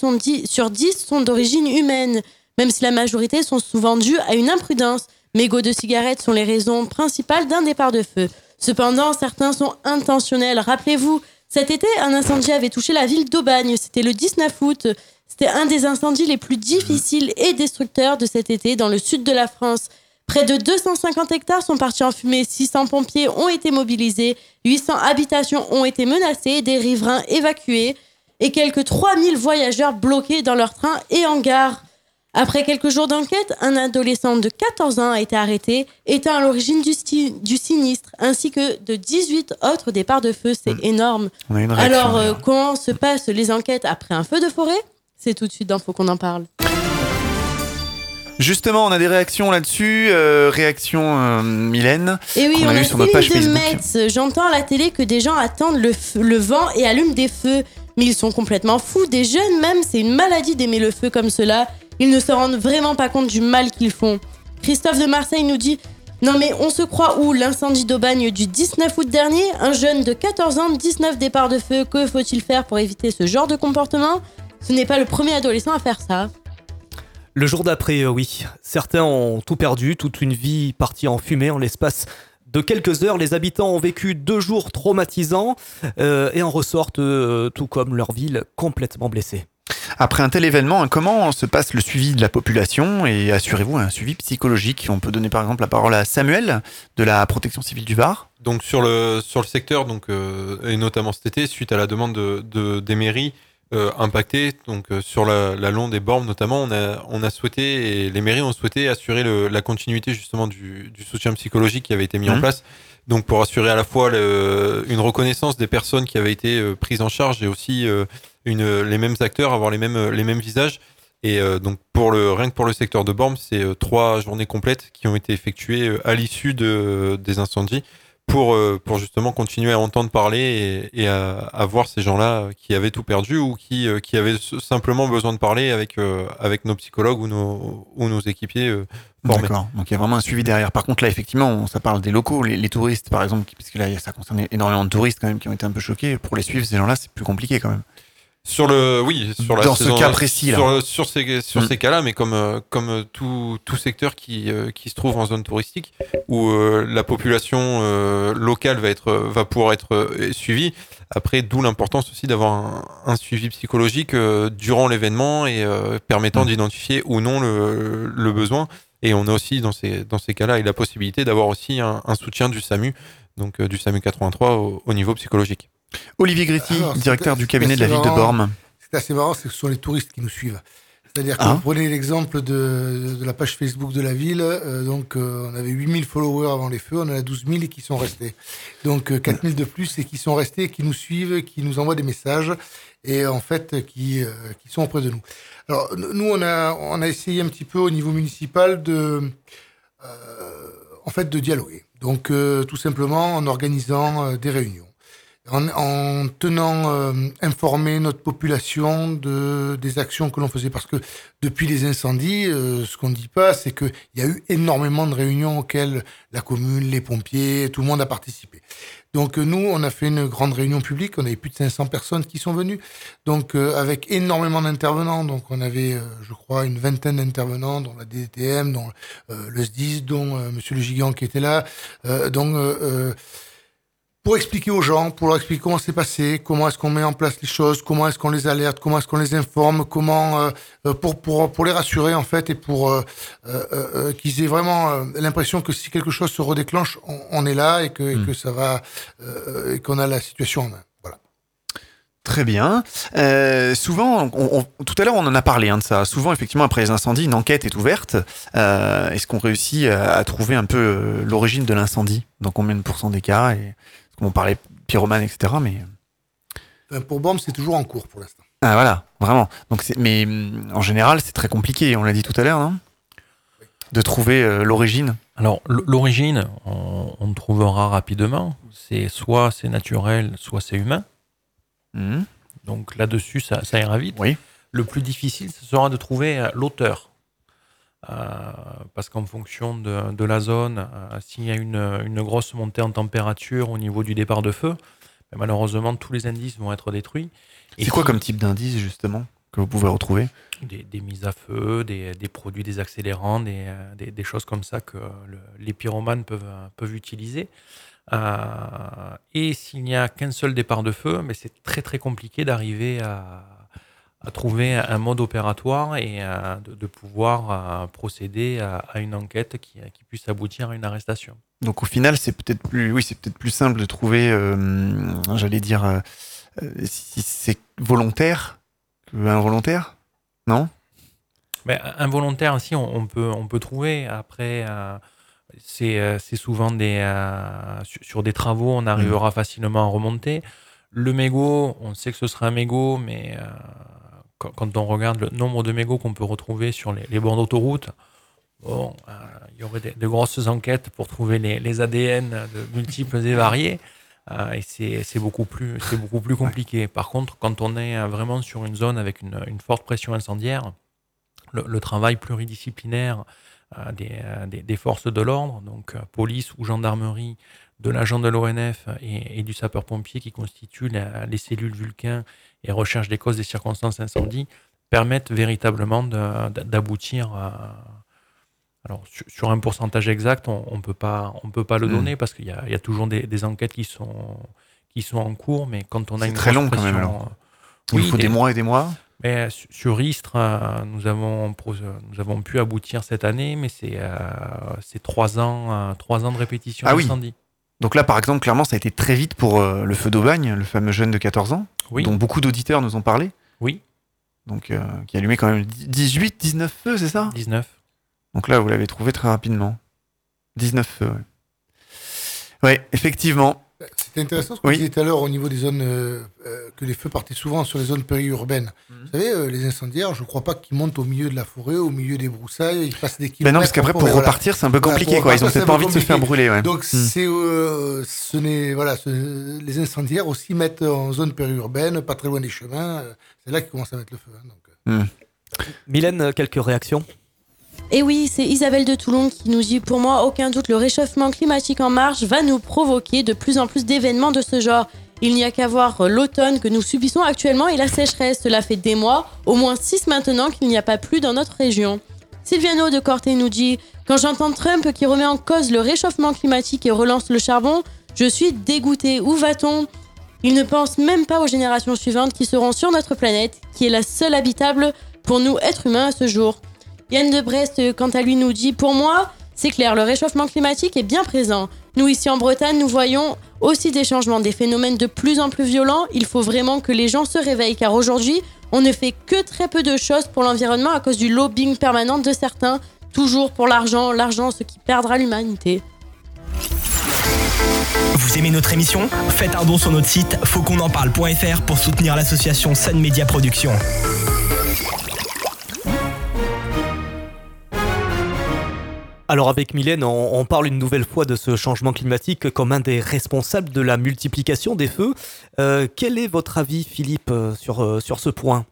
sur 10 sont d'origine humaine, même si la majorité sont souvent dues à une imprudence. Mégots de cigarettes sont les raisons principales d'un départ de feu. Cependant, certains sont intentionnels. Rappelez-vous, cet été, un incendie avait touché la ville d'Aubagne. C'était le 19 août. C'était un des incendies les plus difficiles et destructeurs de cet été dans le sud de la France. Près de 250 hectares sont partis en fumée, 600 pompiers ont été mobilisés, 800 habitations ont été menacées, des riverains évacués et quelques 3000 voyageurs bloqués dans leur train et en gare. Après quelques jours d'enquête, un adolescent de 14 ans a été arrêté, étant à l'origine du, du, sinistre, ainsi que de 18 autres départs de feu. C'est hmm. énorme. Alors, euh, comment se passent les enquêtes après un feu de forêt? C'est tout de suite dans Faut qu'on en parle. Justement, on a des réactions là-dessus. Euh, réaction euh, Mylène. Et oui, on, a, sur notre page Facebook. J'entends à la télé que des gens attendent le, le vent et allument des feux. Mais ils sont complètement fous. Des jeunes même, c'est une maladie d'aimer le feu comme cela. Ils ne se rendent vraiment pas compte du mal qu'ils font. Christophe de Marseille nous dit Non mais on se croit où L'incendie d'Aubagne du 19 août dernier? Un jeune de 14 ans, 19 départs de feu. Que faut-il faire pour éviter ce genre de comportement? Ce n'est pas le premier adolescent à faire ça. Le jour d'après, euh, oui. Certains ont tout perdu, toute une vie partie en fumée en l'espace de quelques heures. Les habitants ont vécu deux jours traumatisants euh, et en ressortent, euh, tout comme leur ville, complètement blessés. Après un tel événement, comment se passe le suivi de la population? Et assurez-vous un suivi psychologique On peut donner par exemple la parole à Samuel de la protection civile du Var. donc sur le sur le secteur, donc euh, et notamment cet été, suite à la demande de, de- des mairies euh, impactées, donc euh, sur la, la Londe et Bormes notamment, on a on a souhaité et les mairies ont souhaité assurer le- la continuité justement du, du soutien psychologique qui avait été mis en Mhm. place. Donc pour assurer à la fois le- une reconnaissance des personnes qui avaient été euh, prises en charge et aussi euh, une, les mêmes acteurs, avoir les mêmes les mêmes visages. Et donc pour le rien que pour le secteur de Bormes, c'est trois journées complètes qui ont été effectuées à l'issue de, des incendies pour euh, pour justement continuer à entendre parler et, à, à voir ces gens-là qui avaient tout perdu ou qui euh, qui avaient simplement besoin de parler avec euh, avec nos psychologues ou nos ou nos équipiers. D'accord. Donc il y a vraiment un suivi derrière. Par contre, là, effectivement, ça parle des locaux, les, les touristes, par exemple, parce que là, ça concerne énormément de touristes quand même qui ont été un peu choqués. Pour les suivre, ces gens-là, c'est plus compliqué quand même. Sur le, oui, sur la Dans ce cas précis, là. Sur, sur ces, sur Mm. ces cas-là, mais comme, euh, comme euh, tout, tout secteur qui, euh, qui se trouve en zone touristique, où euh, la population euh, locale va, être, va pouvoir être suivie. Après, d'où l'importance aussi d'avoir un, un suivi psychologique euh, durant l'événement et permettant Mm. d'identifier ou non le, le besoin. Et on a aussi, dans ces, dans ces cas-là, et la possibilité d'avoir aussi un, un soutien du SAMU, donc du SAMU 83 au, au niveau psychologique. Olivier Gréty, Alors, directeur du cabinet de la ville de marrant. Bormes. C'est assez marrant, c'est que ce sont les touristes qui nous suivent. C'est-à-dire que Ah. vous prenez l'exemple de, de la page Facebook de la ville, euh, donc euh, on avait 8000 followers avant les feux, on en a 12 000 et qui sont restés. Donc euh, 4000 de plus et qui sont restés, qui nous suivent, qui nous envoient des messages et en fait qui, euh, qui sont auprès de nous. Alors nous, on a, on a essayé un petit peu au niveau municipal de, en fait, de dialoguer. Donc tout simplement en organisant des réunions en, en tenant euh, informé notre population de, des actions que l'on faisait. Parce que depuis les incendies, euh, ce qu'on ne dit pas, c'est qu'il y a eu énormément de réunions auxquelles la commune, les pompiers, tout le monde a participé. Donc euh, nous, on a fait une grande réunion publique, on avait plus de 500 personnes qui sont venues, donc euh, avec énormément d'intervenants. Donc on avait, je crois, une vingtaine d'intervenants, dont la DTM, dont le SDIS, dont Monsieur le Gigant qui était là. Donc pour expliquer aux gens, pour leur expliquer comment c'est passé, comment est-ce qu'on met en place les choses, comment est-ce qu'on les alerte, comment est-ce qu'on les informe, comment euh, euh, pour pour pour les rassurer en fait et pour euh, qu'ils aient vraiment l'impression que si quelque chose se redéclenche, on, on est là et que, et Mm. que ça va et qu'on a la situation en main. Voilà. Très bien. Souvent, on- on- tout à l'heure, on en a parlé hein, de ça. Souvent, effectivement, après les incendies, une enquête est ouverte. Est-ce qu'on réussit à, à trouver un peu l'origine de l'incendie? Dans combien de pourcents des cas? Et, parce qu'on parlait pyromane, etc. Mais Enfin, pour Borm, c'est toujours en cours pour l'instant. ah, voilà, vraiment. Donc, mais en général, c'est très compliqué. On l'a dit tout à l'heure, non? De trouver euh, l'origine. Alors, l'origine, on, on trouvera rapidement. C'est soit c'est naturel, soit c'est humain. Mhm. Donc là-dessus, ça, ça ira vite. Oui. Le plus difficile, ce sera de trouver euh, l'auteur. Euh, parce qu'en fonction de, de la zone, euh, s'il y a une, une grosse montée en température au niveau du départ de feu, ben, malheureusement, tous les indices vont être détruits. C'est quoi comme type d'indice, justement, que vous pouvez retrouver? Des, des mises à feu, des, des produits, des accélérants, des, euh, des, choses comme ça que le- les pyromanes peuvent, peuvent utiliser. Euh, et s'il n'y a qu'un seul départ de feu, mais c'est très très compliqué d'arriver à, à trouver un mode opératoire et euh, de, de pouvoir euh, procéder à, à une enquête qui, qui puisse aboutir à une arrestation. Donc au final, c'est peut-être plus, oui, c'est peut-être plus simple de trouver, euh, j'allais dire, euh, si c'est volontaire involontaire, non? Mais involontaire, si on, on peut, on peut trouver. Après, euh, c'est souvent des, sur, sur des travaux, on arrivera facilement à remonter. Le mégot, on sait que ce sera un mégot, mais quand, on regarde le nombre de mégots qu'on peut retrouver sur les, les bords d'autoroute, bon, euh, il y aurait de grosses enquêtes pour trouver les, les ADN de multiples et variés. Euh, et c'est beaucoup plus beaucoup plus compliqué. Par contre, quand on est euh, vraiment sur une zone avec une, une forte pression incendiaire, le, le travail pluridisciplinaire euh, des, des, des forces de l'ordre, donc police ou gendarmerie, de l'agent de l'ONF et, et du sapeur-pompier qui constituent la- les cellules Vulcain et recherche des causes des circonstances d'incendie, permettent véritablement d'aboutir à. Alors, sur, sur un pourcentage exact, on ne peut pas, on peut pas le Mm. donner parce qu'il y a, il y a toujours des, des enquêtes qui sont, qui sont en cours, mais quand on a une très long quand même, alors. euh, Il faut des mois et des mois mais su- sur Istres, euh, nous avons, pro- nous avons pu aboutir cette année, mais c'est euh, trois ans, euh, trois ans de répétition Ah oui. Donc là, par exemple, clairement, ça a été très vite pour euh, le feu d'Aubagne, le fameux jeune de 14 ans, Oui. dont beaucoup d'auditeurs nous ont parlé. Oui. Donc, euh, qui a allumé quand même 18, 19 feux, c'est ça? 19. Donc là, vous l'avez trouvé très rapidement. 19 feux, ouais. Ouais, effectivement. C'était intéressant ce que Oui. vous disiez tout à l'heure au niveau des zones, euh, euh, que les feux partaient souvent sur les zones périurbaines. Mhm. Vous savez, euh, les incendiaires, je ne crois pas qu'ils montent au milieu de la forêt, au milieu des broussailles, ils passent des kilomètres. Ben non, parce qu'après, pour voilà. repartir, c'est un peu compliqué, quoi. Ils ont repartir, peut-être c'est pas envie de se faire brûler, ouais. Donc, c'est, euh, ce n'est, voilà, ce- les incendiaires aussi mettent en zone périurbaine, pas très loin des chemins. C'est là qu'ils commencent à mettre le feu. hein, donc, euh. Mylène, quelques réactions? Et oui, c'est Isabelle de Toulon qui nous dit Pour moi, aucun doute, le réchauffement climatique en marche va nous provoquer de plus en plus d'événements de ce genre. Il n'y a qu'à voir l'automne que nous subissons actuellement et la sécheresse. Cela fait des mois, au moins 6 maintenant, qu'il n'y a pas plu dans notre région. Sylviano de Corté nous dit Quand j'entends Trump qui remet en cause le réchauffement climatique et relance le charbon, je suis dégoûté. Où va-t-on? Il ne pense même pas aux générations suivantes qui seront sur notre planète, qui est la seule habitable pour nous, êtres humains, à ce jour. Yann de Brest, euh, quant à lui, nous dit Pour moi, c'est clair, le réchauffement climatique est bien présent. Nous, ici en Bretagne, nous voyons aussi des changements, des phénomènes de plus en plus violents. Il faut vraiment que les gens se réveillent, car aujourd'hui, on ne fait que très peu de choses pour l'environnement à cause du lobbying permanent de certains. Toujours pour l'argent, l'argent, ce qui perdra l'humanité. Vous aimez notre émission? Faites un don sur notre site fautquonenparle.fr pour soutenir l'association Sun Media Productions. Alors avec Mylène, on, on parle une nouvelle fois de ce changement climatique comme un des responsables de la multiplication des feux. Euh, quel est votre avis, Philippe, euh, sur, euh, sur ce point?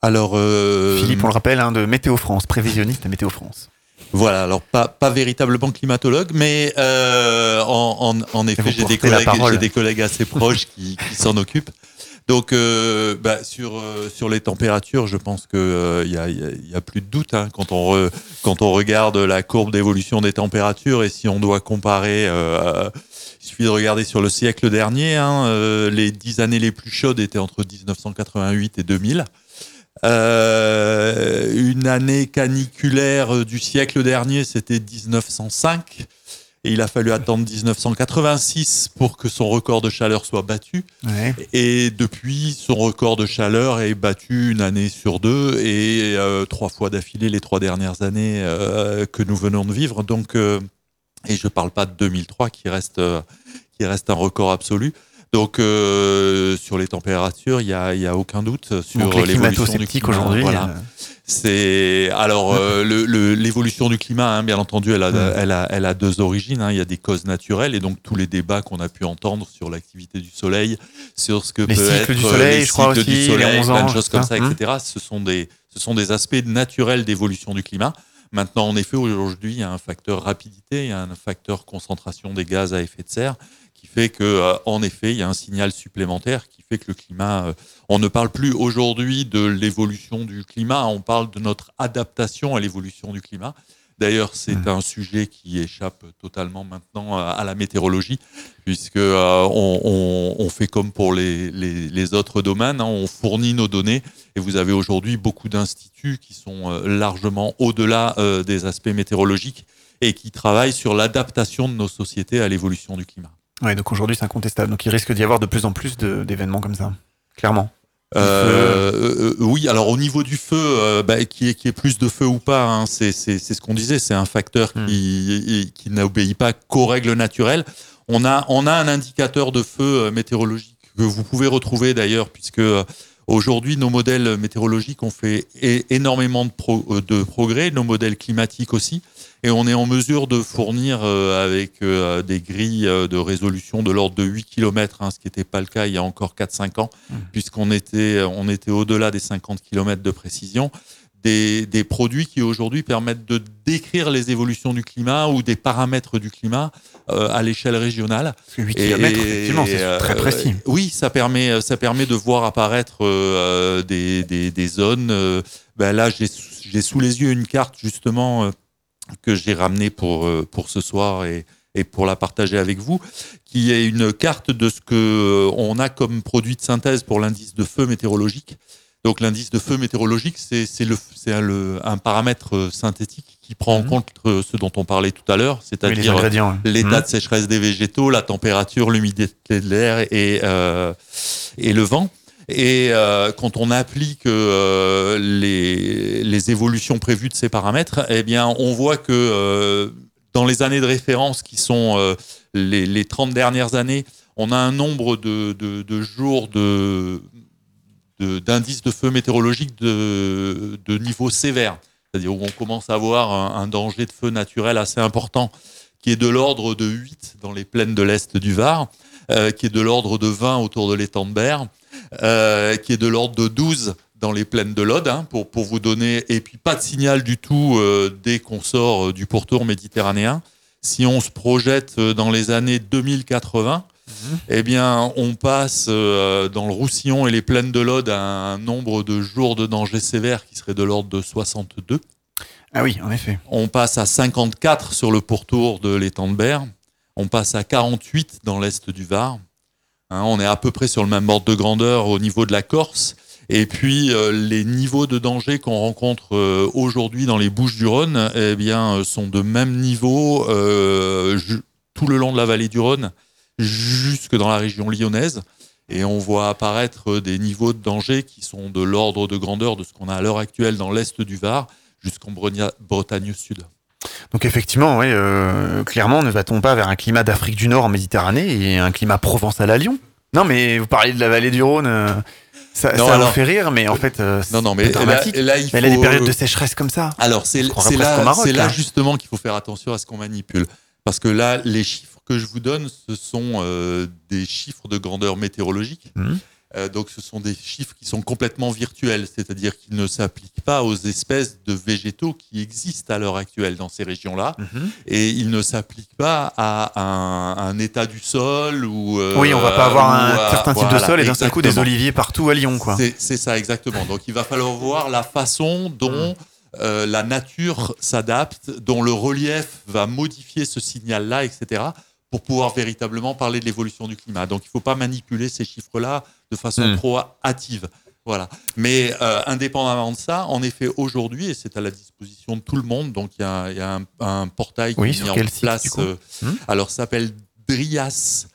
Alors, euh, Philippe, on le rappelle, hein, de Météo France, prévisionniste à Météo France. Voilà, alors pas, pas véritablement climatologue, mais euh, en, en, en effet, j'ai des, collègues, j'ai des collègues assez proches qui, qui s'en occupent. Donc, euh, bah, sur, euh, sur les températures, je pense qu'il n'y a, y a- y a plus de doute hein, quand, on quand on regarde la courbe d'évolution des températures et si on doit comparer, euh, il suffit de regarder sur le siècle dernier, hein, euh, les dix années les plus chaudes étaient entre 1988 et 2000. Euh, une année caniculaire du siècle dernier, c'était 1905. Et il a fallu attendre 1986 pour que son record de chaleur soit battu. Ouais. Et depuis, son record de chaleur est battu une année sur deux et euh, trois fois d'affilée les trois dernières années euh, que nous venons de vivre. Donc, euh, et je parle pas de 2003 qui reste, qui reste un record absolu. Donc, euh, sur les températures, il y a, il y a aucun doute sur les l'évolution du climat. aujourd'hui. Voilà. C'est alors euh, le- le- l'évolution du climat, hein, bien entendu, elle a, elle a, elle a deux origines. hein. Il y a des causes naturelles et donc tous les débats qu'on a pu entendre sur l'activité du Soleil, sur ce que Les peut être du euh, soleil, les je crois du aussi, les soleil, 11 plein ans, de choses comme ça. ça, etc. Ce sont des, ce sont des aspects naturels d'évolution du climat. Maintenant, en effet, aujourd'hui, il y a un facteur rapidité, il y a un facteur concentration des gaz à effet de serre qui fait que, euh, en effet, il y a un signal supplémentaire qui fait que le climat. euh, on ne parle plus aujourd'hui de l'évolution du climat, on parle de notre adaptation à l'évolution du climat. D'ailleurs, c'est Mm. un sujet qui échappe totalement maintenant à, à la météorologie, puisque euh, on, on- on fait comme pour les, les- les autres domaines, hein, on fournit nos données, et vous avez aujourd'hui beaucoup d'instituts qui sont euh, largement au-delà euh, des aspects météorologiques et qui travaillent sur l'adaptation de nos sociétés à l'évolution du climat. Ouais, donc aujourd'hui, c'est incontestable. Donc il risque d'y avoir de plus en plus d'événements comme ça. Clairement. Euh, euh, oui, alors au niveau du feu, euh, bah, qui est qui est plus de feu ou pas, hein, c'est ce qu'on disait, c'est un facteur qui qui n'obéit pas qu'aux règles naturelles. On a on a un indicateur de feu euh, météorologique que vous pouvez retrouver d'ailleurs, puisque euh, aujourd'hui nos modèles météorologiques ont fait énormément de, pro- euh, de progrès, nos modèles climatiques aussi, et on est en mesure de fournir euh, avec euh, des grilles euh, de résolution de l'ordre de 8 km, ce qui n'était pas le cas il y a encore 4-5 ans, puisqu'on était, on était au-delà des 50 km de précision. Des, des produits qui aujourd'hui permettent de décrire les évolutions du climat ou des paramètres du climat euh, à l'échelle régionale. Parce que 8 km, effectivement, c'est très précis. oui, ça permet, ça permet de voir apparaître euh, des, des, des zones. ben là, j'ai sous j'ai sous les yeux une carte justement euh, que j'ai ramenée pour, euh, pour ce soir et, et pour la partager avec vous, qui est une carte de ce que euh, on a comme produit de synthèse pour l'indice de feu météorologique. Donc l'indice de feu météorologique, c'est c'est le c'est un, le- un paramètre euh, synthétique qui prend en Mhm. compte ce dont on parlait tout à l'heure, Oui, c'est-à-dire hein. l'état Mhm. de sécheresse des végétaux, la température, l'humidité de l'air et, euh, et le vent. Et euh, quand on applique euh, les, évolutions prévues de ces paramètres, eh bien, on voit que euh, dans les années de référence qui sont les, les 30 dernières années, on a un nombre de, jours d'indices de, feu météorologique de, niveau sévère, c'est-à-dire où on commence à avoir un, danger de feu naturel assez important, qui est de l'ordre de 8 dans les plaines de l'Est du Var, qui est de l'ordre de 20 autour de l'étang de Berre, euh, qui est de l'ordre de 12 dans les plaines de l'Aude, hein, pour, pour vous donner, et puis pas de signal du tout euh, dès qu'on sort euh, du pourtour méditerranéen. Si on se projette euh, dans les années 2080, eh bien, on passe euh, dans le Roussillon et les plaines de l'Aude à un nombre de jours de danger sévère qui serait de l'ordre de 62. Ah oui, en effet. On passe à 54 sur le pourtour de l'étang de Berre. On passe à 48 dans l'est du Var. Hein, on est à peu près sur le même ordre de grandeur au niveau de la Corse. Et puis euh, les niveaux de danger qu'on rencontre euh, aujourd'hui dans les Bouches-du-Rhône, eh bien, euh, sont de même niveau tout le long de la vallée du Rhône, jusque dans la région lyonnaise. Et on voit apparaître des niveaux de danger qui sont de l'ordre de grandeur de ce qu'on a à l'heure actuelle dans l'est du Var, jusqu'en Bretagne Sud. Donc effectivement, oui, euh, clairement, ne va-t-on pas vers un climat d'Afrique du Nord en Méditerranée et un climat provençal à Lyon? Non, mais vous parlez de la vallée du Rhône, euh, ça, Non, ça alors- vous fait rire, mais en fait, euh, c'est Non, non, mais là, dramatique. là, il faut. Mais elle a des périodes de sécheresse comme ça. Alors, c'est là, Maroc, c'est là là. justement qu'il faut faire attention à ce qu'on manipule. Parce que là, les chiffres que je vous donne, ce sont euh, des chiffres de grandeur météorologique. Mhm. Euh, donc, ce sont des chiffres qui sont complètement virtuels, c'est-à-dire qu'ils ne s'appliquent pas aux espèces de végétaux qui existent à l'heure actuelle dans ces régions-là, Mhm. et ils ne s'appliquent pas à un, un état du sol ou. euh, Oui, on va pas avoir un à- certain type de sol et d'un seul coup des oliviers partout à Lyon, quoi. C'est- C'est ça, exactement. Donc, il va falloir voir la façon dont euh, la nature s'adapte, dont le relief va modifier ce signal-là, etc., pour pouvoir véritablement parler de l'évolution du climat. Donc, il ne faut pas manipuler ces chiffres-là de façon Mm. trop hâtive. Voilà. Mais euh, indépendamment de ça, en effet, aujourd'hui, et c'est à la disposition de tout le monde, donc il y a, il y a un, un portail Oui, qui est mis en site, place. euh, Hmm alors, ça s'appelle DRIAS,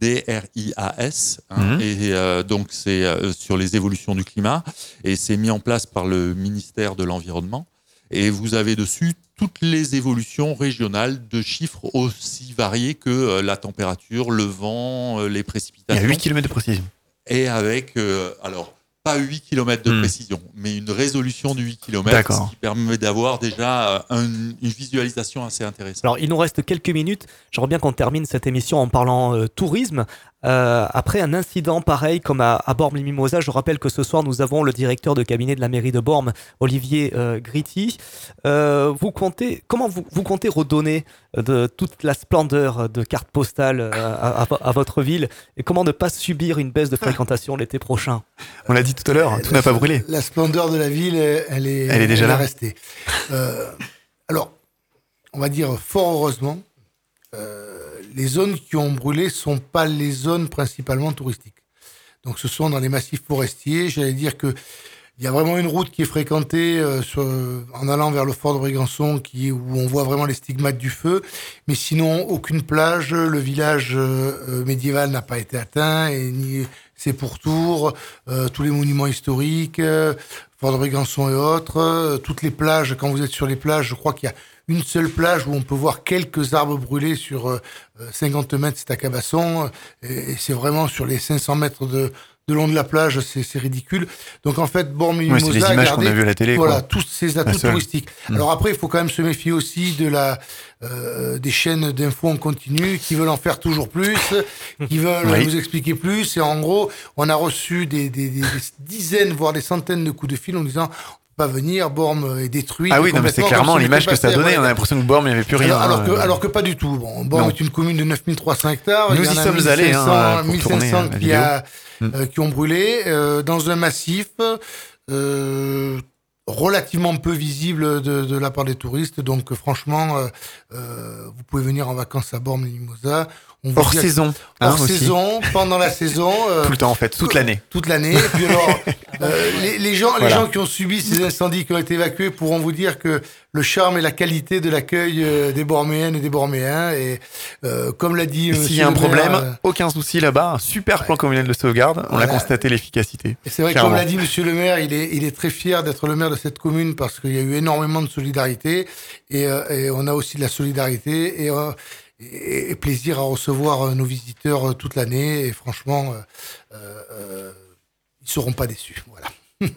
D-R-I-A-S, hein, Mhm. et euh, donc c'est euh, sur les évolutions du climat, et c'est mis en place par le ministère de l'Environnement. Et vous avez dessus toutes les évolutions régionales de chiffres aussi variés que la température, le vent, les Il y précipitations. a 8 km de précision. Et avec, euh, alors, pas 8 km de Hmm. précision, mais une résolution de 8 km, ce qui permet d'avoir déjà euh, un- une visualisation assez intéressante. Alors, il nous reste quelques minutes. J'aimerais bien qu'on termine cette émission en parlant euh, tourisme. Euh, après un incident pareil comme à, à Bormes-les-Mimosas, je rappelle que ce soir, nous avons le directeur de cabinet de la mairie de Bormes, Olivier euh, Gritti. Euh, vous comptez, comment vous, vous comptez redonner euh, de toute la splendeur de carte postale à, à- à votre ville et comment ne pas subir une baisse de fréquentation l'été prochain? On l'a dit tout à l'heure, tout n'a pas brûlé. La splendeur de la ville, elle est, Elle est déjà là. restée. Euh, alors, on va dire fort heureusement, euh, les zones qui ont brûlé sont pas les zones principalement touristiques. Donc, ce sont dans les massifs forestiers. J'allais dire que il y a vraiment une route qui est fréquentée euh, sur- en allant vers le fort de Brégançon, qui où on voit vraiment les stigmates du feu. Mais sinon, aucune plage. Le village euh, euh, médiéval n'a pas été atteint et ni ses pourtours, euh, tous les monuments historiques, euh, fort de Brégançon et autres, euh, toutes les plages. Quand vous êtes sur les plages, je crois qu'il y a une seule plage où on peut voir quelques arbres brûlés sur euh, euh, 50 mètres, c'est à Cabasson. Et, et c'est vraiment sur les 500 mètres de, de long de la plage, c'est ridicule. Donc en fait, c'est les Mimosa a images qu'on a vues à la télé, Voilà, quoi. tous ces La atouts touristiques. Alors après, il faut quand même se méfier aussi de la euh, des chaînes d'infos en continu qui veulent en faire toujours plus, qui veulent Oui. vous expliquer plus. Et en gros, on a reçu des, des- des- des dizaines, voire des centaines de coups de fil en disant pas venir, Bormes est détruite. Ah oui, non, mais c'est clairement l'image que ça donnait. On a l'impression que Bormes, il n'y avait plus rien. Alors, alors que, hein. alors que pas du tout. Bon, Non. est une commune de 9300 hectares. Nous Il y sommes allés, hein, 1500, pour tourner, 1500 euh, la qui, a- vidéo. euh, qui ont brûlé euh, dans un massif euh, relativement peu visible de, de la part des touristes. Donc, euh, franchement, euh, euh, vous pouvez venir en vacances à Bormes-les-Mimosas. On Hors saison. hein, hors aussi. saison, pendant la saison. euh, Tout le temps en fait, toute l'année. toute l'année. Et puis alors, euh, les, les gens, les gens qui ont subi ces incendies qui ont été évacués pourront vous dire que le charme et la qualité de l'accueil euh, des Borméennes et des Borméens. Et euh, comme l'a dit, S'il y a un le maire, problème, euh, aucin souci là-bas, un super plan communal de sauvegarde, on a Voilà. constaté l'efficacité. C'est vrai, que comme l'a dit Monsieur le maire, il est, il est très fier d'être le maire de cette commune parce qu'il y a eu énormément de solidarité et, euh, et on a aussi de la solidarité et, euh, et, et plaisir à recevoir euh, nos visiteurs euh, toute l'année. Et franchement, euh, euh, ils seront pas déçus. Voilà.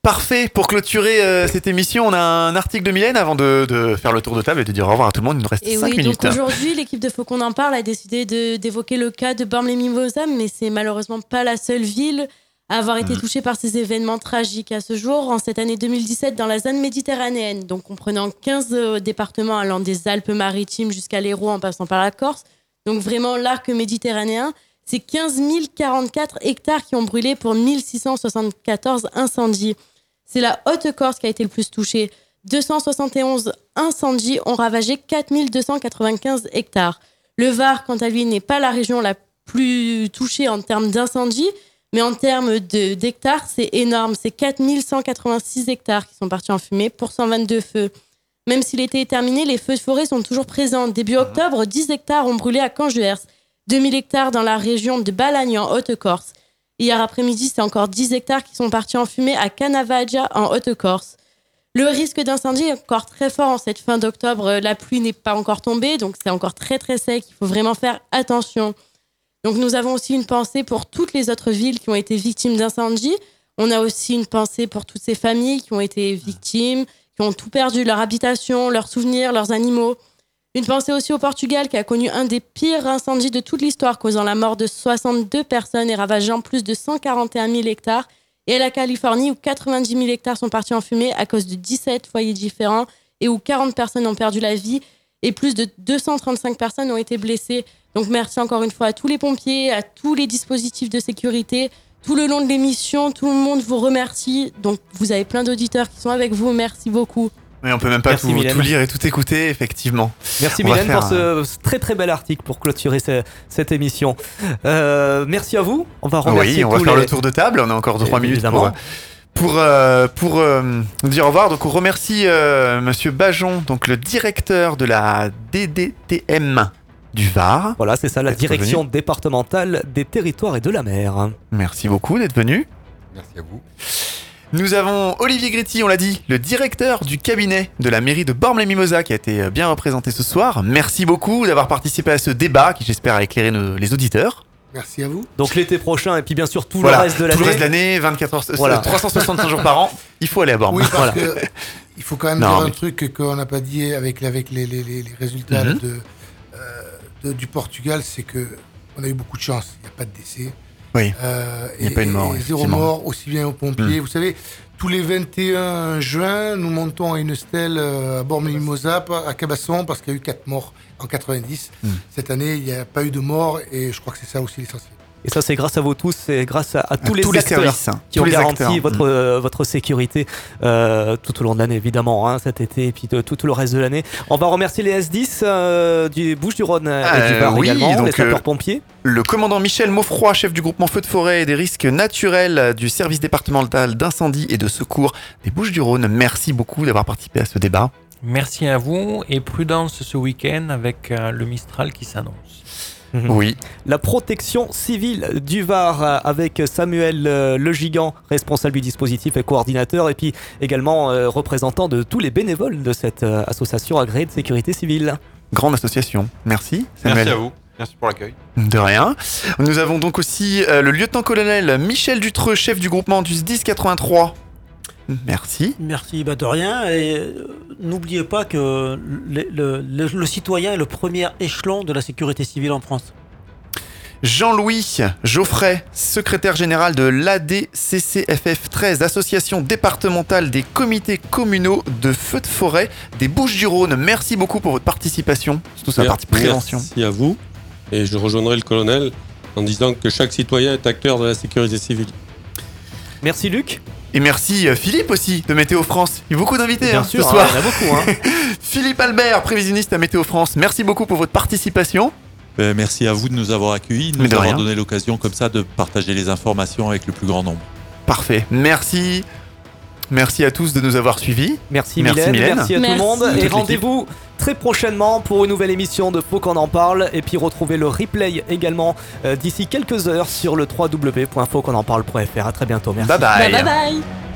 Parfait, pour clôturer euh, cette émission, on a un article de Mylène avant de, de faire le tour de table et de dire au revoir à tout le monde. Il nous reste Et 5 oui, minutes. donc aujourd'hui, l'équipe de Faut qu'on en parle a décidé d'évoquer le cas de Bormes-les-Mimosas, mais c'est malheureusement pas la seule ville avoir été touchée par ces événements tragiques à ce jour. En cette année 2017, dans la zone méditerranéenne, donc comprenant 15 euh, départements allant des Alpes-Maritimes jusqu'à l'Hérault en passant par la Corse, donc vraiment l'arc méditerranéen, c'est 15 044 hectares qui ont brûlé pour 1674 incendies. C'est la Haute-Corse qui a été le plus touchée. 271 incendies ont ravagé 4295 hectares. Le Var, quant à lui, n'est pas la région la plus touchée en termes d'incendies, mais en termes de- d'hectares, c'est énorme. C'est 4186 hectares qui sont partis en fumée pour 122 feux. Même si l'été est terminé, les feux de forêt sont toujours présents. Début octobre, 10 hectares ont brûlé à Canjuers, 2000 hectares dans la région de Balagne en Haute-Corse. Hier après-midi, c'est encore 10 hectares qui sont partis en fumée à Canavaggia en Haute-Corse. Le risque d'incendie est encore très fort en cette fin d'octobre. La pluie n'est pas encore tombée, donc c'est encore très très sec. Il faut vraiment faire attention. Donc nous avons aussi une pensée pour toutes les autres villes qui ont été victimes d'incendies. On a aussi une pensée pour toutes ces familles qui ont été victimes, qui ont tout perdu, leur habitation, leurs souvenirs, leurs animaux. Une pensée aussi au Portugal qui a connu un des pires incendies de toute l'histoire, causant la mort de 62 personnes et ravageant plus de 141 000 hectares. Et à la Californie où 90 000 hectares sont partis en fumée à cause de 17 foyers différents et où 40 personnes ont perdu la vie et plus de 235 personnes ont été blessées. Donc merci encore une fois à tous les pompiers, à tous les dispositifs de sécurité. Tout le long de l'émission, tout le monde vous remercie. Donc vous avez plein d'auditeurs qui sont avec vous. Merci beaucoup. Mais on peut même pas tout, lire et tout écouter, effectivement. Merci Mylène pour ce, ce très très bel article pour clôturer ce- cette émission. Euh, merci à vous. On va Ah remercier oui, on va faire les- le tour de table. On a encore 3 minutes Évidemment. pour, pour, euh, pour euh, nous dire au revoir. Donc on remercie euh, Monsieur Bajon, donc le directeur de la DDTM du Var. Voilà, c'est ça, la direction venu. départementale des territoires et de la mer. Merci beaucoup d'être venu. Merci à vous. Nous avons Olivier Gréty, on l'a dit, le directeur du cabinet de la mairie de Bormes-les-Mimosas qui a été euh, bien représenté ce soir. Merci beaucoup d'avoir participé à ce débat qui j'espère a éclairé nos- les auditeurs. Merci à vous. Donc l'été prochain et puis bien sûr tout Voilà, le reste de tout le reste de l'année. l'année, 24 heures, euh, Voilà. 365 jours par an, il faut aller à Bormes. Oui, parce Voilà. que il faut quand même Non, dire mais- un truc qu'on n'a pas dit avec, avec les, les- les- les résultats Mhm. de, euh, de- du Portugal, c'est que on a eu beaucoup de chance. Il n'y a pas de décès. Oui. Euh, Il n'y a et- pas eu de mort, zéro mort, aussi bien aux pompiers. Mm. Vous savez, tous les 21 juin, nous montons à une stèle euh, à Bormes-Mimosas, à Cabasson, parce qu'il y a eu 4 morts en 90. Mm. Cette année, il n'y a pas eu de mort, et je crois que c'est ça aussi l'essentiel. Et ça c'est grâce à vous tous, c'est grâce à, à tous, À les tous les acteurs services, hein, qui tous ont les garanti acteurs. votre, Mm. euh, votre sécurité euh, tout au long de l'année évidemment, hein, cet été et puis de- tout, tout le reste de l'année. On va remercier les S10 euh, du Bouches-du-Rhône et du Var oui, également, donc, les sapeurs-pompiers. Le commandant Michel Maufroy, chef du groupement Feu de forêt et des risques naturels du service départemental d'incendie et de secours des Bouches-du-Rhône, merci beaucoup d'avoir participé à ce débat. Merci à vous et prudence ce week-end avec euh, le Mistral qui s'annonce. Mhm. Oui, La protection civile du Var euh, avec Samuel euh, Le Gigant, responsable du dispositif et coordinateur, et puis également euh, représentant de tous les bénévoles de cette euh, association agréée de sécurité civile. grande association. Merci, Samuel. Merci à vous. Merci pour l'accueil. De rien. Nous avons donc aussi euh, le lieutenant-colonel Michel Dutreux, chef du groupement du SDIS 83. Merci. Merci, bah de rien. Et euh, n'oubliez pas que le, le- le- le citoyen est le premier échelon de la sécurité civile en France. Jean-Louis Geoffrey, secrétaire général de l'ADCCFF 13, Association départementale des comités communaux de feux de forêt des Bouches-du-Rhône. Merci beaucoup pour votre participation, surtout sur la partie prévention. Merci à vous. Et je rejoindrai le colonel en disant que chaque citoyen est acteur de la sécurité civile. Merci Luc. Et merci euh, Philippe aussi de Météo France. Il y a beaucoup d'invités Bien hein, sûr, ce soir. il y en a beaucoup. hein. Philippe Albert, prévisionniste à Météo France. Merci beaucoup pour votre participation. Ben, merci à vous de nous avoir accueillis, de Mais nous de avoir rien. donné l'occasion comme ça de partager les informations avec le plus grand nombre. Parfait. Merci. Merci à tous de nous avoir suivis. Merci, Merci, Mylène, Mylène. merci à tout le monde. Et rendez-vous très prochainement pour une nouvelle émission de Faut qu'on en parle. Et puis retrouvez le replay également euh, d'ici quelques heures sur le www.fautquonenparle.fr. À très bientôt. Merci. Bye bye. Bye bye bye